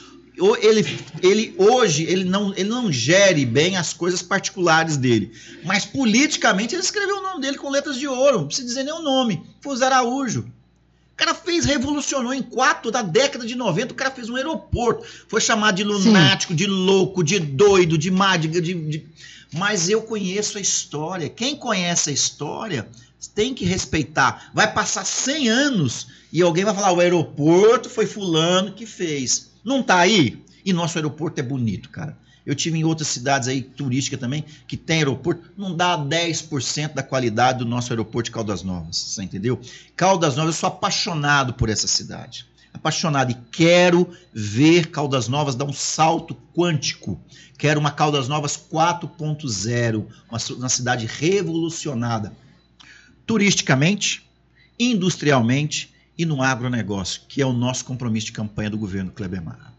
ele, ele hoje ele não, ele não gere bem as coisas particulares dele. Mas politicamente ele escreveu o nome dele com letras de ouro. Não precisa dizer nem o nome. Foi Araújo. O cara fez, revolucionou em quatro da década de 90. O cara fez um aeroporto. Foi chamado de lunático, Sim. de louco, de doido, de mágica. De, de... Mas eu conheço a história. Quem conhece a história tem que respeitar. Vai passar 100 anos e alguém vai falar: o aeroporto foi Fulano que fez. Não está aí? E nosso aeroporto é bonito, cara. Eu tive em outras cidades aí turísticas também que tem aeroporto, não dá 10% da qualidade do nosso aeroporto de Caldas Novas, você entendeu? Caldas Novas, eu sou apaixonado por essa cidade. Apaixonado e quero ver Caldas Novas dar um salto quântico. Quero uma Caldas Novas 4.0, uma, uma cidade revolucionada turisticamente, industrialmente e no agronegócio, que é o nosso compromisso de campanha do governo Kleber Marra.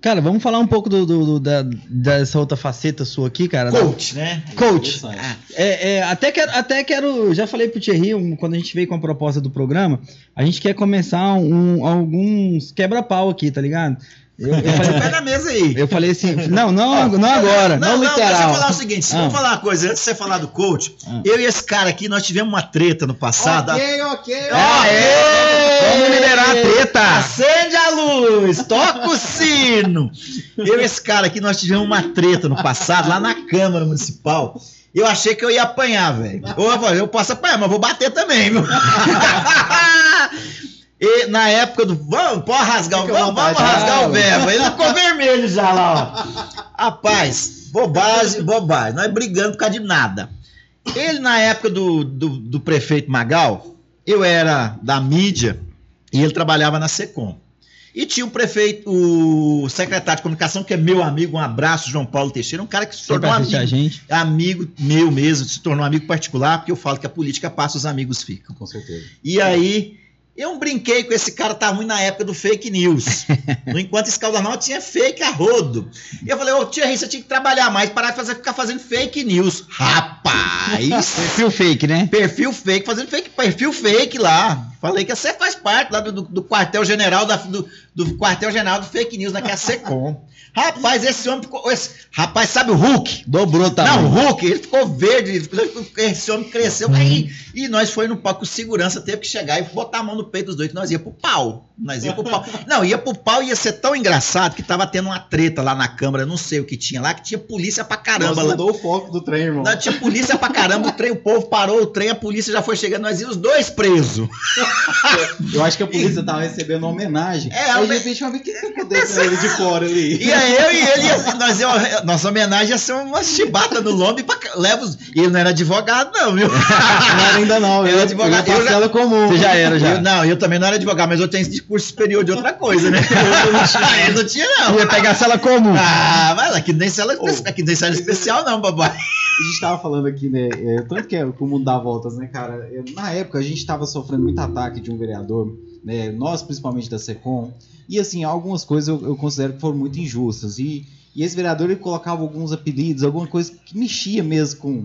Cara, vamos falar um pouco do, do- do- da, dessa outra faceta sua aqui, cara. Coach, né? Coach. Ah, É, é, até, quero, até quero. Já falei pro Thierry, um, quando a gente veio com a proposta do programa, a gente quer começar um, alguns quebra-pau aqui, tá ligado? Eu, eu Pé falei, na mesa aí. eu falei assim, não, não, não agora, não, Não, não, deixa eu falar o seguinte, Ah. vamos falar uma coisa, antes de você falar do coach, Ah. eu e esse cara aqui, nós tivemos uma treta no passado. Ok, ok. Aê! Vamos liberar a treta! Acende a luz, toca o sino. Eu e esse cara aqui, nós tivemos uma treta no passado, lá na Câmara Municipal. Eu achei que eu ia apanhar, velho. Ou eu eu posso apanhar, mas vou bater também, viu? E na época do. Vamos, pode rasgar, Fica vamos, vamos rasgar o verbo. Ele ficou vermelho já lá, ó. Rapaz, bobagem, bobagem. Nós brigando por causa de nada. Ele, na época do, do, do prefeito Magal, eu era da mídia e ele trabalhava na SECOM. E tinha o prefeito, o secretário de comunicação, que é meu amigo, um abraço, João Paulo Teixeira, um cara que se tornou amigo, gente. amigo meu mesmo, se tornou amigo particular, porque eu falo que a política passa, os amigos ficam. Com certeza. E aí, eu brinquei com esse cara, tá ruim na época do fake news. No enquanto esse Caldanal tinha fake a rodo. E eu falei, ô Thierry, você tinha que trabalhar mais, parar de fazer, ficar fazendo fake news. Rapaz! Perfil fake, né? perfil fake, fazendo fake, perfil fake lá. Falei que você faz parte lá do, do- do quartel-general do, do quartel-general do fake news, naquela SECOM. Rapaz, esse homem ficou. esse- rapaz, sabe o Hulk? Dobrou Não, também. o Hulk, ele ficou verde, esse homem cresceu. Aí, e nós foi no palco, segurança teve que chegar e botar a mão no peito dos dois, que nós ia pro pau. Nós ia pro pau. Não, ia pro pau e ia ser tão engraçado que tava tendo uma treta lá na Câmara, não sei o que tinha lá, que tinha polícia pra caramba lá. mudou o foco do trem, irmão. Não, tinha polícia pra caramba, o trem, o povo parou o trem, a polícia já foi chegando, nós íamos os dois presos. Eu acho que a polícia tava recebendo uma homenagem. É, aí, de repente, eu vi o que que aconteceu com ele de fora ali. E aí eu e ele, ia- nós ia, nossa homenagem ia ser uma chibata no lombo e pra, leva os, e ele não era advogado não, viu? Não era ainda não. Ele Eu é advogado. Eu parcela comum. Você já era, já. Eu, não, eu também não era advogado, mas eu tenho esse curso superior de outra coisa, né? Eu não tinha não. Ia pegar a cela comum. Ah, mas aqui nem cela, Ô. aqui nem cela especial não, babai. A gente tava falando aqui, né? é, tanto que é o mundo dá voltas, né, cara? Na época a gente tava sofrendo muito ataque de um vereador, né? Nós, principalmente da SECOM. E assim, algumas coisas eu, eu considero que foram muito injustas. E, e esse vereador ele colocava alguns apelidos, alguma coisa que mexia mesmo com,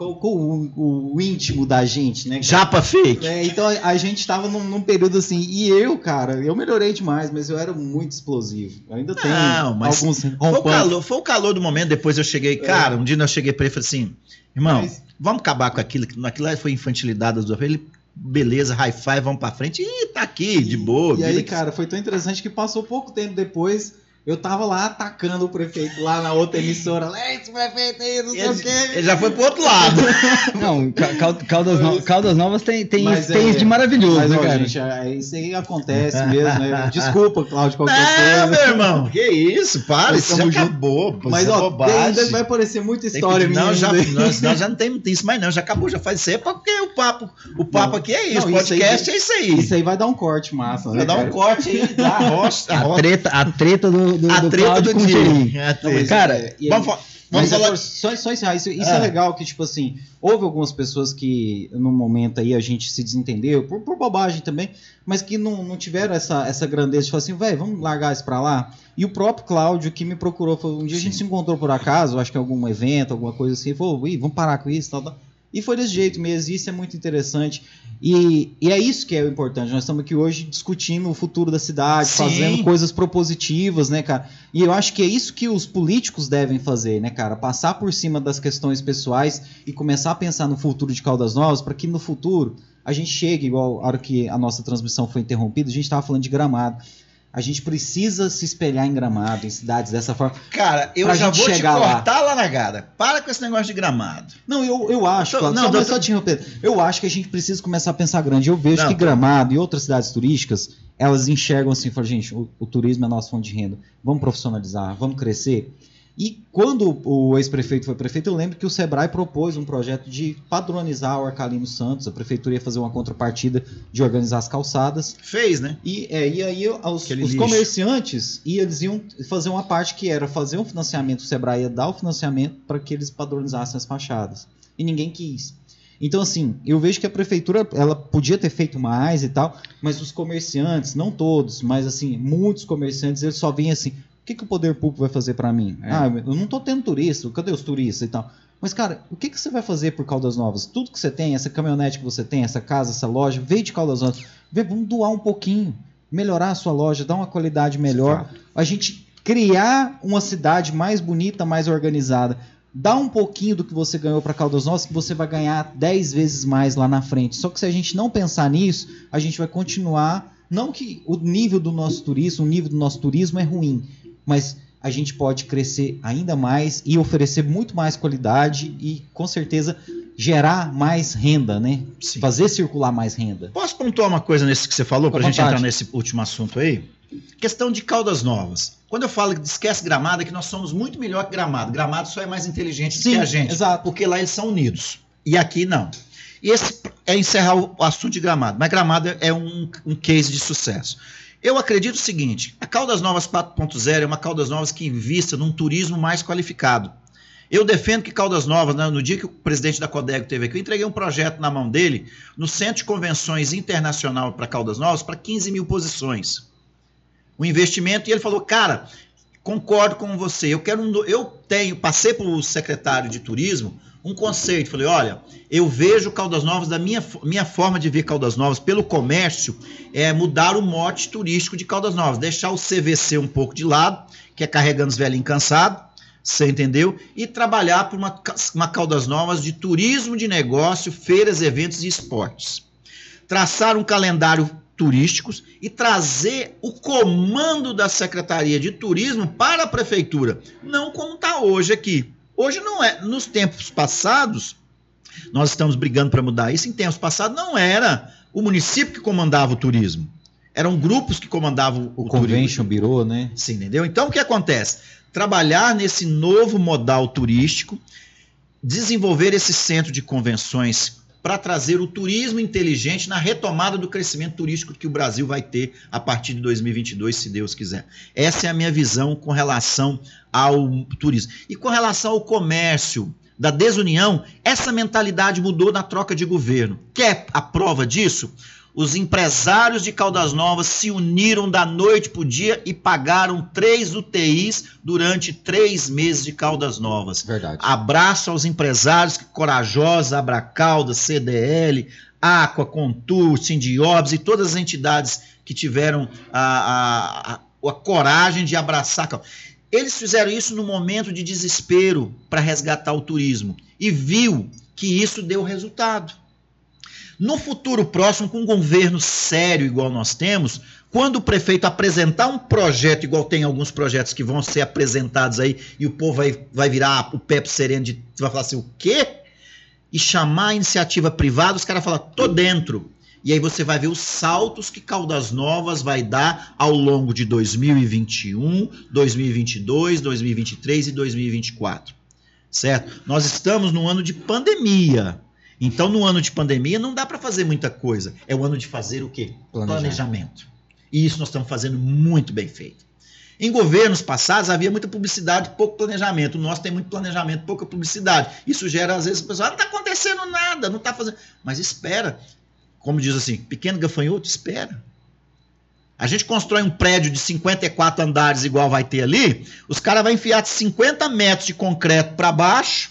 com, com o, o íntimo da gente, né? cara? Japa fake. É, então a, gente tava num, num período assim, e eu, cara, eu melhorei demais, mas eu era muito explosivo. Eu ainda tenho Não, mas alguns Foi o, calor, foi o calor do momento, depois eu cheguei, cara, um dia eu cheguei pra ele e falei assim, irmão, Mas- vamos acabar com aquilo, aquilo foi infantilidade do ele, beleza, high five, vamos pra frente, e tá aqui, de boa. E aí, que- cara, foi tão interessante que passou pouco tempo depois, eu tava lá atacando o prefeito lá na outra emissora. "É, Esse prefeito aí, não sei o ele, quê. ele já foi pro outro lado. Não, Ca- Cal- Caldas, No- Caldas Novas tem, tem, Mas tem é- isso de maravilhoso, Mas, né, ó, cara? gente, é, isso aí acontece mesmo, né? Desculpa, Cláudio, qualquer Não, coisa. meu irmão, que isso, para, isso já estamos juntos. acabou, pô, Mas, é ó, bobagem. ainda vai aparecer muita Tem que- história minha. não, já, nós, nós já não temos isso mais não, já acabou, já faz isso aí, porque o papo, o papo Não. aqui é isso, Não, o isso aí- podcast é isso aí. Isso aí vai dar um corte massa, né? Vai dar um cara? corte aí, da rocha, A treta, a treta do, do, a do treta Cláudio do com o dia. É Não, mas. Cara, é, e aí- Vamos, Mas vamos é falar... só, só encerrar, isso, isso Ah. é legal que, tipo assim, houve algumas pessoas que no momento aí a gente se desentendeu, por, por bobagem também, mas que não, não tiveram essa, essa grandeza de falar assim, velho, vamos largar isso pra lá. E o próprio Cláudio que me procurou, falou, um dia a gente Sim. se encontrou por acaso, acho que em algum evento, alguma coisa assim, falou, vamos parar com isso, tal, tal. E foi desse jeito mesmo, isso é muito interessante. E, e é isso que é o importante. Nós estamos aqui hoje discutindo o futuro da cidade, Sim. fazendo coisas propositivas, né, cara? E eu acho que é isso que os políticos devem fazer, né, cara? Passar por cima das questões pessoais e começar a pensar no futuro de Caldas Novas, para que no futuro a gente chegue, igual a hora que a nossa transmissão foi interrompida, a gente estava falando de gramado. A gente precisa se espelhar em gramado, em cidades dessa forma. Cara, eu já vou te chegar lá. cortar lá. na gada. Para com esse negócio de gramado. Não, eu, eu acho, Cláudio, não, só, doutor- só te interromper. Eu acho que a gente precisa começar a pensar grande. Eu vejo Não, que tá. Gramado e outras cidades turísticas, elas enxergam assim, falam, gente, o, o turismo é a nossa fonte de renda. Vamos profissionalizar, vamos crescer. E quando o ex-prefeito foi prefeito, eu lembro que o Sebrae propôs um projeto de padronizar o Arcalino Santos. A prefeitura ia fazer uma contrapartida de organizar as calçadas. Fez, né? E, é, e aí os, os comerciantes e eles iam fazer uma parte que era fazer um financiamento, o Sebrae ia dar o financiamento para que eles padronizassem as fachadas. E ninguém quis. Então, assim, eu vejo que a prefeitura ela podia ter feito mais e tal, mas os comerciantes, não todos, mas assim, muitos comerciantes, eles só vêm assim: que, que o poder público vai fazer para mim? É. Ah, eu não tô tendo turista, cadê os turistas e tal? Mas, cara, o que, que você vai fazer por Caldas Novas? Tudo que você tem, essa caminhonete que você tem, essa casa, essa loja, veio de Caldas Novas. Vê, vamos doar um pouquinho, melhorar a sua loja, dar uma qualidade melhor. A gente criar uma cidade mais bonita, mais organizada. Dá um pouquinho do que você ganhou para Caldas Novas, que você vai ganhar 10 vezes mais lá na frente. Só que se a gente não pensar nisso, a gente vai continuar. Não que o nível do nosso turismo, o nível do nosso turismo é ruim, mas a gente pode crescer ainda mais e oferecer muito mais qualidade e, com certeza, gerar mais renda, né? Sim. Fazer circular mais renda. Posso pontuar uma coisa nesse que você falou, para a gente entrar nesse último assunto aí? Questão de Caldas Novas. Quando eu falo que esquece gramado, é que nós somos muito melhor que gramado. Gramado só é mais inteligente do que a gente. exato. Porque lá eles são unidos. E aqui não. E esse é encerrar o assunto de gramado. Mas gramado é um, um case de sucesso. Eu acredito o seguinte: a Caldas Novas 4.0 é uma Caldas Novas que invista num turismo mais qualificado. Eu defendo que Caldas Novas, né, no dia que o presidente da Codego teve aqui, eu entreguei um projeto na mão dele, no Centro de Convenções Internacional para Caldas Novas, para 15 mil posições. O investimento, e ele falou, cara, concordo com você, eu quero um, eu tenho, passei para o secretário de turismo um conceito, falei, olha, eu vejo Caldas Novas, da minha, minha forma de ver Caldas Novas pelo comércio, é mudar o mote turístico de Caldas Novas, deixar o CVC um pouco de lado, que é carregando os velhinhos cansados, você entendeu? E trabalhar por uma, uma Caldas Novas de turismo de negócio, feiras, eventos e esportes. Traçar um calendário turístico e trazer o comando da Secretaria de Turismo para a Prefeitura, não como está hoje aqui. Hoje não é. Nos tempos passados, nós estamos brigando para mudar isso. Em tempos passados, não era o município que comandava o turismo. Eram grupos que comandavam o, O turismo. Convention Bureau, né? Sim, entendeu? Então o que acontece? Trabalhar nesse novo modal turístico, desenvolver esse centro de convenções para trazer o turismo inteligente na retomada do crescimento turístico que o Brasil vai ter a partir de 2022, se Deus quiser. Essa é a minha visão com relação ao turismo. E com relação ao comércio, da desunião, essa mentalidade mudou na troca de governo. Quer a prova disso? Os empresários de Caldas Novas se uniram da noite para o dia e pagaram três UTIs durante três meses de Caldas Novas. Verdade. Abraço aos empresários que corajosos, Abracalda, CDL, Aqua, Contur, Sindiobs e todas as entidades que tiveram a, a, a, a coragem de abraçar. Eles fizeram isso no momento de desespero para resgatar o turismo e viu que isso deu resultado. No futuro próximo, com um governo sério igual nós temos, quando o prefeito apresentar um projeto, igual tem alguns projetos que vão ser apresentados aí, e o povo vai, vai virar o Pepe Sereno de vai falar assim, o quê? E chamar a iniciativa privada, os caras falam, tô dentro. E aí você vai ver os saltos que Caldas Novas vai dar ao longo de 2021, 2022, 2023 e 2024. Certo? Nós estamos num ano de pandemia. Então, no ano de pandemia, não dá para fazer muita coisa. É o ano de fazer o quê? Planejar. Planejamento. E isso nós estamos fazendo muito bem feito. Em governos passados havia muita publicidade, pouco planejamento. O nosso tem muito planejamento, pouca publicidade. Isso gera, às vezes, o pessoal, ah, não está acontecendo nada, não está fazendo. Mas espera. Como diz assim, pequeno gafanhoto, espera. A gente constrói um prédio de 54 andares, igual vai ter ali, os caras vão enfiar 50 metros de concreto para baixo,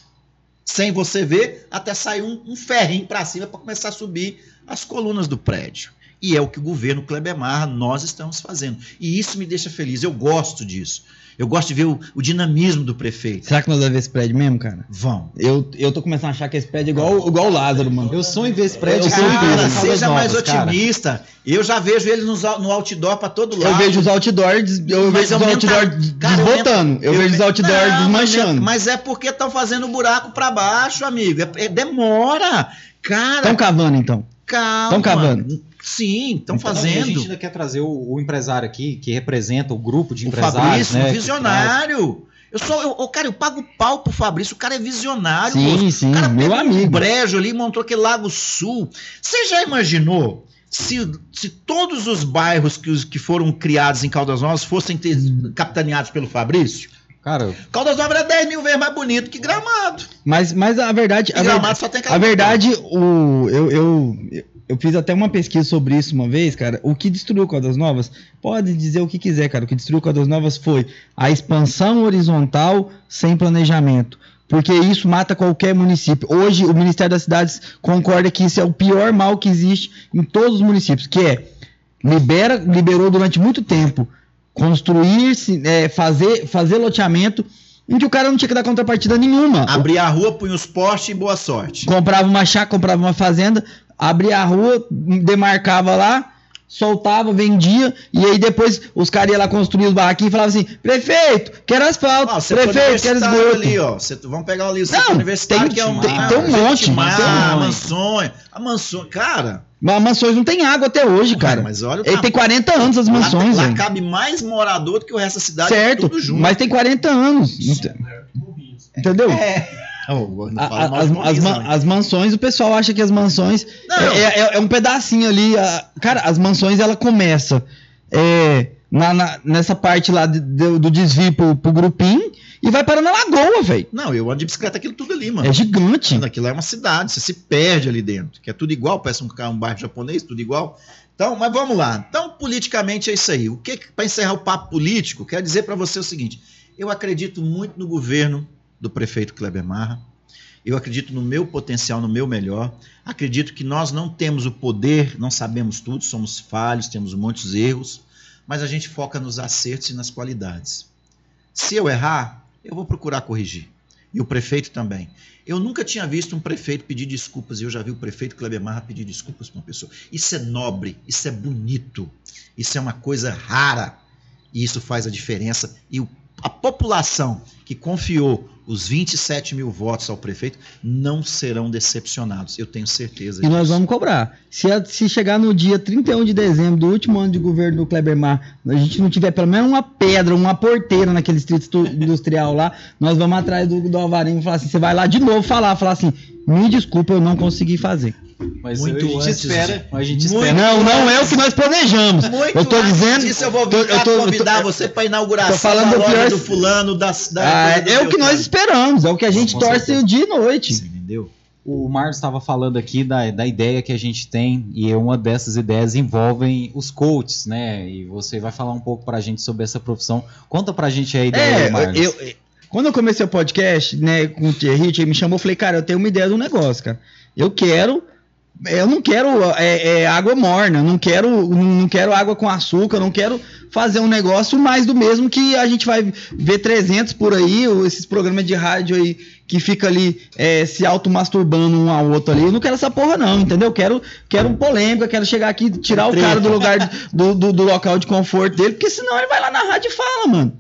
sem você ver, até sair um, um ferrinho para cima para começar a subir as colunas do prédio. E é o que o governo Kleber Marra, nós estamos fazendo. E isso me deixa feliz, eu gosto disso. Eu gosto de ver o, o dinamismo do prefeito. Será que nós vamos ver esse prédio mesmo, cara? Vão. Eu, eu tô começando a achar que esse prédio é igual, igual o Lázaro, mano. Eu sonho em ver esse prédio. Eu em Caldas seja mais Novas, cara. otimista. Eu já vejo ele nos, au- no outdoor pra todo lado. Eu vejo os outdoors, eu Mas vejo os outdoors Cara, desbotando. Eu, vejo os outdoors Não, desmanchando. Mas é porque estão fazendo buraco pra baixo, amigo. É, é- demora. Cara, Estão cavando, então. calma. tão cavando? Sim, estão Então, A gente fazendo. ainda quer trazer o, o empresário aqui, que representa o grupo de O empresários. Fabrício, né, um visionário. Eu sou, eu, eu- cara, eu pago pau pro Fabrício. O cara é visionário. Sim, moço. sim, o cara meu pegou um amigo. brejo ali, montou aquele Lago Sul. Você já imaginou se, se todos os bairros que, os- que foram criados em Caldas Novas fossem ter- capitaneados pelo Fabrício? Cara, Caldas Novas era 10 mil vezes mais bonito que Gramado. Mas, mas a verdade. A Gramado verdade, só tem a verdade o, eu, eu, eu fiz até uma pesquisa sobre isso uma vez, cara. O que destruiu Caldas Novas, pode dizer o que quiser, cara. O que destruiu Caldas Novas foi a expansão horizontal sem planejamento. Porque isso mata qualquer município. Hoje, o Ministério das Cidades concorda que isso é o pior mal que existe em todos os municípios, que é libera, liberou durante muito tempo construir, é, fazer, fazer loteamento em que o cara não tinha que dar contrapartida nenhuma. Abrir a rua, punha os postes e boa sorte. Comprava uma chácara, comprava uma fazenda, abria a rua, demarcava lá, soltava, vendia, e aí depois os caras iam lá construir os barraquinhos e falavam assim: prefeito, quero asfalto, setor prefeito, quero esgoto. ali, ó. Setor- vamos pegar ali o setor Não, universitário, tem- que é um, tem- ah, tem um monte, Jequimar, tem um monte. mansões. A mansão, cara. Mas mansões não tem água até hoje, cara. Mas olha Ele tem 40 anos as mansões, lá, lá cabe mais morador do que o resto da cidade. Certo, tudo junto. mas tem 40 anos. Entendeu? É. Não A- as, ma- mansões, o pessoal acha que as mansões é, é- é um pedacinho ali. a- cara, as mansões ela começa é, na- na- nessa parte lá de- de- do desvio pro, pro grupim e vai parar na lagoa, velho. Não, eu ando de bicicleta aquilo tudo ali, mano. É gigante. Aquilo é uma cidade, você se perde ali dentro, que é tudo igual, parece um, um bairro japonês, tudo igual. Então, mas vamos lá. Então, politicamente é isso aí. O que, para encerrar o papo político, quero dizer para você o seguinte: eu acredito muito no governo do prefeito Kleber Marra. Eu acredito no meu potencial, no meu melhor. Acredito que nós não temos o poder, não sabemos tudo, somos falhos, temos muitos erros, mas a gente foca nos acertos e nas qualidades. Se eu errar, eu vou procurar corrigir. E o prefeito também. Eu nunca tinha visto um prefeito pedir desculpas, e eu já vi o prefeito Kleber Marra pedir desculpas para uma pessoa. Isso é nobre, isso é bonito, isso é uma coisa rara, e isso faz a diferença. E o- a população que confiou os 27 mil votos ao prefeito não serão decepcionados, eu tenho certeza E nós disso. vamos cobrar. Se, a- se chegar no dia 31 de dezembro do último ano de governo do Kleber Mar, a gente não tiver pelo menos uma pedra, uma porteira naquele distrito industrial lá, nós vamos atrás do, do Alvarinho e falar assim: você vai lá de novo falar, falar assim, me desculpa, eu não consegui fazer. Mas Muito a gente antes espera. de- A gente Muito espera. Não, não é o que nós planejamos. Muito eu tô antes dizendo. disso, eu vou tô- eu tô- eu tô- convidar você para inauguração tô falando da do loja pior- do fulano, da, da Ah, é o que nós esperamos, é o que a gente torce o dia e noite. Você entendeu? O Marcos estava falando aqui da, da ideia que a gente tem, e uma dessas ideias envolvem os coaches, né? E você vai falar um pouco pra gente sobre essa profissão. Conta pra gente a ideia, É, Marcos. eu, eu- quando eu comecei o podcast, né, com o Thierry, Thierry me chamou, eu falei, cara, eu tenho uma ideia do negócio, cara. Eu quero, eu não quero é, é, água morna, não quero, não quero água com açúcar, não quero fazer um negócio mais do mesmo que a gente vai ver 300 por aí, esses programas de rádio aí que fica ali é, se automasturbando um ao outro ali. Eu não quero essa porra não, entendeu? Eu quero, quero polêmica, quero chegar aqui tirar o cara do lugar do, do, do local de conforto dele, porque senão ele vai lá na rádio e fala, mano.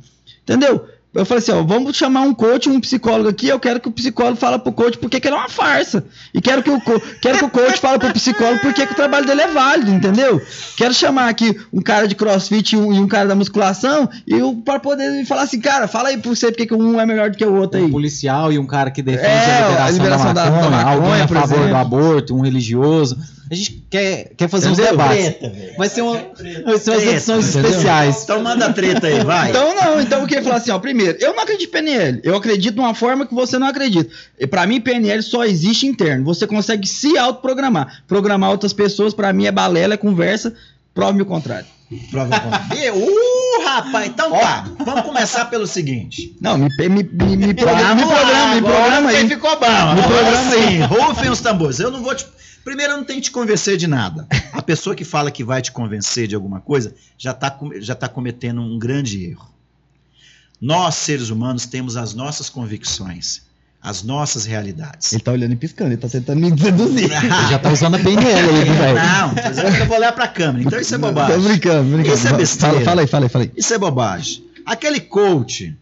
Entendeu? Eu falei assim, ó, vamos chamar um coach, um psicólogo aqui, eu quero que o psicólogo fale pro coach porque que ele é uma farsa. E quero que o, quero que o coach fale pro psicólogo porque que o trabalho dele é válido, entendeu? Quero chamar aqui um cara de crossfit e um, e um cara da musculação e o para poder falar assim, cara, fala aí pra você porque que um é melhor do que o outro Um aí. policial e um cara que defende É, a liberação, a liberação da, maconha, da maconha, alguém a favor do exemplo. aborto, um religioso. A gente quer, quer fazer uns debates. Treta. Vai ser, uma, vai ser umas Treta, edições especiais. Então manda treta aí, vai. Então não, então eu queria falar assim, ó, primeiro, eu não acredito em PNL, eu acredito de uma forma que você não acredita. E para mim PNL só existe interno, você consegue se autoprogramar. Programar outras pessoas para mim é balela, é conversa, prove-me o contrário. Prova com- E, uh, rapaz, então tá. Vamos começar pelo seguinte. Não, me, me, me, me, programa, me programa, me programa aí. ficou bom. Me programa aí. sim, Rufem os tambores. Eu não vou te. Primeiro, eu não tenho que te convencer de nada. A pessoa que fala que vai te convencer de alguma coisa já está já tá cometendo um grande erro. Nós, seres humanos, temos as nossas convicções, as nossas realidades. Ele tá olhando e piscando, ele tá tentando me seduzir. Já tá usando a PNL aí, viu, velho? Não, tô dizendo que eu vou olhar pra câmera. Então isso é bobagem. Tô brincando, brincando. Isso é besteira. Fala, fala aí, fala aí, fala aí. Isso é bobagem. Aquele coach,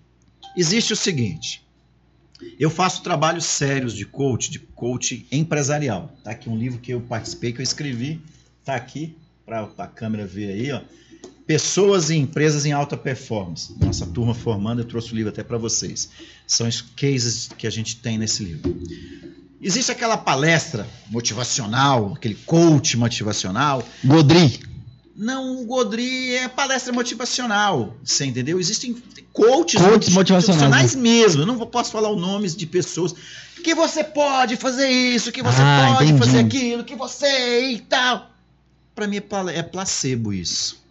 existe o seguinte. Eu faço trabalhos sérios de coach, de coach empresarial. Tá aqui um livro que eu participei, que eu escrevi. Tá aqui, para a câmera ver aí, ó. Pessoas e empresas em alta performance. Nossa turma formando, eu trouxe o livro até para vocês. São os cases que a gente tem nesse livro. Existe aquela palestra motivacional, aquele coach motivacional, Godri. não, o Godri é palestra motivacional, você entendeu? Existem coaches, Coaches motivacionais. mesmo. Eu não posso falar os nomes de pessoas que você pode fazer isso, que você Ah, pode entendi. fazer aquilo, que você e tal. Para mim é é placebo isso.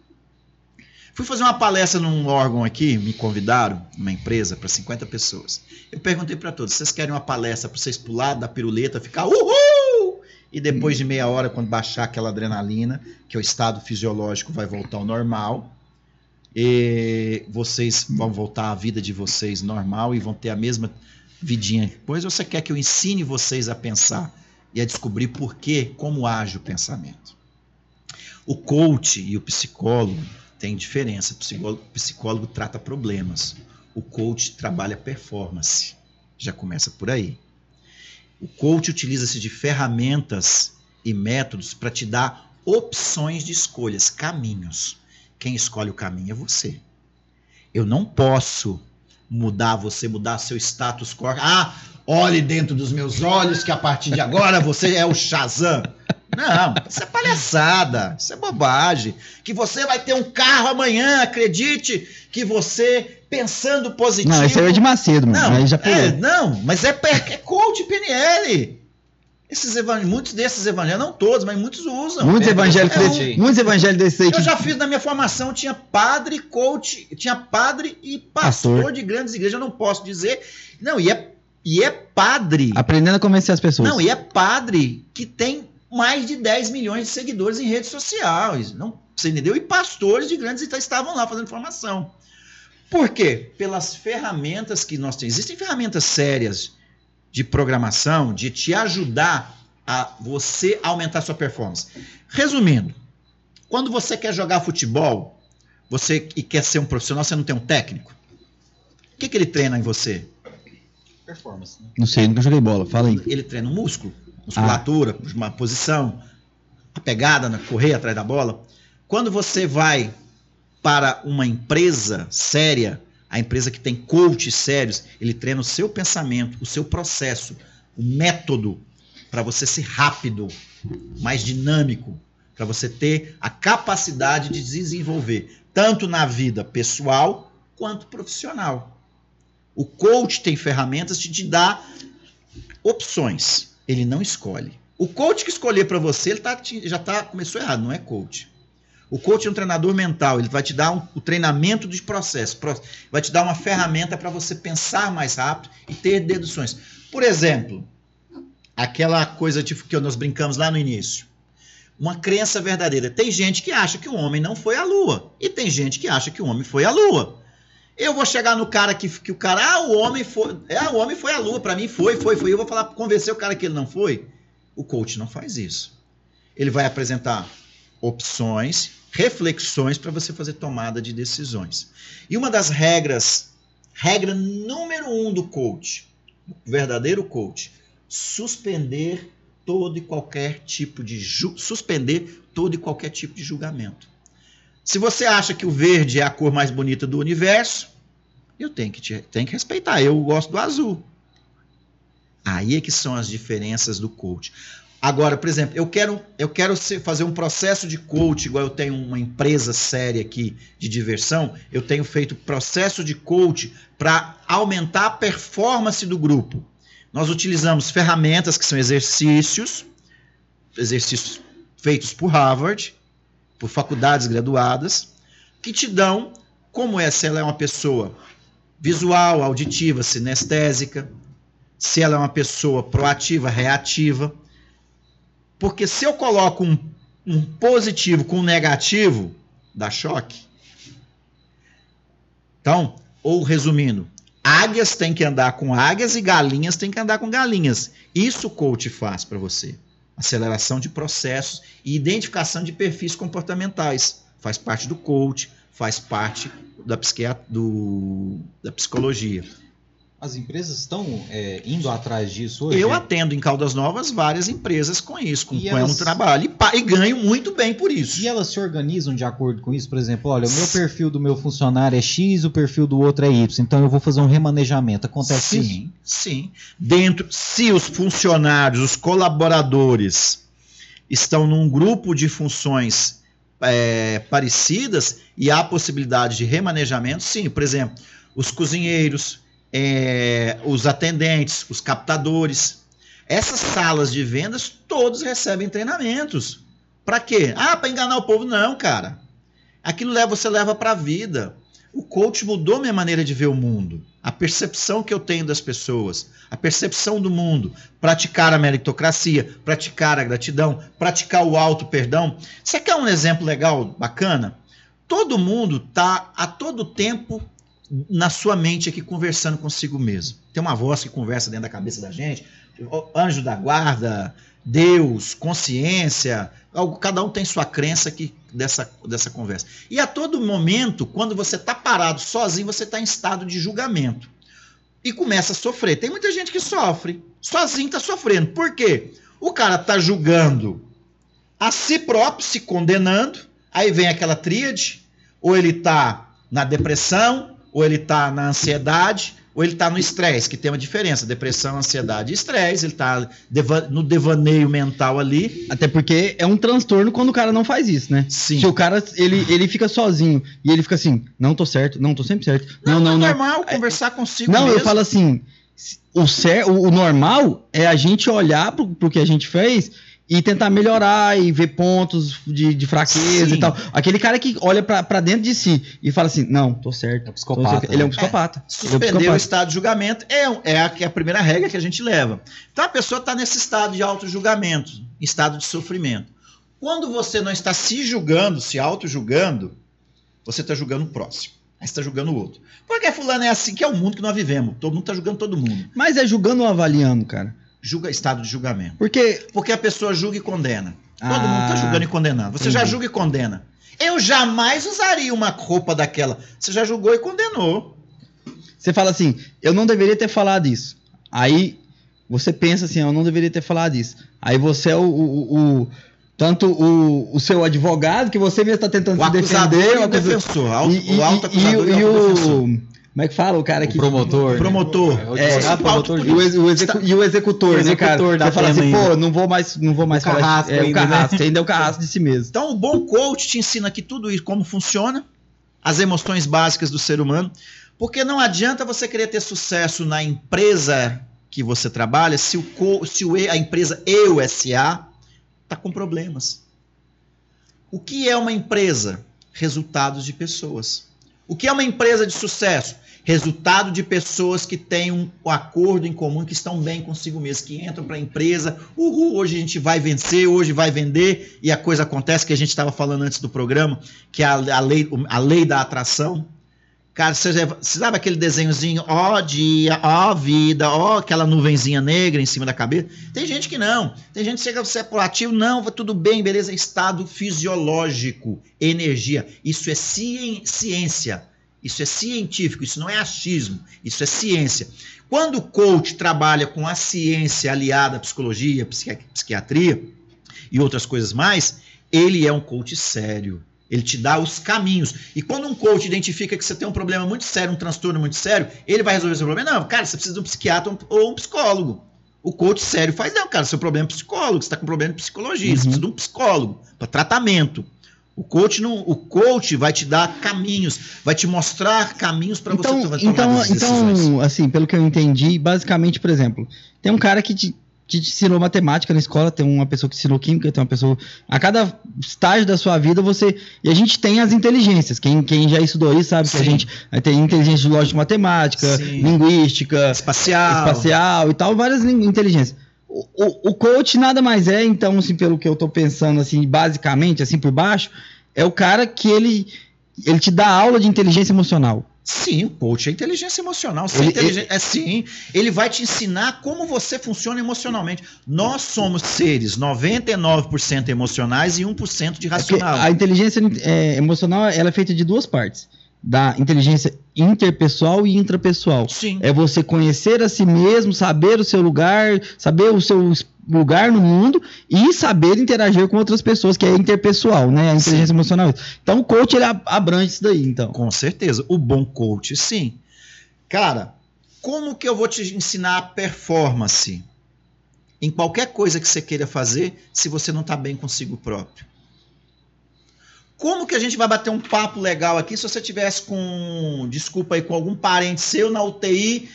Fui fazer uma palestra num órgão aqui, me convidaram, uma empresa, para 50 pessoas. Eu perguntei para todos: vocês querem uma palestra para vocês pular da piruleta, ficar uhul? E depois de meia hora, quando baixar aquela adrenalina, que é o estado fisiológico vai voltar ao normal, e vocês vão voltar à vida de vocês normal e vão ter a mesma vidinha depois, ou você quer que eu ensine vocês a pensar e a descobrir por que, como age o pensamento? O coach e o psicólogo têm diferença. O psicólogo, o psicólogo trata problemas. O coach trabalha performance. Já começa por aí. O coach utiliza-se de ferramentas e métodos para te dar opções de escolhas, caminhos. Quem escolhe o caminho é você. Eu não posso mudar você, mudar seu status quo. Ah, olhe dentro dos meus olhos que a partir de agora você é o Shazam. Não, isso é palhaçada, isso é bobagem. Que você vai ter um carro amanhã, acredite que você pensando positivo. Não, esse aí é de Macedo, mano. Não, aí já é, não, mas é, é coach PNL. Esses evangelhos, muitos desses evangelhos, não todos, mas muitos usam. Muitos é, evangélicos é, desse, é. muitos evangélicos desse aí Eu que já fiz na minha formação, tinha padre, coach, tinha padre e pastor, Pastor. de grandes igrejas, eu não posso dizer. Não, e é, e é padre. aprendendo a convencer as pessoas. Não, e é padre que tem mais de 10 milhões de seguidores em redes sociais. Não, você entendeu? E pastores de grandes então, estavam lá fazendo formação. Por quê? Pelas ferramentas que nós temos. Existem ferramentas sérias de programação de te ajudar a você aumentar sua performance. Resumindo, quando você quer jogar futebol, você e quer ser um profissional, você não tem um técnico. O que, que ele treina em você? Performance, né? Não sei, nunca joguei bola. Fala aí. ele treina o músculo, musculatura, uma posição, a pegada, na correr atrás da bola. Quando você vai para uma empresa séria, a empresa que tem coaches sérios, ele treina o seu pensamento, o seu processo, o método para você ser rápido, mais dinâmico, para você ter a capacidade de desenvolver tanto na vida pessoal quanto profissional. O coach tem ferramentas de te dar opções. Ele não escolhe. O coach que escolher para você, ele tá, já tá, começou errado, não é coach. O coach é um treinador mental, ele vai te dar um- o treinamento de processo, pro- vai te dar uma ferramenta para você pensar mais rápido e ter deduções. Por exemplo, aquela coisa tipo, que nós brincamos lá no início. Uma crença verdadeira. Tem gente que acha que o homem não foi à lua. E tem gente que acha que o homem foi à lua. Eu vou chegar no cara que, que o cara, ah, o homem foi, é, o homem foi à lua, para mim foi, foi, foi. Eu vou falar, convencer o cara que ele não foi. O coach não faz isso. Ele vai apresentar opções, reflexões para você fazer tomada de decisões. E uma das regras, regra número um do coach, o verdadeiro coach, suspender todo e qualquer tipo de suspender todo e qualquer tipo de julgamento. Se você acha que o verde é a cor mais bonita do universo, eu tenho que, te, tenho que respeitar. Eu gosto do azul. Aí é que são as diferenças do coach. Agora, por exemplo, eu quero, eu quero fazer um processo de coach, igual eu tenho uma empresa séria aqui de diversão, eu tenho feito processo de coach para aumentar a performance do grupo. Nós utilizamos ferramentas que são exercícios, exercícios feitos por Harvard, por faculdades graduadas, que te dão como é se ela é uma pessoa visual, auditiva, sinestésica, se ela é uma pessoa proativa, reativa. Porque se eu coloco um, um positivo com um negativo, dá choque. Então, ou resumindo, águias têm que andar com águias e galinhas têm que andar com galinhas. Isso o coach faz para você. Aceleração de processos e identificação de perfis comportamentais. Faz parte do coach, faz parte da, psiquiat do, da psicologia. As empresas estão é, indo atrás disso hoje? Eu atendo em Caldas Novas várias empresas com isso, com, com elas... um trabalho e, e, ganho muito bem por isso. E elas se organizam de acordo com isso? Por exemplo, olha, o meu perfil do meu funcionário é X, o perfil do outro é Y, então eu vou fazer um remanejamento. Acontece sim, isso? Sim, Dentro, se os funcionários, os colaboradores estão num grupo de funções é, parecidas e há possibilidade de remanejamento, sim. Por exemplo, os cozinheiros é, os atendentes, os captadores. Essas salas de vendas, todos recebem treinamentos. Para quê? Ah, para enganar o povo? Não, cara. Aquilo leva, você leva para a vida. O coach mudou minha maneira de ver o mundo, a percepção que eu tenho das pessoas, a percepção do mundo, praticar a meritocracia, praticar a gratidão, praticar o alto perdão. Você quer um exemplo legal, bacana? Todo mundo está a todo tempo na sua mente aqui conversando consigo mesmo. Tem uma voz que conversa dentro da cabeça da gente, anjo da guarda, Deus, consciência, cada um tem sua crença aqui dessa, dessa conversa. E a todo momento, quando você está parado sozinho, você está em estado de julgamento. E começa a sofrer. Tem muita gente que sofre. Sozinho está sofrendo. Por quê? O cara está julgando a si próprio, se condenando. Aí vem aquela tríade. Ou ele está na depressão, ou ele está na ansiedade, ou ele está no estresse, que tem uma diferença. Depressão, ansiedade e estresse. Ele está no devaneio mental ali. Até porque é um transtorno quando o cara não faz isso, né? Sim. Se o cara ele, ele fica sozinho e ele fica assim, não tô certo, não tô sempre certo. Não, não, não. É normal não. conversar consigo Não, mesmo. eu falo assim, o, cer o, o normal é a gente olhar pro, pro que a gente fez e tentar melhorar e ver pontos de, de fraqueza Sim. e tal. Aquele cara que olha para dentro de si e fala assim: não, tô certo. É um psicopata. Ele é um psicopata. É, suspender é um o estado de julgamento é, é, a, é a primeira regra que a gente leva. Então a pessoa está nesse estado de auto-julgamento, estado de sofrimento. Quando você não está se julgando, se auto-julgando, você está julgando o próximo. Aí você está julgando o outro. Porque fulano é assim que é o mundo que nós vivemos. Todo mundo está julgando todo mundo. Mas é julgando ou avaliando, cara? Julga estado de julgamento. Porque, Porque a pessoa julga e condena. Todo ah, mundo está julgando e condenando. Você entendi. já julga e condena. Eu jamais usaria uma roupa daquela. Você já julgou e condenou. Você fala assim, eu não deveria ter falado isso. Aí você pensa assim, eu não deveria ter falado isso. Aí você é o, o, o tanto o, o seu advogado, que você mesmo está tentando o se defender, o defensor, e, e, o auto acusador e, e, e, o, como é que fala o cara o que. Promotor. Promotor. É, é, ah, o, execu... E o executor, o executor né, cara? Você fala assim, ainda. pô, não vou mais, não vou mais o falar. Carrasco é, ainda, o carrasco, né? ainda é o carrasco de si mesmo. Então, o bom coach te ensina aqui tudo isso, como funciona, as emoções básicas do ser humano. Porque não adianta você querer ter sucesso na empresa que você trabalha se, o co... se o a empresa e o SA está com problemas. O que é uma empresa? Resultados de pessoas. O que é uma empresa de sucesso? Resultado de pessoas que têm um, acordo em comum, que estão bem consigo mesmo, que entram para a empresa, uhul, hoje a gente vai vencer, hoje vai vender, e a coisa acontece que a gente estava falando antes do programa, que é a, a, lei, a lei da atração. Cara, você, você sabe aquele desenhozinho, ó dia, ó vida, ó aquela nuvenzinha negra em cima da cabeça? Tem gente que não. Tem gente que chega, você é proativo, não, tudo bem, beleza, estado fisiológico, energia. Isso é ciência. Isso é científico, isso não é achismo, isso é ciência. Quando o coach trabalha com a ciência aliada à psicologia, psiquiatria e outras coisas mais, ele é um coach sério. Ele te dá os caminhos. E quando um coach identifica que você tem um problema muito sério, um transtorno muito sério, ele vai resolver seu problema. Não, cara, você precisa de um psiquiatra ou um psicólogo. O coach sério faz, não, cara, seu problema é psicólogo, você está com problema de psicologia, uhum. você precisa de um psicólogo para tratamento. O coach não, o coach vai te dar caminhos, vai te mostrar caminhos para então, você tomar então, Então, assim, pelo que eu entendi, basicamente, por exemplo, tem um cara que te, que te ensinou matemática na escola, tem uma pessoa que ensinou química, tem uma pessoa. A cada estágio da sua vida, você. E a gente tem as inteligências. Quem, quem já estudou isso sabe Sim. que a gente tem inteligência de lógica matemática, Sim. linguística, espacial. espacial e tal, várias inteligências. O, o, coach nada mais é, então, assim, pelo que eu tô pensando, assim, basicamente, assim por baixo, é o cara que ele, ele te dá aula de inteligência emocional. Sim, o coach é inteligência emocional. Ele, inteligência, ele, é sim. Ele vai te ensinar como você funciona emocionalmente. Nós somos seres 99% emocionais e 1% de é racional. É a inteligência é, emocional ela é feita de duas partes. Da inteligência interpessoal e intrapessoal. Sim. É você conhecer a si mesmo, saber o seu lugar, saber o seu lugar no mundo e saber interagir com outras pessoas, que é interpessoal, né? A inteligência sim. emocional. Então, o coach ele abrange isso daí, então. Com certeza. O bom coach, sim. Cara, como que eu vou te ensinar a performance em qualquer coisa que você queira fazer se você não está bem consigo próprio? Como que a gente vai bater um papo legal aqui se você tivesse com, desculpa aí, com algum parente seu na UTI,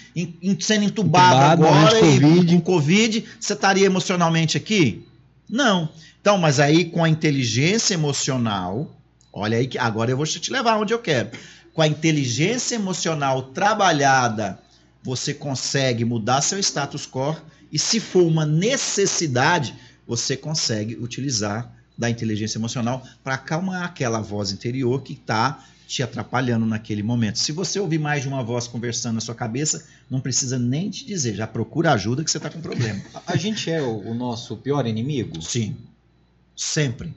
sendo entubado, entubado agora e COVID. com Covid, você estaria emocionalmente aqui? Não. Então, mas aí com a inteligência emocional, olha aí que agora eu vou te levar onde eu quero. Com a inteligência emocional trabalhada, você consegue mudar seu status quo e se for uma necessidade, você consegue utilizar da inteligência emocional para acalmar aquela voz interior que está te atrapalhando naquele momento. Se você ouvir mais de uma voz conversando na sua cabeça, não precisa nem te dizer, já procura ajuda que você está com problema. A gente é o, o nosso pior inimigo? Sim, sempre.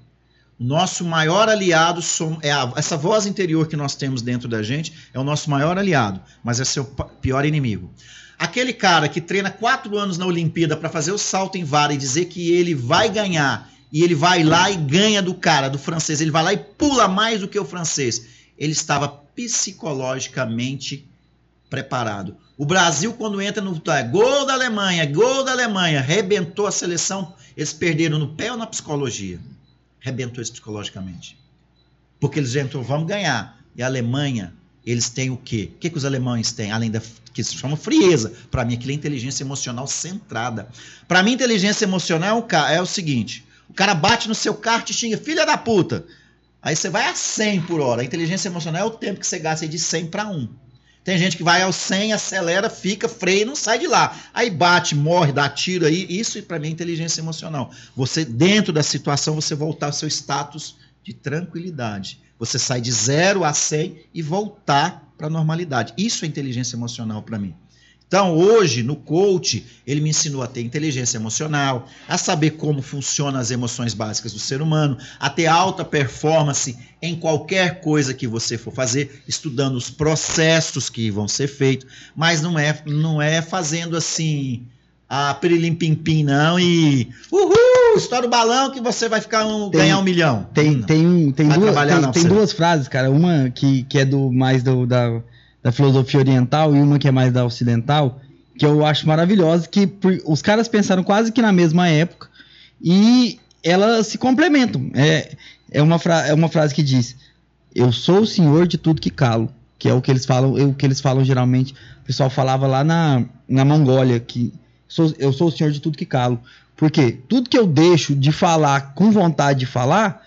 Nosso maior aliado é a, essa voz interior que nós temos dentro da gente é o nosso maior aliado, mas é seu pior inimigo. Aquele cara que treina quatro anos na Olimpíada para fazer o salto em vara e dizer que ele vai ganhar e ele vai lá e ganha do cara, do francês. Ele vai lá e pula mais do que o francês. Ele estava psicologicamente preparado. O Brasil, quando entra no é, gol da Alemanha, gol da Alemanha, rebentou a seleção. Eles perderam no pé ou na psicologia? Rebentou isso psicologicamente. Porque eles entram, vamos ganhar. E a Alemanha, eles têm o quê? O que, que os alemães têm? Além da que se chama frieza. Para mim, aquilo é inteligência emocional centrada. Para mim, inteligência emocional é o seguinte: o cara bate no seu carro e xinga, filha da puta. Aí você vai a 100 por hora. A inteligência emocional é o tempo que você gasta de 100 para 1. Tem gente que vai ao 100, acelera, fica, freia e não sai de lá. Aí bate, morre, dá tiro aí. Isso para mim é inteligência emocional. Você, dentro da situação, você voltar ao seu status de tranquilidade. Você sai de 0 a 100 e voltar para a normalidade. Isso é inteligência emocional para mim. Então, hoje, no coach, ele me ensinou a ter inteligência emocional, a saber como funcionam as emoções básicas do ser humano, a ter alta performance em qualquer coisa que você for fazer, estudando os processos que vão ser feitos, mas não é, não é fazendo assim a pirilim-pim-pim, não, e uhul, estoura o balão que você vai ficar um, tem, ganhar um milhão. Tem, tem, tem, duas, tem, tem duas frases, cara. Uma que, que é do mais do, da da filosofia oriental e uma que é mais da ocidental, que eu acho maravilhosa, que os caras pensaram quase que na mesma época e elas se complementam. É, é, uma, é uma frase que diz: Eu sou o senhor de tudo que calo, que é o que eles falam, é o que eles falam geralmente. O pessoal falava lá na, na Mongólia que sou, eu sou o senhor de tudo que calo. Porque tudo que eu deixo de falar com vontade de falar,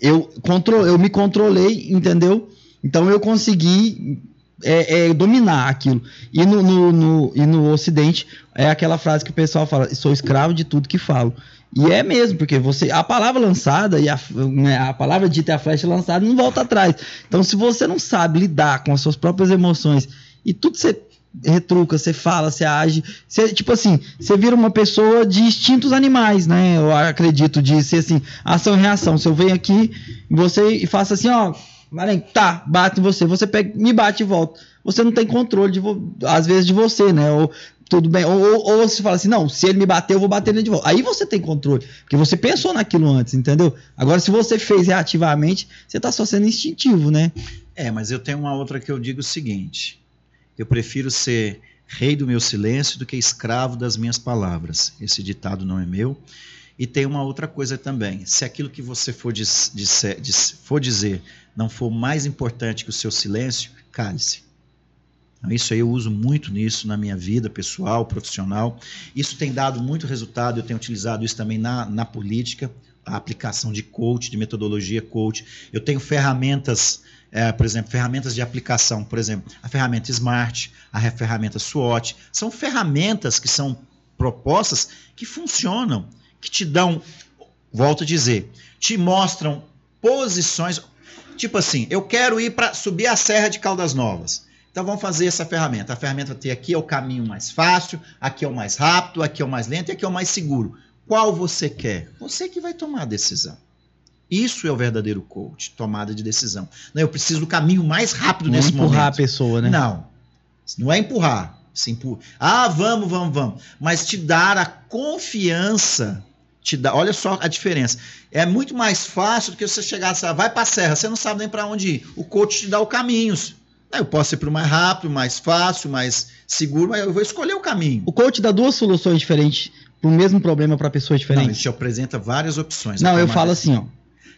eu, contro, eu me controlei, entendeu? Então eu consegui é, é, dominar aquilo. E no, no, no, e no Ocidente é aquela frase que o pessoal fala: sou escravo de tudo que falo. E é mesmo, porque você a palavra lançada e a, né, a palavra dita e a flecha lançada não volta atrás. Então, se você não sabe lidar com as suas próprias emoções e tudo você retruca, você fala, você age, você, tipo assim, você vira uma pessoa de instintos animais, né? Eu acredito de ser assim, ação e reação. Se eu venho aqui, você e faço assim, ó, Marenco, tá, bate em você, você pega, me bate e volta. Você não tem controle, de às vezes, de você, né? Ou tudo bem, ou, ou, ou, você fala assim, não, se ele me bater, eu vou bater ele de volta. Aí você tem controle, porque você pensou naquilo antes, entendeu? Agora, se você fez reativamente, você tá só sendo instintivo, né? É, mas eu tenho uma outra que eu digo o seguinte: eu prefiro ser rei do meu silêncio do que escravo das minhas palavras. Esse ditado não é meu. E tem uma outra coisa também: se aquilo que você for, diz, for dizer não for mais importante que o seu silêncio, cale-se. Isso aí eu uso muito nisso na minha vida pessoal, profissional. Isso tem dado muito resultado, eu tenho utilizado isso também na, na política, a aplicação de coach, de metodologia coach. Eu tenho ferramentas, é, por exemplo, ferramentas de aplicação, por exemplo, a ferramenta Smart, a ferramenta SWOT. São ferramentas que são propostas que funcionam, que te dão, volto a dizer, te mostram posições. Tipo assim, eu quero ir para subir a Serra de Caldas Novas. Então vamos fazer essa ferramenta. A ferramenta tem aqui é o caminho mais fácil, aqui é o mais rápido, aqui é o mais lento e aqui é o mais seguro. Qual você quer? Você que vai tomar a decisão. Isso é o verdadeiro coach, tomada de decisão. Não, eu preciso do caminho mais rápido Não nesse empurrar momento. a pessoa, né? Não. Não é empurrar. Se empurra. Ah, vamos, vamos, vamos. Mas te dar a confiança. Te dá, olha só a diferença. É muito mais fácil do que você chegar, sabe, vai para a serra, você não sabe nem para onde ir. O coach te dá os caminhos. Eu posso ir para o mais rápido, mais fácil, mais seguro, mas eu vou escolher o caminho. O coach dá duas soluções diferentes para o mesmo problema para pessoas Não, ele diferentes. te apresenta várias opções. Não, a eu falo assim, ó.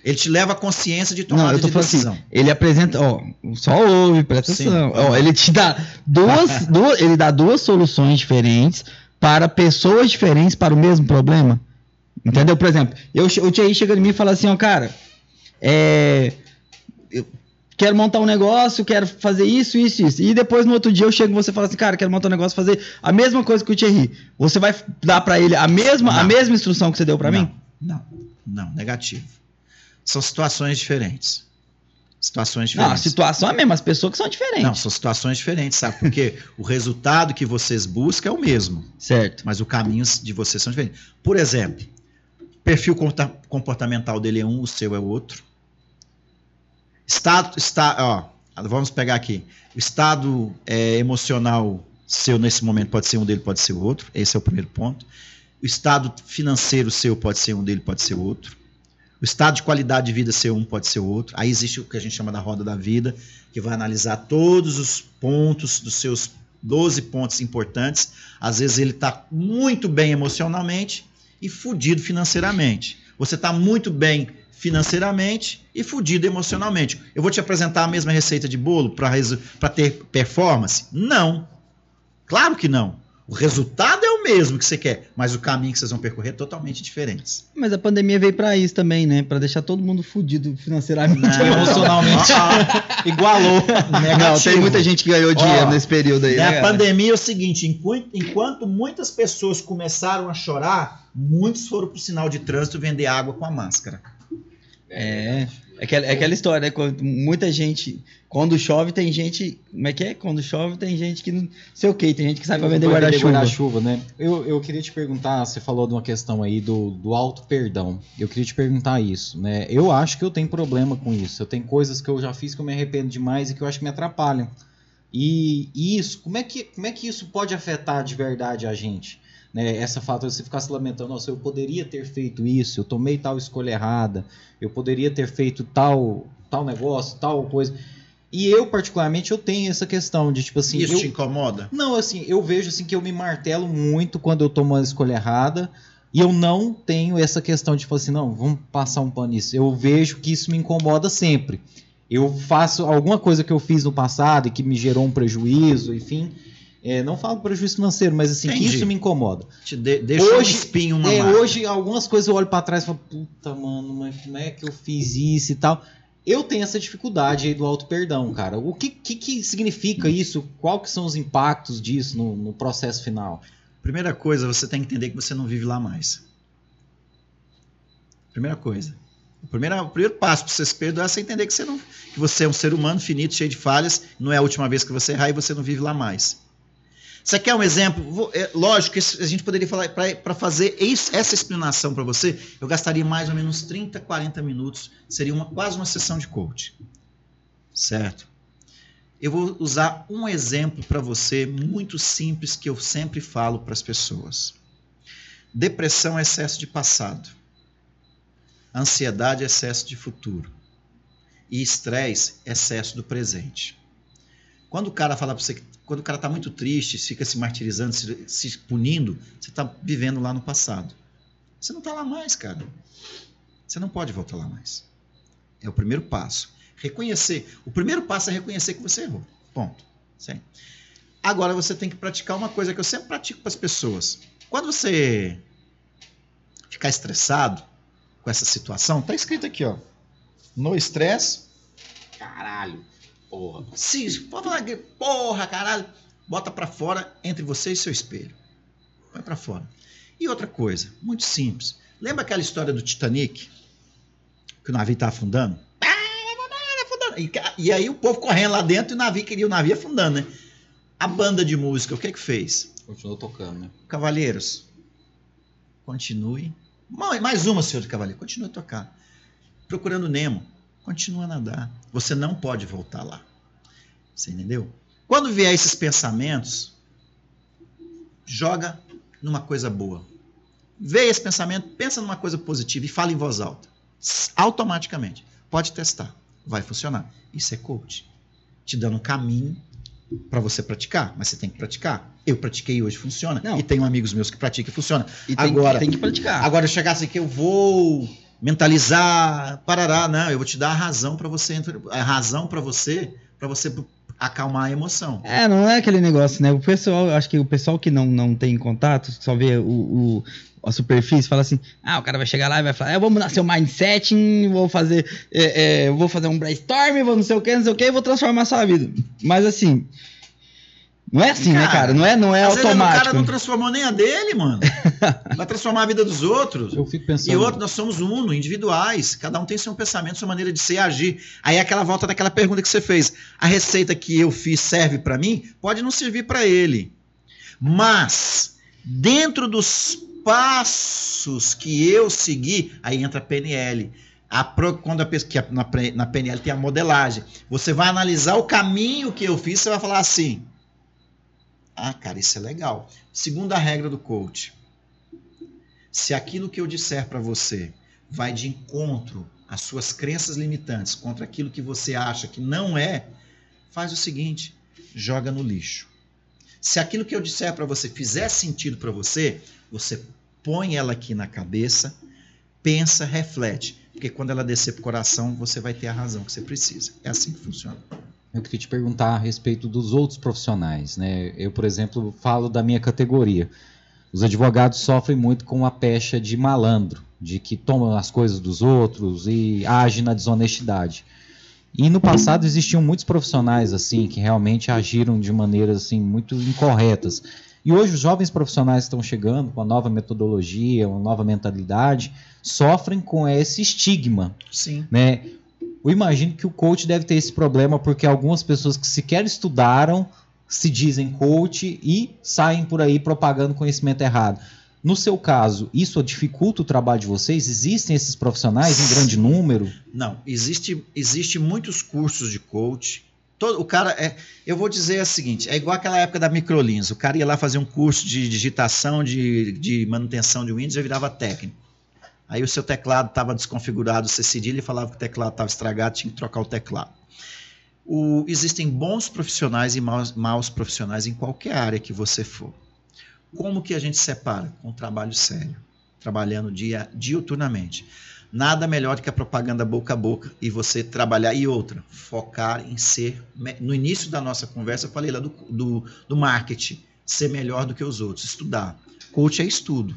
Ele te leva à consciência de Não, tomada eu tô de falando decisão. assim, ele apresenta, ó, só ouve, presta atenção. Ó, ele te dá duas, duas, ele dá duas soluções diferentes para pessoas diferentes para o mesmo problema. Entendeu? Por exemplo, eu, o Thierry chega em mim e fala assim, ó, cara, é, eu quero montar um negócio, quero fazer isso, isso, isso. E depois no outro dia eu chego e você fala assim, cara, quero montar um negócio, fazer a mesma coisa que o Thierry. Você vai dar para ele a mesma, a mesma instrução que você deu para mim? Não, não, negativo. São situações diferentes. Situações Não, a diferentes. situação é a mesma, as pessoas que são diferentes. Não, são situações diferentes, sabe? Porque o resultado que vocês buscam é o mesmo, Certo. mas os caminhos de vocês são diferentes. Por exemplo, perfil comporta- comportamental dele é um, o seu é outro. Estado, está, ó, vamos pegar aqui. O estado é, emocional seu nesse momento pode ser um dele, pode ser o outro. Esse é o primeiro ponto. O estado financeiro seu pode ser um dele, pode ser o outro. O estado de qualidade de vida seu um pode ser o outro. Aí existe o que a gente chama da roda da vida, que vai analisar todos os pontos dos seus 12 pontos importantes. Às vezes ele está muito bem emocionalmente e fudido financeiramente. Você está muito bem financeiramente e fudido emocionalmente. Eu vou te apresentar a mesma receita de bolo para ter performance? Não. Claro que não. O resultado é o mesmo que você quer, mas o caminho que vocês vão percorrer é totalmente diferente. Mas a pandemia veio pra isso também, né? Pra deixar todo mundo fudido financeiramente Não. e emocionalmente. Igualou. Não, tem muita gente que ganhou dinheiro Ó, nesse período aí, Na né? cara? pandemia é o seguinte: enquanto, enquanto muitas pessoas começaram a chorar, muitos foram pro sinal de trânsito vender água com a máscara. É. É aquela, é aquela história, né? Quando muita gente. Quando chove, tem gente. Como é que é? Quando chove, tem gente que não sei o que, tem gente que sai pra vender guarda-chuva. guarda-chuva, né? Eu, eu queria te perguntar, você falou de uma questão aí do, do auto perdão. Eu queria te perguntar isso, né? Eu acho que eu tenho problema com isso. Eu tenho coisas que eu já fiz que eu me arrependo demais e que eu acho que me atrapalham. E, e isso, como é, que, como é que isso pode afetar de verdade a gente? Né? Essa fato de você ficar se lamentando, nossa, eu poderia ter feito isso, eu tomei tal escolha errada, eu poderia ter feito tal, tal negócio, tal coisa. E eu, particularmente, eu tenho essa questão de, tipo assim, Isso eu, te incomoda? não, assim, eu vejo assim que eu me martelo muito quando eu tomo uma escolha errada e eu não tenho essa questão de tipo assim, não, vamos passar um pano nisso. Eu vejo que isso me incomoda sempre. Eu faço alguma coisa que eu fiz no passado e que me gerou um prejuízo, enfim. É, não falo prejuízo financeiro, mas assim, que Entendi. isso me incomoda. Te de, deixou Hoje- um espinho uma É, marca. hoje, algumas coisas eu olho pra trás e falo, puta, mano, mas como é que eu fiz isso e tal? Eu tenho essa dificuldade aí do auto-perdão, cara. O que, que, que significa isso? Qual que são os impactos disso no, no processo final? Primeira coisa, você tem que entender que você não vive lá mais. Primeira coisa. O primeiro, o primeiro passo para você se perdoar é você entender que você, não, que você é um ser humano finito, cheio de falhas, não é a última vez que você errar e você não vive lá mais. Você quer um exemplo? É, lógico a gente poderia falar, para fazer isso- essa explanação para você, eu gastaria mais ou menos 30, 40 minutos, seria uma, quase uma sessão de coach. Certo? Eu vou usar um exemplo para você muito simples que eu sempre falo para as pessoas. Depressão é excesso de passado. Ansiedade é excesso de futuro. E estresse é excesso do presente. Quando o cara fala para você quando o cara está muito triste, fica se martirizando, se, se punindo, você está vivendo lá no passado. Você não está lá mais, cara. Você não pode voltar lá mais. É o primeiro passo. Reconhecer. O primeiro passo é reconhecer que você errou. Ponto. Sim. Agora você tem que praticar uma coisa que eu sempre pratico para as pessoas. Quando você ficar estressado com essa situação, tá escrito aqui, ó. No estresse, caralho, porra. Se, pode falar que porra, caralho, bota para fora entre você e seu espelho. Vai para fora. E outra coisa, muito simples. Lembra aquela história do Titanic? Que o navio tá afundando? E, e aí o povo correndo lá dentro e o navio queria o navio afundando, né? A banda de música, o que que fez? Continuou tocando, né? Cavalheiros, continue. Mais uma, senhor de cavaleiro, continue a tocar. Procurando Nemo, continua a nadar. Você não pode voltar lá. Você entendeu? Quando vier esses pensamentos, joga numa coisa boa. Vê esse pensamento, pensa numa coisa positiva e fala em voz alta. Automaticamente. Pode testar. Vai funcionar. Isso é coach. Te dando um caminho para você praticar, mas você tem que praticar. Eu pratiquei hoje, funciona. Não. E tenho amigos meus que praticam e funciona. E tem, agora, tem que praticar. Agora eu chegasse aqui, eu vou mentalizar, parará, não, eu vou te dar a razão para você, a razão para você, para você acalmar a emoção. É, não é aquele negócio, né? O pessoal, acho que o pessoal que não, não tem contato, só vê o, o a superfície, fala assim: ah, o cara vai chegar lá e vai falar, eu vou mudar seu mindset, vou fazer, é, é, vou fazer um brainstorm, vou não sei o que, não sei o que, vou transformar a sua vida. Mas assim, não é assim, cara, né, cara? Não é, não é automático. o cara não transformou nem a dele, mano. Vai transformar a vida dos outros. Eu fico pensando. E outro, nós somos uno, individuais. Cada um tem seu pensamento, sua maneira de ser e agir. Aí é aquela volta daquela pergunta que você fez. A receita que eu fiz serve para mim? Pode não servir para ele. Mas, dentro dos passos que eu segui, aí entra a PNL. A pro, quando a pesquisa na, na PNL tem a modelagem. Você vai analisar o caminho que eu fiz, você vai falar assim ah, cara, isso é legal. Segunda regra do coach. Se aquilo que eu disser para você vai de encontro às suas crenças limitantes contra aquilo que você acha que não é, faz o seguinte, joga no lixo. Se aquilo que eu disser para você fizer sentido para você, você põe ela aqui na cabeça, pensa, reflete, porque quando ela descer pro coração, você vai ter a razão que você precisa. É assim que funciona. Eu queria te perguntar a respeito dos outros profissionais. Né? Eu, por exemplo, falo da minha categoria. Os advogados sofrem muito com a pecha de malandro, de que tomam as coisas dos outros e agem na desonestidade. E no passado existiam muitos profissionais assim que realmente agiram de maneiras assim muito incorretas. E hoje os jovens profissionais estão chegando com a nova metodologia, uma nova mentalidade, sofrem com esse estigma. Sim. Né? Eu imagino que o coach deve ter esse problema porque algumas pessoas que sequer estudaram se dizem coach e saem por aí propagando conhecimento errado. No seu caso, isso dificulta o trabalho de vocês? Existem esses profissionais em grande número? Não, existe, existe muitos cursos de coach. Todo, o cara é, eu vou dizer o seguinte, é igual aquela época da microlins. O cara ia lá fazer um curso de digitação, de, de manutenção de Windows e virava técnico. Aí o seu teclado estava desconfigurado, você cedilha e falava que o teclado estava estragado, tinha que trocar o teclado. O, existem bons profissionais e maus, maus profissionais em qualquer área que você for. Como que a gente separa? Com trabalho sério, trabalhando dia, diuturnamente. Nada melhor do que a propaganda boca a boca e você trabalhar. E outra, focar em ser. No início da nossa conversa, eu falei lá do, do, do marketing, ser melhor do que os outros, estudar. Coach é estudo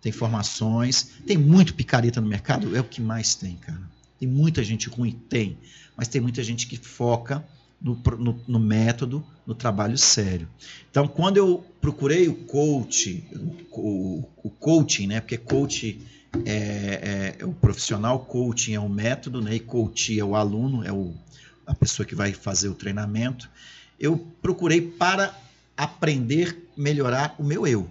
tem formações, tem muito picareta no mercado, é o que mais tem, cara. Tem muita gente ruim, tem, mas tem muita gente que foca no, no, no método, no trabalho sério. Então, quando eu procurei o coach, o, o coaching, né? Porque coach é, é, é, o profissional, coaching é o método, né? E coach é o aluno, é o, a pessoa que vai fazer o treinamento. Eu procurei para aprender, melhorar o meu eu.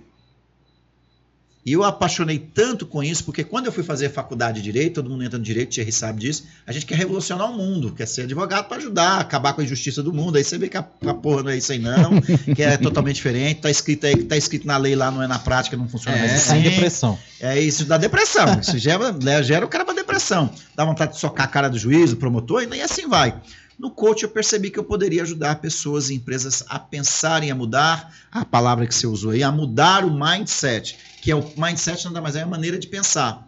E eu apaixonei tanto com isso, porque quando eu fui fazer faculdade de Direito, todo mundo entra no Direito, Thierry sabe disso, a gente quer revolucionar o mundo, quer ser advogado para ajudar, acabar com a injustiça do mundo. Aí você vê que a, a porra não é isso aí não, que é totalmente diferente, tá escrito aí, tá escrito na lei lá, não é na prática, não funciona é, mais assim. É depressão. É isso, dá depressão. Isso gera, né, gera o cara pra depressão. Dá vontade de socar a cara do juiz, do promotor, e nem assim vai. No coach eu percebi que eu poderia ajudar pessoas e empresas a pensarem, a mudar, a palavra que você usou aí, a mudar o mindset, que é o mindset nada mais é a maneira de pensar.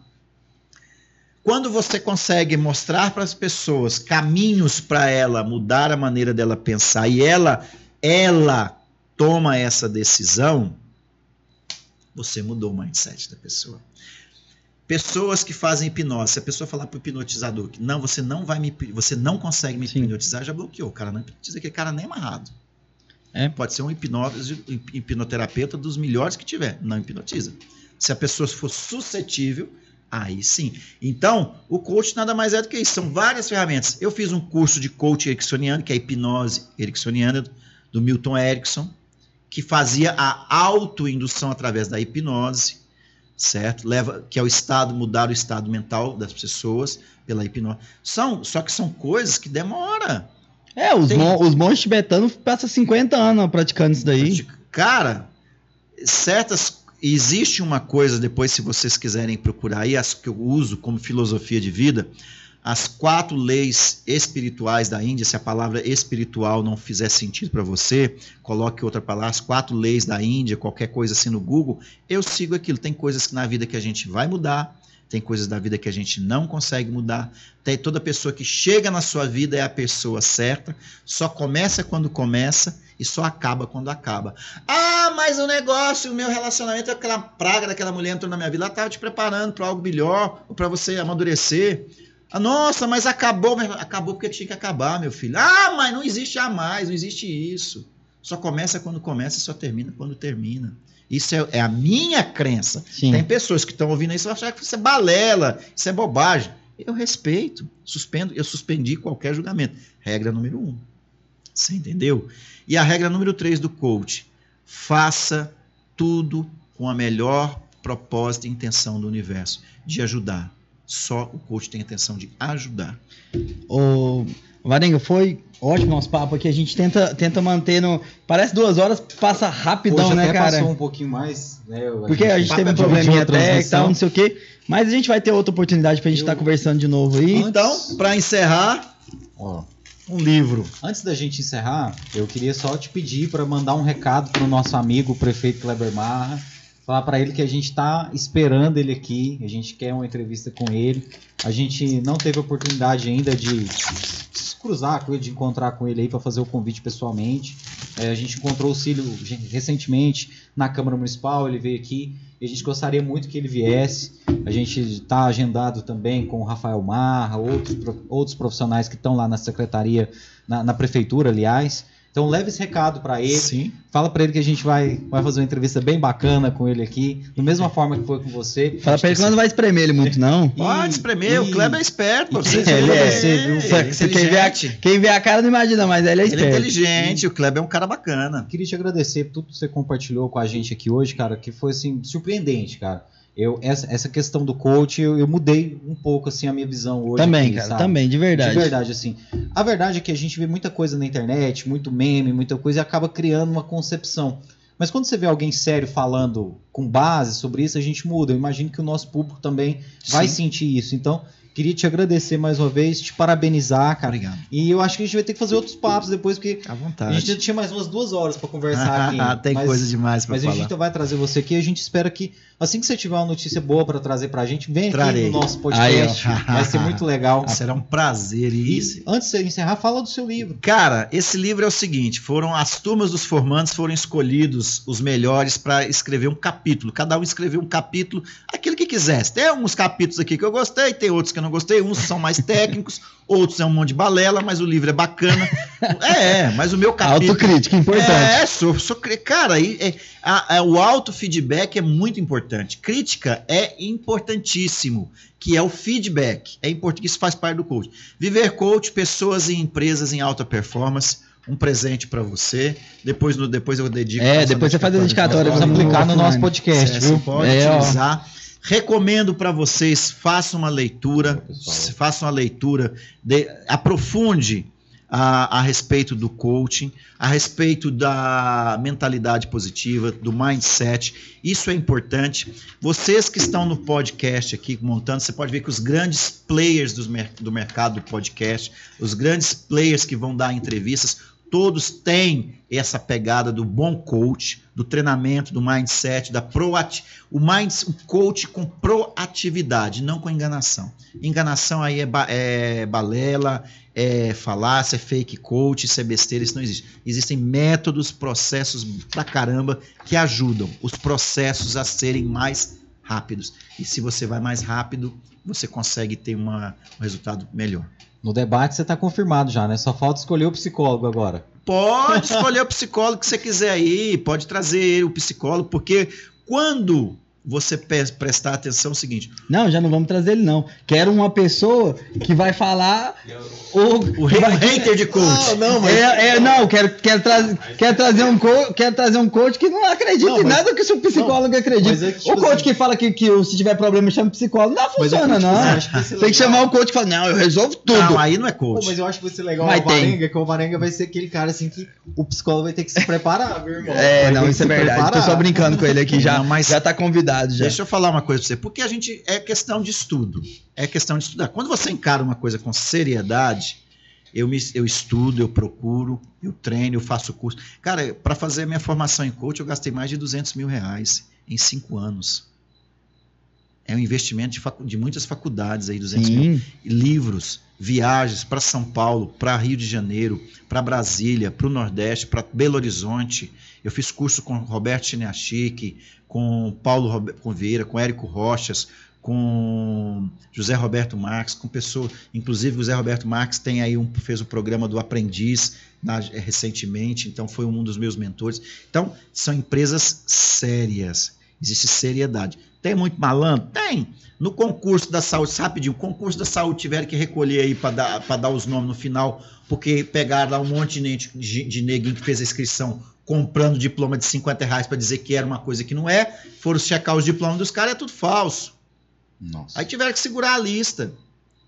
Quando você consegue mostrar para as pessoas caminhos para ela mudar a maneira dela pensar e ela ela toma essa decisão, você mudou o mindset da pessoa. Pessoas que fazem hipnose, se a pessoa falar para o hipnotizador que não, você não vai me, você não consegue me Sim. hipnotizar, já bloqueou. O cara não hipnotiza aquele cara nem amarrado. É. Pode ser um hipnose, hipnoterapeuta dos melhores que tiver, não hipnotiza. Se a pessoa for suscetível, aí sim. Então, o coach nada mais é do que isso, são várias ferramentas. Eu fiz um curso de coach ericksoniano, que é a hipnose ericksoniana do Milton Erickson, que fazia a autoindução através da hipnose, certo? Leva que é o estado mudar o estado mental das pessoas pela hipnose. São, só que são coisas que demora. É, os, Tem- mon os monges tibetanos passam 50 anos praticando isso daí. Cara, certas. Existe uma coisa, depois, se vocês quiserem procurar aí, as que eu uso como filosofia de vida, as quatro leis espirituais da Índia. Se a palavra espiritual não fizer sentido para você, coloque outra palavra, as quatro leis da Índia, qualquer coisa assim no Google. Eu sigo aquilo. Tem coisas que na vida que a gente vai mudar, tem coisas da vida que a gente não consegue mudar. Tem toda pessoa que chega na sua vida é a pessoa certa, só começa quando começa e só acaba quando acaba. Ah, mas o negócio, o meu relacionamento, aquela praga daquela mulher entrou na minha vida, ela estava te preparando para algo melhor, ou para você amadurecer. Ah, nossa, mas acabou, acabou porque tinha que acabar, meu filho. Ah, mas não existe jamais, não existe isso. Só começa quando começa e só termina quando termina. Isso é, é a minha crença. Sim. Tem pessoas que estão ouvindo isso e vão achar que isso é balela, isso é bobagem. Eu respeito, suspendo, eu suspendi qualquer julgamento. Regra número um. Você entendeu? E a regra número três do coach: faça tudo com a melhor propósito e intenção do universo de ajudar. Só o coach tem a intenção de ajudar. Ô, Varenga, foi ótimo nosso papo aqui. A gente tenta, tenta manter no. Parece duas horas, passa rapidão, Hoje né, até cara? passou um pouquinho mais, né? Porque a gente teve um é probleminha técnico e tal, não sei o quê. Mas a gente vai ter outra oportunidade pra gente Eu- estar conversando de novo aí. Então, para encerrar, Ó, um livro. Antes da gente encerrar, eu queria só te pedir para mandar um recado para o nosso amigo, o prefeito Kleber Marra, falar para ele que a gente está esperando ele aqui, a gente quer uma entrevista com ele. A gente não teve oportunidade ainda de se cruzar com ele, de encontrar com ele aí para fazer o convite pessoalmente. É, a gente encontrou o Cílio recentemente na Câmara Municipal, ele veio aqui e a gente gostaria muito que ele viesse. A gente está agendado também com o Rafael Marra, outros, outros profissionais que estão lá na secretaria, na, na prefeitura, aliás. Então leve esse recado para ele. Sim. Fala para ele que a gente vai, vai fazer uma entrevista bem bacana com ele aqui, da mesma forma que foi com você. Fala pra ele que nós não vai espremer ele muito, não. Pode espremer, o e- Kleber é esperto. e Você quem ele é, você, viu? ele é Você- quem, vê a, inteligente. quem vê a cara não imagina, mas ele é Ele é esperto. inteligente, o Kleber é um cara bacana. Queria te agradecer por tudo que você compartilhou com a gente aqui hoje, cara, que foi assim surpreendente, cara. Eu, essa, essa questão do coach, eu, eu mudei um pouco assim a minha visão hoje. Também, aqui, cara, sabe? também, de verdade. De verdade, assim. A verdade é que a gente vê muita coisa na internet, muito meme, muita coisa, e acaba criando uma concepção. Mas quando você vê alguém sério falando com base sobre isso, a gente muda. Eu imagino que o nosso público também vai Sim. sentir isso. Então, queria te agradecer mais uma vez, te parabenizar, cara. Obrigado. E eu acho que a gente vai ter que fazer outros papos depois, porque À a vontade. gente tinha mais umas duas horas para conversar aqui. ainda. Tem mas, coisa demais pra Mas a falar. gente vai trazer você aqui. A gente espera que, assim que você tiver uma notícia boa para trazer pra gente, vem aqui Trarei. no nosso podcast. Aí, vai ser muito legal. Será um prazer. E E, antes de você encerrar, fala do seu livro. cara, esse livro é o seguinte: foram as turmas dos formandos foram escolhidos os melhores para escrever um capítulo. Cada um escreveu um capítulo, aquilo que quisesse. Tem alguns capítulos aqui que eu gostei, tem outros que eu não gostei. Uns são mais técnicos, outros é um monte de balela, mas o livro é bacana. É, mas o meu capítulo. Autocrítica, importante. É, sou, sou cara, aí é, a- a- o auto-feedback é muito importante. Crítica é importantíssimo, que é o feedback. É importante, isso faz parte do coach. Viver coach, pessoas e empresas em alta performance. Um presente para você. Depois, no, depois eu dedico. É, depois você faz a dedicatória Vamos aplicar no nosso podcast, é, viu? Você pode É, ó. Recomendo para vocês, façam uma leitura, façam uma leitura, de- aprofunde a, a respeito do coaching, a respeito da mentalidade positiva, do mindset. Isso é importante. Vocês que estão no podcast aqui montando, você pode ver que os grandes players mer- do mercado do podcast, os grandes players que vão dar entrevistas, todos têm essa pegada do bom coach, do treinamento, do mindset, da proati o mind, o coach com proatividade, não com enganação. Enganação aí é, ba é balela, é falácia, é fake coach, isso é besteira, isso não existe. Existem métodos, processos pra caramba que ajudam os processos a serem mais rápidos. E se você vai mais rápido, você consegue ter uma, um resultado melhor. No debate você está confirmado já, né? Só falta escolher o psicólogo agora. Pode escolher o psicólogo que você quiser aí, pode trazer o psicólogo, porque quando você prestar atenção é o seguinte. Não, já não vamos trazer ele, não. Quero uma pessoa que vai falar. O, o, vai... hater de coach. Não, não, mas... é, é, não quero, quero, tra quero, trazer um coach, quero trazer um coach que não acredita não, mas... em nada que o seu psicólogo não, acredita. É que, tipo, o coach assim... que fala que, que se tiver problema chama psicólogo, não funciona, não. Que Tem que chamar o coach que fala, não, eu resolvo tudo. Não, aí não é coach. Pô, mas eu acho que vai ser legal mas o Varenga, que o Varenga vai ser aquele cara assim que o psicólogo vai ter que se preparar, meu irmão. É, não, isso é verdade. Preparar. Tô só brincando com ele aqui já, mas já tá convidado já. Deixa eu falar uma coisa para você, porque a gente é questão de estudo, é questão de estudar. Quando você encara uma coisa com seriedade, eu, me, eu estudo, eu procuro, eu treino, eu faço curso. Cara, para fazer minha formação em coach, eu gastei mais de 200 mil reais em cinco anos. É um investimento de, facu, de muitas faculdades aí, 200 Sim. mil. Livros, viagens para São Paulo, para Rio de Janeiro, para Brasília, para o Nordeste, para Belo Horizonte. Eu fiz curso com Roberto Chineachique, com Paulo com Vieira, com Érico Rochas, com José Roberto Marques, com pessoas, inclusive o José Roberto Marques tem aí um, fez um programa do aprendiz na, recentemente, então foi um dos meus mentores. Então, são empresas sérias, existe seriedade. Tem muito malandro? Tem. No concurso da saúde, rapidinho, o concurso da saúde tiveram que recolher aí para dar, dar os nomes no final, porque pegaram lá um monte de, de, de neguinho que fez a inscrição comprando diploma de 50 reais para dizer que era uma coisa que não é, foram checar os diplomas dos caras, é tudo falso. Nossa. Aí tiveram que segurar a lista.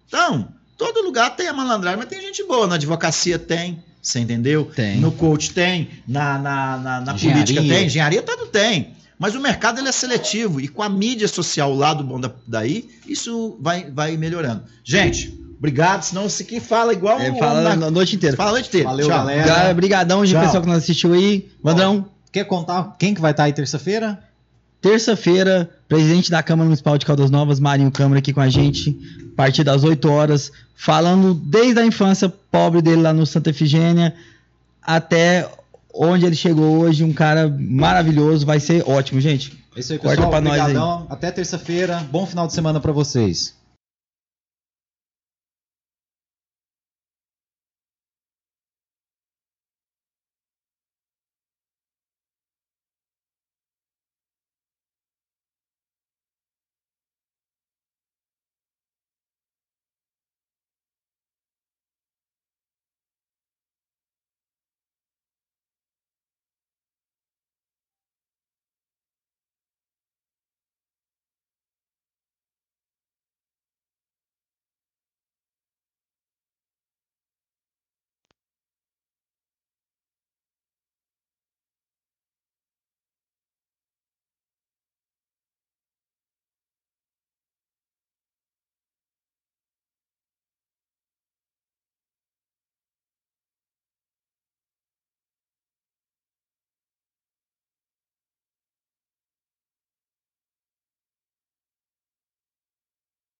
Então, todo lugar tem a malandragem, mas tem gente boa. Na advocacia tem, você entendeu? Tem. No coach tem, na, na, na, na política tem, engenharia tudo tem. Mas o mercado ele é seletivo e com a mídia social lá do bom da, daí, isso vai, vai melhorando. Gente, Obrigado, senão você que fala igual é, fala na, noite inteira. Fala a noite inteira. Valeu, Tchau. galera. Obrigadão de pessoal que nos assistiu aí. Vandrão. Quer contar quem que vai estar aí terça-feira? Terça-feira, presidente da Câmara Municipal de Caldas Novas, Marinho Câmara, aqui com a gente, a partir das 8 horas, falando desde a infância pobre dele lá no Santa Efigênia até onde ele chegou hoje, um cara maravilhoso, vai ser ótimo, gente. É isso aí, pessoal. Corta pra nós aí. Até terça-feira. Bom final de semana para vocês.